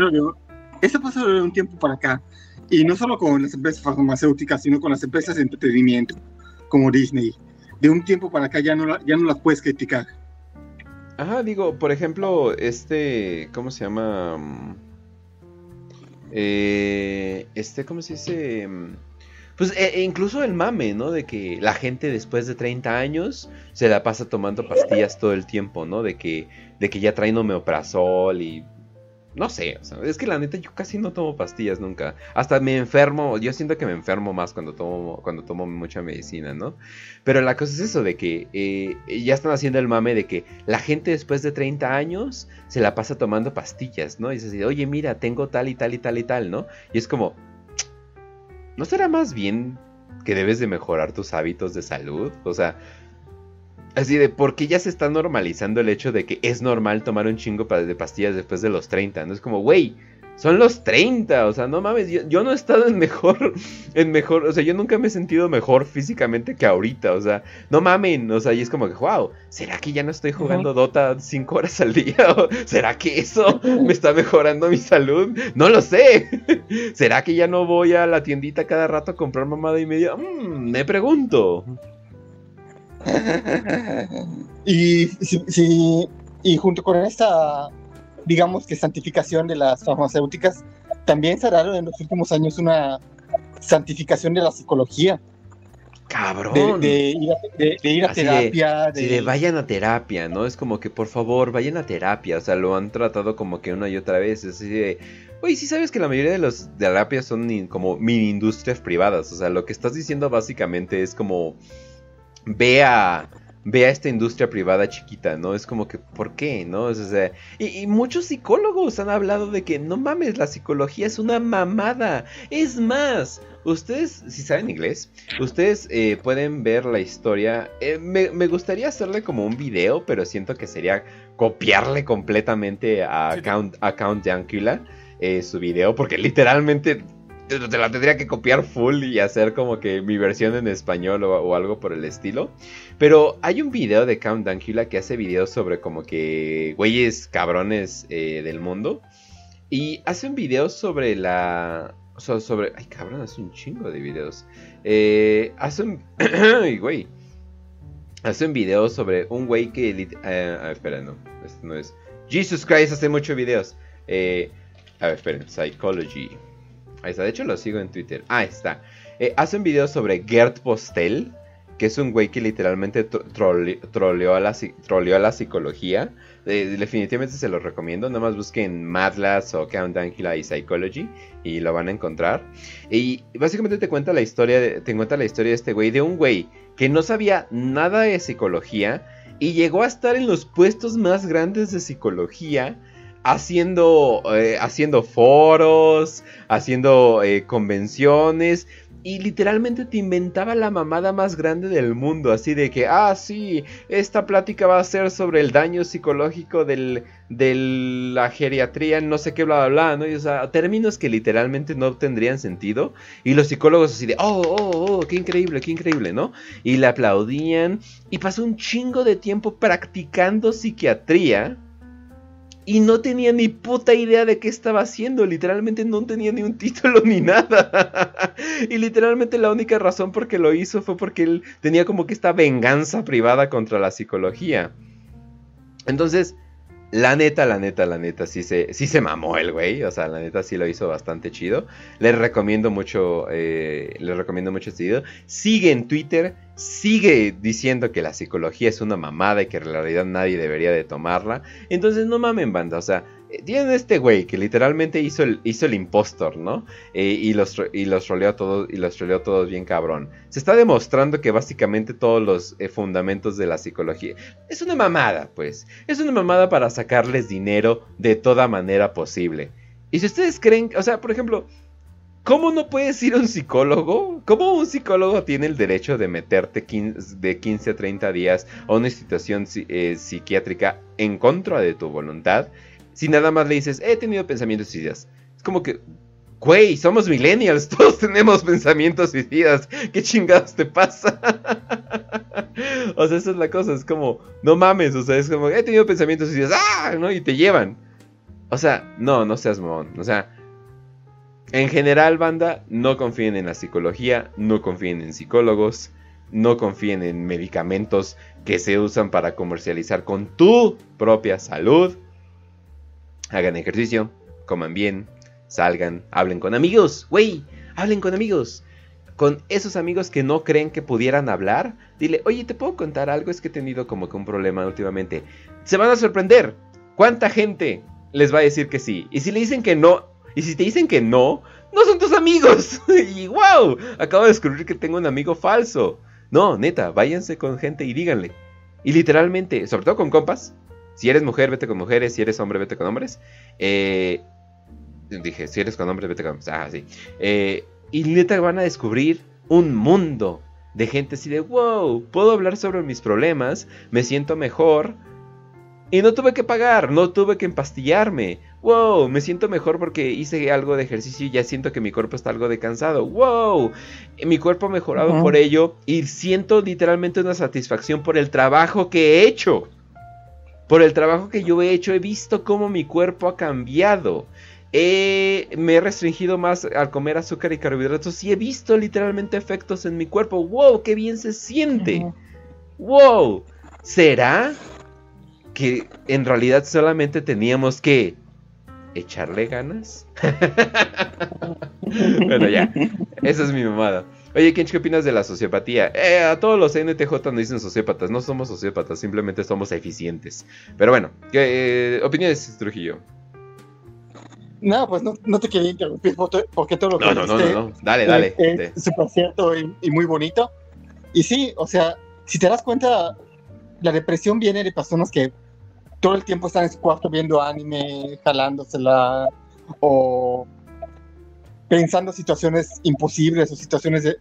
eso pasó de un tiempo para acá. Y no solo con las empresas farmacéuticas, sino con las empresas de entretenimiento, como Disney. De un tiempo para acá ya no, ya no las puedes criticar. Ajá, digo, por ejemplo, este, ¿cómo se llama? Eh, este, ¿cómo se dice? Pues e, e incluso el mame, ¿no? De que la gente después de 30 años se la pasa tomando pastillas todo el tiempo, ¿no? De que, de que ya traen homeoprazol y no sé, es que la neta yo casi no tomo pastillas nunca. Hasta me enfermo, yo siento que me enfermo más cuando tomo, cuando tomo mucha medicina, ¿no? Pero la cosa es eso, de que eh, ya están haciendo el mame de que la gente después de 30 años se la pasa tomando pastillas, ¿no? Y dice así, oye, mira, tengo tal y tal y tal y tal, ¿no? Y es como, ¿no será más bien que debes de mejorar tus hábitos de salud? O sea, Así de, porque ya se está normalizando el hecho de que es normal tomar un chingo de pastillas después de los 30. No es como, güey, son los 30. O sea, no mames, yo, no he estado en mejor, en mejor, o sea, yo nunca me he sentido mejor físicamente que ahorita. O sea, no mamen, o sea, y es como que, wow, ¿será que ya no estoy jugando Dota 5 horas al día? ¿Será que eso me está mejorando mi salud? No lo sé. ¿Será que ya no voy a la tiendita cada rato a comprar mamada y media? Mm, me pregunto. y, y junto con esta, digamos que santificación de las farmacéuticas, también se ha dado en los últimos años una santificación de la psicología. Cabrón. De, ir a, terapia. De, de, vayan a terapia, ¿no? Es como que por favor, vayan a terapia. O sea, lo han tratado como que una y otra vez. Es así de. Oye, sí sabes que la mayoría de las terapias son como mini industrias privadas. O sea, lo que estás diciendo básicamente es como ve a, esta industria privada chiquita, ¿no? Es como que, ¿por qué? ¿No? O sea, y, muchos psicólogos han hablado de que, no mames, la psicología es una mamada. Es más, ustedes, si saben inglés, ustedes eh, pueden ver la historia. Eh, me, gustaría hacerle como un video, pero siento que sería copiarle completamente a Count, a Count Dankula. Eh, su video, porque literalmente te la tendría que copiar full y hacer como que mi versión en español o, algo por el estilo. Pero hay un video de Count Dankula que hace videos sobre como que güeyes cabrones eh, del mundo. Y hace un video sobre la... O sea, sobre... Ay, cabrón, hace un chingo de videos. Eh, hace un... güey. Hace un video sobre un güey que... Eh, espera, no. Este no es... Jesus Christ hace muchos videos. Eh, a ver, esperen. Psychology. De hecho lo sigo en Twitter. Ah, está. Eh, hace un video sobre Gert Postel, que es un güey que literalmente troleó, a la, psicología. Definitivamente se lo recomiendo. Nada más busquen Madlas o Countdown y Psychology y lo van a encontrar. Y básicamente te cuenta la historia te cuenta la historia de este güey, de un güey que no sabía nada de psicología y llegó a estar en los puestos más grandes de psicología haciendo, eh, haciendo foros, haciendo eh, convenciones. Y literalmente te inventaba la mamada más grande del mundo, así de que, ah, sí, esta plática va a ser sobre el daño psicológico del, de la geriatría, no sé qué, bla, bla, bla, ¿no? Y, o sea, términos que literalmente no tendrían sentido. Y los psicólogos así de, oh, oh, oh, qué increíble, qué increíble, ¿no? Y le aplaudían. Y pasó un chingo de tiempo practicando psiquiatría y no tenía ni puta idea de qué estaba haciendo. Literalmente no tenía ni un título ni nada. y literalmente la única razón por que lo hizo fue porque él tenía como que esta venganza privada contra la psicología. Entonces, La neta, la neta, la neta, sí se, sí se mamó el güey. O sea, la neta sí lo hizo bastante chido. Les recomiendo mucho, eh, les recomiendo mucho este video. Sigue en Twitter, sigue diciendo que la psicología es una mamada y que en realidad nadie debería de tomarla. Entonces no mamen banda, o sea, tienen este güey que literalmente hizo el, impostor, ¿no? Eh, y, los, y los troleó a todos, y los troleó a todos bien cabrón. Se está demostrando que básicamente todos los eh, fundamentos de la psicología es una mamada, pues. Es una mamada para sacarles dinero de toda manera posible. Y si ustedes creen, o sea, por ejemplo, ¿cómo no puedes ir a un psicólogo? ¿Cómo un psicólogo tiene el derecho de meterte de 15 a 30 días a una situación psiquiátrica en contra de tu voluntad? Si nada más le dices, he tenido pensamientos suicidas. Es como que, güey, somos millennials, todos tenemos pensamientos suicidas. ¿Qué chingados te pasa? o sea, esa es la cosa, es como, no mames, o sea, es como, he tenido pensamientos suicidas, ¡ah! ¿no? Y te llevan. O sea, no, no seas mon. O sea, en general, banda, no confíen en la psicología, no confíen en psicólogos, no confíen en medicamentos que se usan para comercializar con tu propia salud hagan ejercicio, coman bien, salgan, hablen con amigos, güey, hablen con amigos. Con esos amigos que no creen que pudieran hablar, dile, oye, ¿te puedo contar algo? Es que he tenido como que un problema últimamente. Se van a sorprender. ¿Cuánta gente les va a decir que sí? Y si le dicen que no, y si te dicen que no, no son tus amigos. y wow, acabo de descubrir que tengo un amigo falso. No, neta, váyanse con gente y díganle. Y literalmente, sobre todo con compas, si eres mujer, vete con mujeres. Si eres hombre, vete con hombres. Eh, dije, si eres con hombres, vete con hombres. Ah, sí. Eh, y neta van a descubrir un mundo de gente así de, wow, puedo hablar sobre mis problemas, me siento mejor. Y no tuve que pagar, no tuve que empastillarme. Wow, me siento mejor porque hice algo de ejercicio y ya siento que mi cuerpo está algo de cansado. Wow, mi cuerpo ha mejorado por ello y siento literalmente una satisfacción por el trabajo que he hecho. Por el trabajo que yo he hecho, he visto cómo mi cuerpo ha cambiado. me he restringido más al comer azúcar y carbohidratos y he visto literalmente efectos en mi cuerpo. ¡Wow! ¡Qué bien se siente! ¡Wow! ¿Será que en realidad solamente teníamos que echarle ganas? bueno, ya. Esa es mi mamada. Oye, Kench, ¿qué opinas de la sociopatía? Eh, a todos los NTJ nos dicen sociópatas. No somos sociópatas, simplemente somos eficientes. Pero bueno, ¿qué, eh, opiniones, Trujillo? No, pues no, te quería interrumpir porque todo lo que no, no, no, no, dale, dale. Es súper cierto y, muy bonito. Y sí, o sea, si te das cuenta, la depresión viene de personas que todo el tiempo están en su cuarto viendo anime, jalándosela o pensando situaciones imposibles o situaciones de,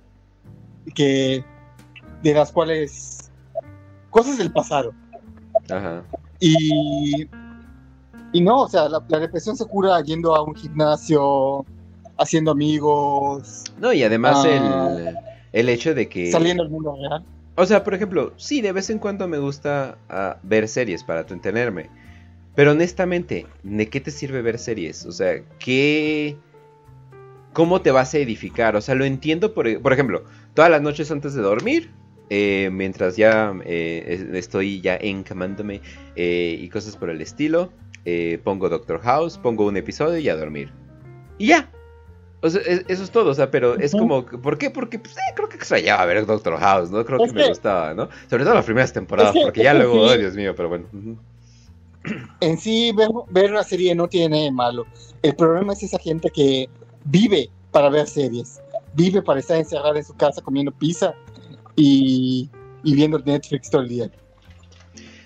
que de las cuales cosas del pasado. Ajá. Y, y no, o sea, la, depresión se cura yendo a un gimnasio, haciendo amigos. No, y además el, ah, el hecho de que... Saliendo al mundo real. O sea, por ejemplo, sí, de vez en cuando me gusta ah, ver series para entretenerme. Pero honestamente, ¿de qué te sirve ver series? O sea, ¿qué, ¿cómo te vas a edificar? O sea, lo entiendo, por, ejemplo, todas las noches antes de dormir, eh, mientras ya eh, estoy ya encamándome eh, y cosas por el estilo, pongo Doctor House, pongo un episodio y a dormir. Y ya. O sea, eso es todo, o sea, pero es como, ¿por qué? Porque pues, creo que extrañaba ver Doctor House, ¿no? Creo que, me gustaba, ¿no? Sobre todo las primeras temporadas, porque ya luego, oh, Dios mío, pero bueno. En sí, ver, ver una serie no tiene malo. El problema es esa gente que vive para ver series, vive para estar encerrada en su casa comiendo pizza y, viendo Netflix todo el día.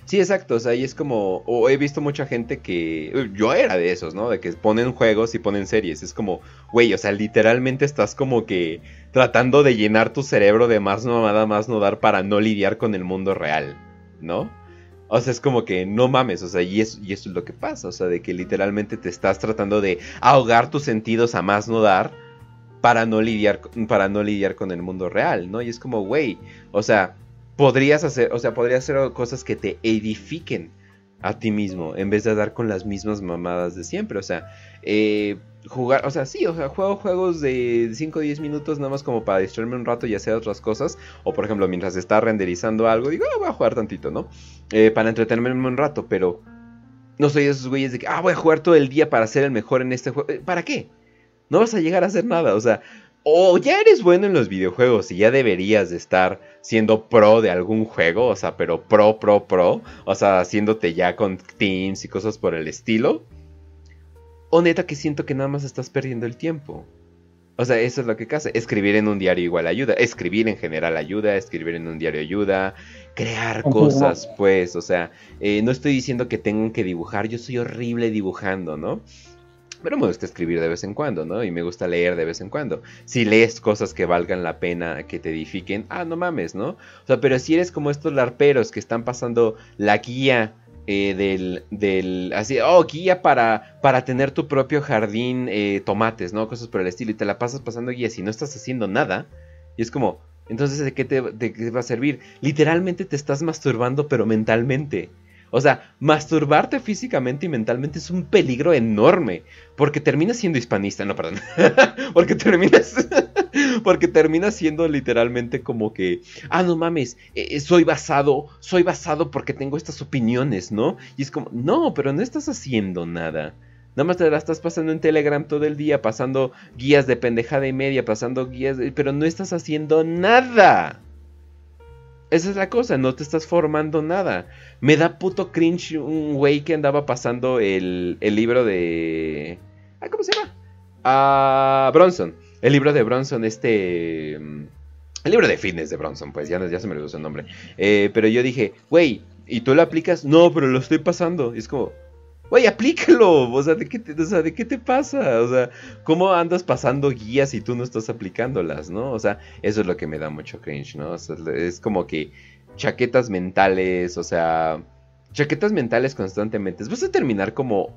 Sí, exacto, o sea, y es como, o he visto mucha gente que, yo era de esos, ¿no? De que ponen juegos y ponen series, es como, güey, o sea, literalmente estás como que tratando de llenar tu cerebro de más no nada más no dar para no lidiar con el mundo real, ¿no? O sea, es como que no mames, o sea, y eso, y eso es lo que pasa, o sea, de que literalmente te estás tratando de ahogar tus sentidos a más no dar para no lidiar, para no lidiar con el mundo real, ¿no? Y es como, güey, o sea, podrías hacer, o sea, podrías hacer cosas que te edifiquen a ti mismo, en vez de dar con las mismas mamadas de siempre, o sea, eh, jugar, o sea, sí, o sea, juego juegos de 5 o 10 minutos nada más como para distraerme un rato y hacer otras cosas. O por ejemplo, mientras está renderizando algo, digo, ah, voy a jugar tantito, ¿no? Eh, para entretenerme un rato, pero No soy de esos güeyes de que, ah, voy a jugar todo el día para ser el mejor en este juego. Eh, ¿Para qué? No vas a llegar a hacer nada. O sea, o ya eres bueno en los videojuegos y ya deberías de estar siendo pro de algún juego. O sea, pero pro, pro, pro. O sea, haciéndote ya con teams y cosas por el estilo. O neta que siento que nada más estás perdiendo el tiempo. O sea, eso es lo que hace. Escribir en un diario igual ayuda. Escribir en general ayuda. Escribir en un diario ayuda. Crear cosas, pues. O sea, eh, no estoy diciendo que tengan que dibujar. Yo soy horrible dibujando, ¿no? Pero me gusta escribir de vez en cuando, ¿no? Y me gusta leer de vez en cuando. Si lees cosas que valgan la pena, que te edifiquen, ah, no mames, ¿no? O sea, pero si eres como estos larperos que están pasando la guía eh, del, del, así, oh, guía para, para tener tu propio jardín, eh, tomates, ¿no? Cosas por el estilo, y te la pasas pasando guías y no estás haciendo nada, y es como, entonces, ¿de qué te, de qué va a servir? Literalmente te estás masturbando, pero mentalmente. O sea, masturbarte físicamente y mentalmente es un peligro enorme. Porque terminas siendo hispanista, no, perdón. porque terminas. porque terminas siendo literalmente como que. Ah, no mames. Eh, eh, soy basado. Soy basado porque tengo estas opiniones, ¿no? Y es como. No, pero no estás haciendo nada. Nada más te la estás pasando en Telegram todo el día, pasando guías de pendejada y media, pasando guías, pero no estás haciendo nada. Esa es la cosa, no te estás formando nada. Me da puto cringe un güey que andaba pasando el, el libro de... Ah, ¿Cómo se llama? Ah, Bronson. El libro de Bronson, este... Mm, el libro de fitness de Bronson, pues ya, ya se me olvidó su nombre. Eh, pero yo dije, güey, ¿y tú lo aplicas? No, pero lo estoy pasando. Y es como, Güey, aplícalo. O sea, ¿de qué, te, o sea, ¿de qué te pasa? O sea, ¿cómo andas pasando guías y tú no estás aplicándolas, no? O sea, eso es lo que me da mucho cringe, ¿no? O sea, es como que chaquetas mentales, o sea, chaquetas mentales constantemente. Vas a terminar como...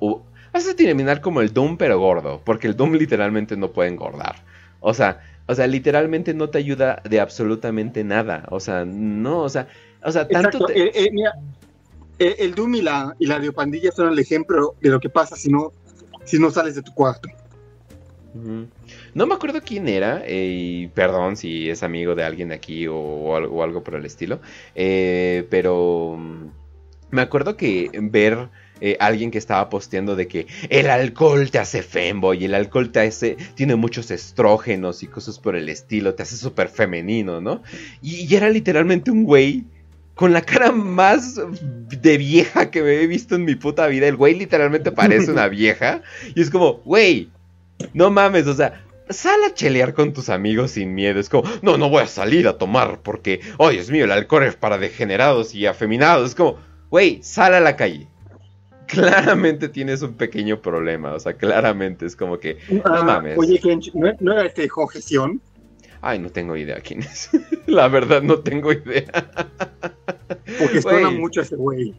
vas a terminar como el Doom pero gordo, porque el Doom literalmente no puede engordar. O sea, o sea, literalmente no te ayuda de absolutamente nada. O sea, no, o sea, o sea, tanto te... Eh, eh, mira, eh, el Doom y la, y la son el ejemplo de lo que pasa si no, si no sales de tu cuarto. No me acuerdo quién era, eh, y perdón si es amigo de alguien aquí o, algo, por el estilo, eh, pero mm, me acuerdo que ver alguien que estaba posteando de que el alcohol te hace femboy, el alcohol te hace, tiene muchos estrógenos y cosas por el estilo, te hace súper femenino, ¿no? y, era literalmente un güey con la cara más de vieja que me he visto en mi puta vida. El güey literalmente parece una vieja. Y es como, güey, no mames, o sea, sal a chelear con tus amigos sin miedo. Es como, no, no voy a salir a tomar porque, oh Dios mío, el alcohol es para degenerados y afeminados. Es como, güey, sal a la calle. Claramente tienes un pequeño problema, o sea, claramente es como que, no ah, mames. Oye, ¿no, ¿no era este Jogeción? Ay, no tengo idea quién es. La verdad, no tengo idea. Porque suena mucho ese güey.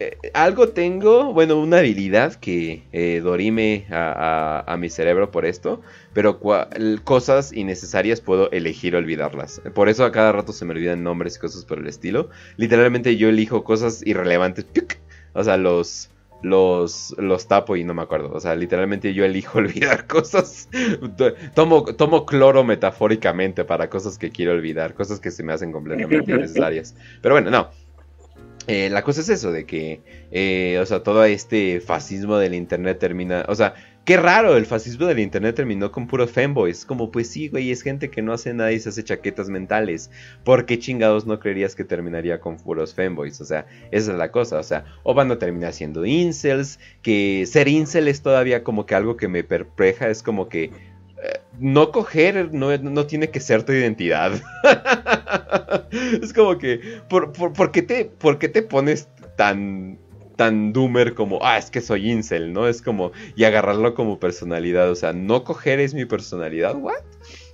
Eh, algo tengo, bueno, una habilidad que eh, dorime a, mi cerebro por esto, pero cosas innecesarias puedo elegir olvidarlas. Por eso a cada rato se me olvidan nombres y cosas por el estilo. Literalmente yo elijo cosas irrelevantes. O sea, los, los, los tapo y no me acuerdo. O sea, literalmente yo elijo olvidar cosas. Tomo, tomo cloro metafóricamente para cosas que quiero olvidar, cosas que se me hacen completamente innecesarias. Pero bueno, no. Eh, la cosa es eso, de que, eh, o sea, todo este fascismo del Internet termina, o sea, Qué raro, el fascismo del internet terminó con puros fanboys. Como, pues sí, güey, es gente que no hace nada y se hace chaquetas mentales. ¿Por qué chingados no creerías que terminaría con puros fanboys? O sea, esa es la cosa. O sea, o van a terminar siendo incels. Que ser incel es todavía como que algo que me perpleja. Es como que eh, no coger no, tiene que ser tu identidad. es como que, ¿por, qué te, ¿por qué te pones tan tan doomer como, ah, es que soy incel, ¿no? Es como, y agarrarlo como personalidad, o sea, no coger es mi personalidad, ¿what?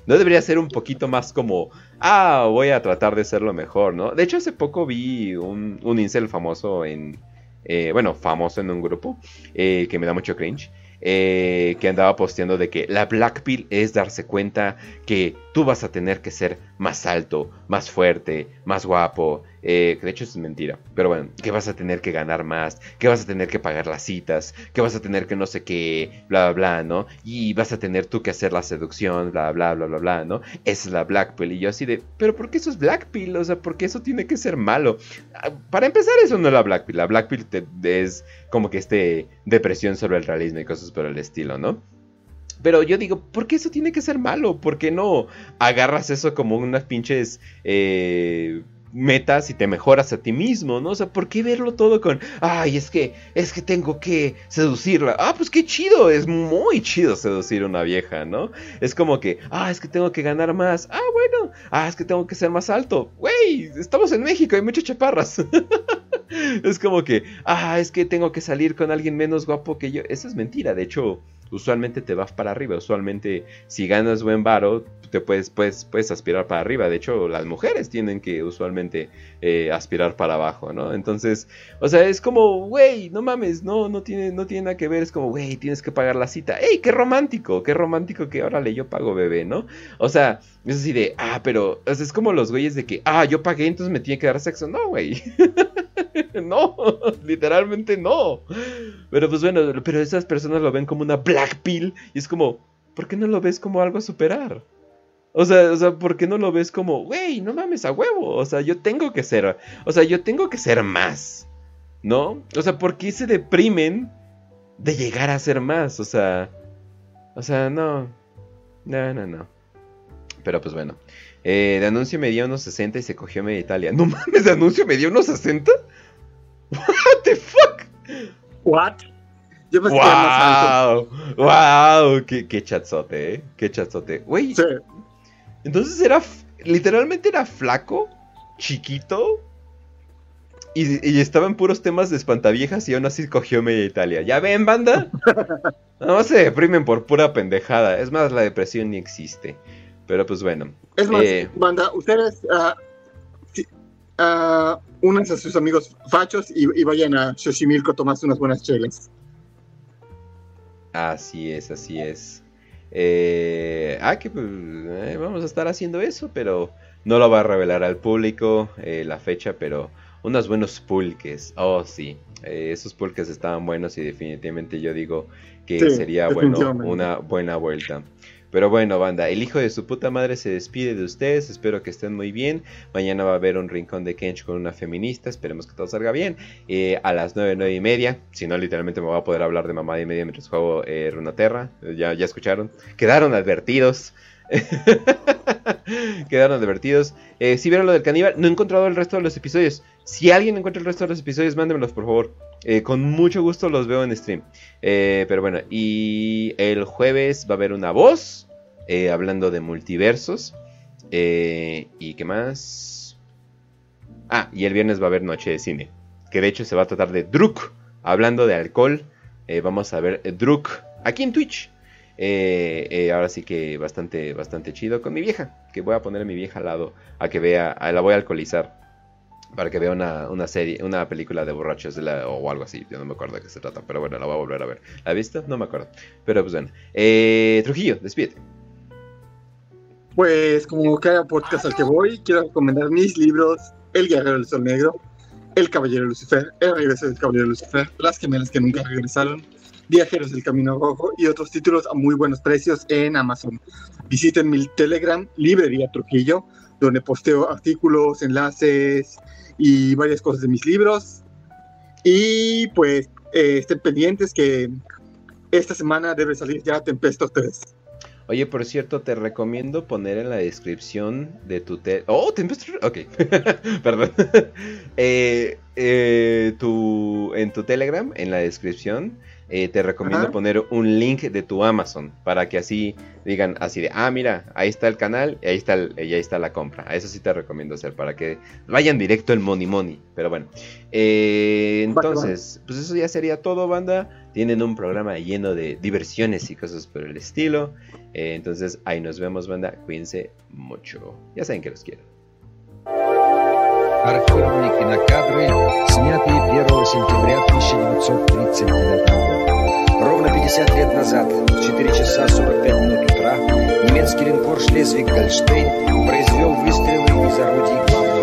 No debería ser un poquito más como, ah, voy a tratar de ser lo mejor, ¿no? De hecho, hace poco vi un, un incel famoso en, eh, bueno, famoso en un grupo, eh, que me da mucho cringe. Eh, que andaba posteando de que la Black Pill es darse cuenta que tú vas a tener que ser más alto, más fuerte, más guapo. Eh, de hecho es mentira. Pero bueno, que vas a tener que ganar más, que vas a tener que pagar las citas, que vas a tener que no sé qué, bla, bla, bla, ¿no? Y vas a tener tú que hacer la seducción, bla, bla, bla, bla, bla, ¿no? Esa es la Black Pill. Y yo así de, pero ¿por qué eso es Black Pill? O sea, ¿por qué eso tiene que ser malo? Ah, para empezar, eso no es la Black Pill. La Black Pill es como que este depresión sobre el realismo y cosas por el estilo, ¿no? Pero yo digo, ¿por qué eso tiene que ser malo? ¿Por qué no agarras eso como unas pinches eh, metas y te mejoras a ti mismo, ¿no? O sea, ¿por qué verlo todo con, ay, es que, es que tengo que seducirla? Ah, pues qué chido, es muy chido seducir a una vieja, ¿no? Es como que, ah, es que tengo que ganar más. Ah, bueno, ah, es que tengo que ser más alto. Güey, estamos en México, hay muchas chaparras. es como que, ah, es que tengo que salir con alguien menos guapo que yo. Eso es mentira, de hecho usualmente te vas para arriba. Usualmente, si ganas buen varo, te puedes, puedes, puedes aspirar para arriba. De hecho, las mujeres tienen que usualmente eh, aspirar para abajo, ¿no? Entonces, o sea, es como, güey, no mames, no, no tiene, no tiene nada que ver. Es como, güey, tienes que pagar la cita. ¡Ey, qué romántico! Qué romántico que, órale, yo pago bebé, ¿no? O sea, es así de, ah, pero es como los güeyes de que, ah, yo pagué, entonces me tiene que dar sexo. No, güey. no, literalmente no. Pero pues bueno, pero esas personas lo ven como una black pill y es como, ¿por qué no lo ves como algo a superar? O sea, o sea, ¿por qué no lo ves como, güey, no mames a huevo? O sea, yo tengo que ser, o sea, yo tengo que ser más, ¿no? O sea, ¿por qué se deprimen de llegar a ser más? O sea, o sea, no, no, no, no. Pero pues bueno, eh, de anuncio me dio unos 60 y se cogió media Italia. No mames, de anuncio me dio unos 60. What the fuck? What? Yo me wow, wow, qué, qué chatzote, ¿eh? Qué chatzote. Güey. Entonces era, literalmente era flaco, chiquito, y, y, estaba en puros temas de espantaviejas y aún así cogió media Italia. ¿Ya ven, banda? Nada más se deprimen por pura pendejada. Es más, la depresión ni existe. Pero pues bueno. Es más, eh, banda, ustedes uh, únanse a sus amigos fachos y, vayan a Xochimilco a tomarse unas buenas chelas. Así es, así es. Eh, ah, que pues, eh, vamos a estar haciendo eso, pero no lo va a revelar al público la fecha, pero unos buenos pulques. Oh, sí. esos pulques estaban buenos y definitivamente yo digo que sería bueno una buena vuelta. Pero bueno, banda, el hijo de su puta madre se despide de ustedes. Espero que estén muy bien. Mañana va a haber un rincón de Kench con una feminista. Esperemos que todo salga bien. Eh, a las 9, 9 y media. Si no, literalmente me voy a poder hablar de mamá y media mientras juego eh, Runaterra. Ya, ya escucharon. Quedaron advertidos. Quedaron advertidos. Eh, si vieron lo del caníbal, no he encontrado el resto de los episodios. Si alguien encuentra el resto de los episodios, mándenmelos por favor. Eh, con mucho gusto los veo en stream. pero bueno, y el jueves va a haber una voz eh, hablando de multiversos. Eh, ¿Y qué más? Ah, y el viernes va a haber noche de cine. Que de hecho se va a tratar de Druk. Hablando de alcohol, eh, vamos a ver Druk aquí en Twitch. ahora sí que bastante, bastante chido con mi vieja. Que voy a poner a mi vieja al lado a que vea, la voy a alcoholizar para que vea una, serie, una película de borrachos o algo así. Yo no me acuerdo de qué se trata, pero bueno, la voy a volver a ver. ¿La he visto? No me acuerdo. Pero pues bueno. Trujillo, despídete. Pues como cada podcast al que voy, quiero recomendar mis libros El Guerrero del Sol Negro, El Caballero de Lucifer, El Regreso del Caballero de Lucifer, Las Gemelas que nunca regresaron, Viajeros del Camino Rojo y otros títulos a muy buenos precios en Amazon. Visiten mi Telegram, Librería Trujillo, donde posteo artículos, enlaces y varias cosas de mis libros. Y pues eh, estén pendientes que esta semana debe salir ya Tempestos 3. Oye, por cierto, te recomiendo poner en la descripción de tu... Te oh, te Ok, perdón. eh, eh, tu, en tu Telegram, en la descripción, eh, te recomiendo poner un link de tu Amazon para que así digan así de, ah, mira, ahí está el canal y ahí está, ahí está la compra. Eso sí te recomiendo hacer para que vayan directo el money money. Pero bueno, eh, entonces, pues eso ya sería todo, banda. Tienen un programa lleno de diversiones y cosas por el estilo. Eh, entonces ahí nos vemos, banda. Cuídense mucho. Ya saben que los quiero. Архивные кинокадры, снятые 1 сентября 1939 года. Ровно 50 лет назад, в 4 часа 45 минут утра, немецкий линкор «Шлезвиг Гольштейн» произвел выстрелы из орудий главного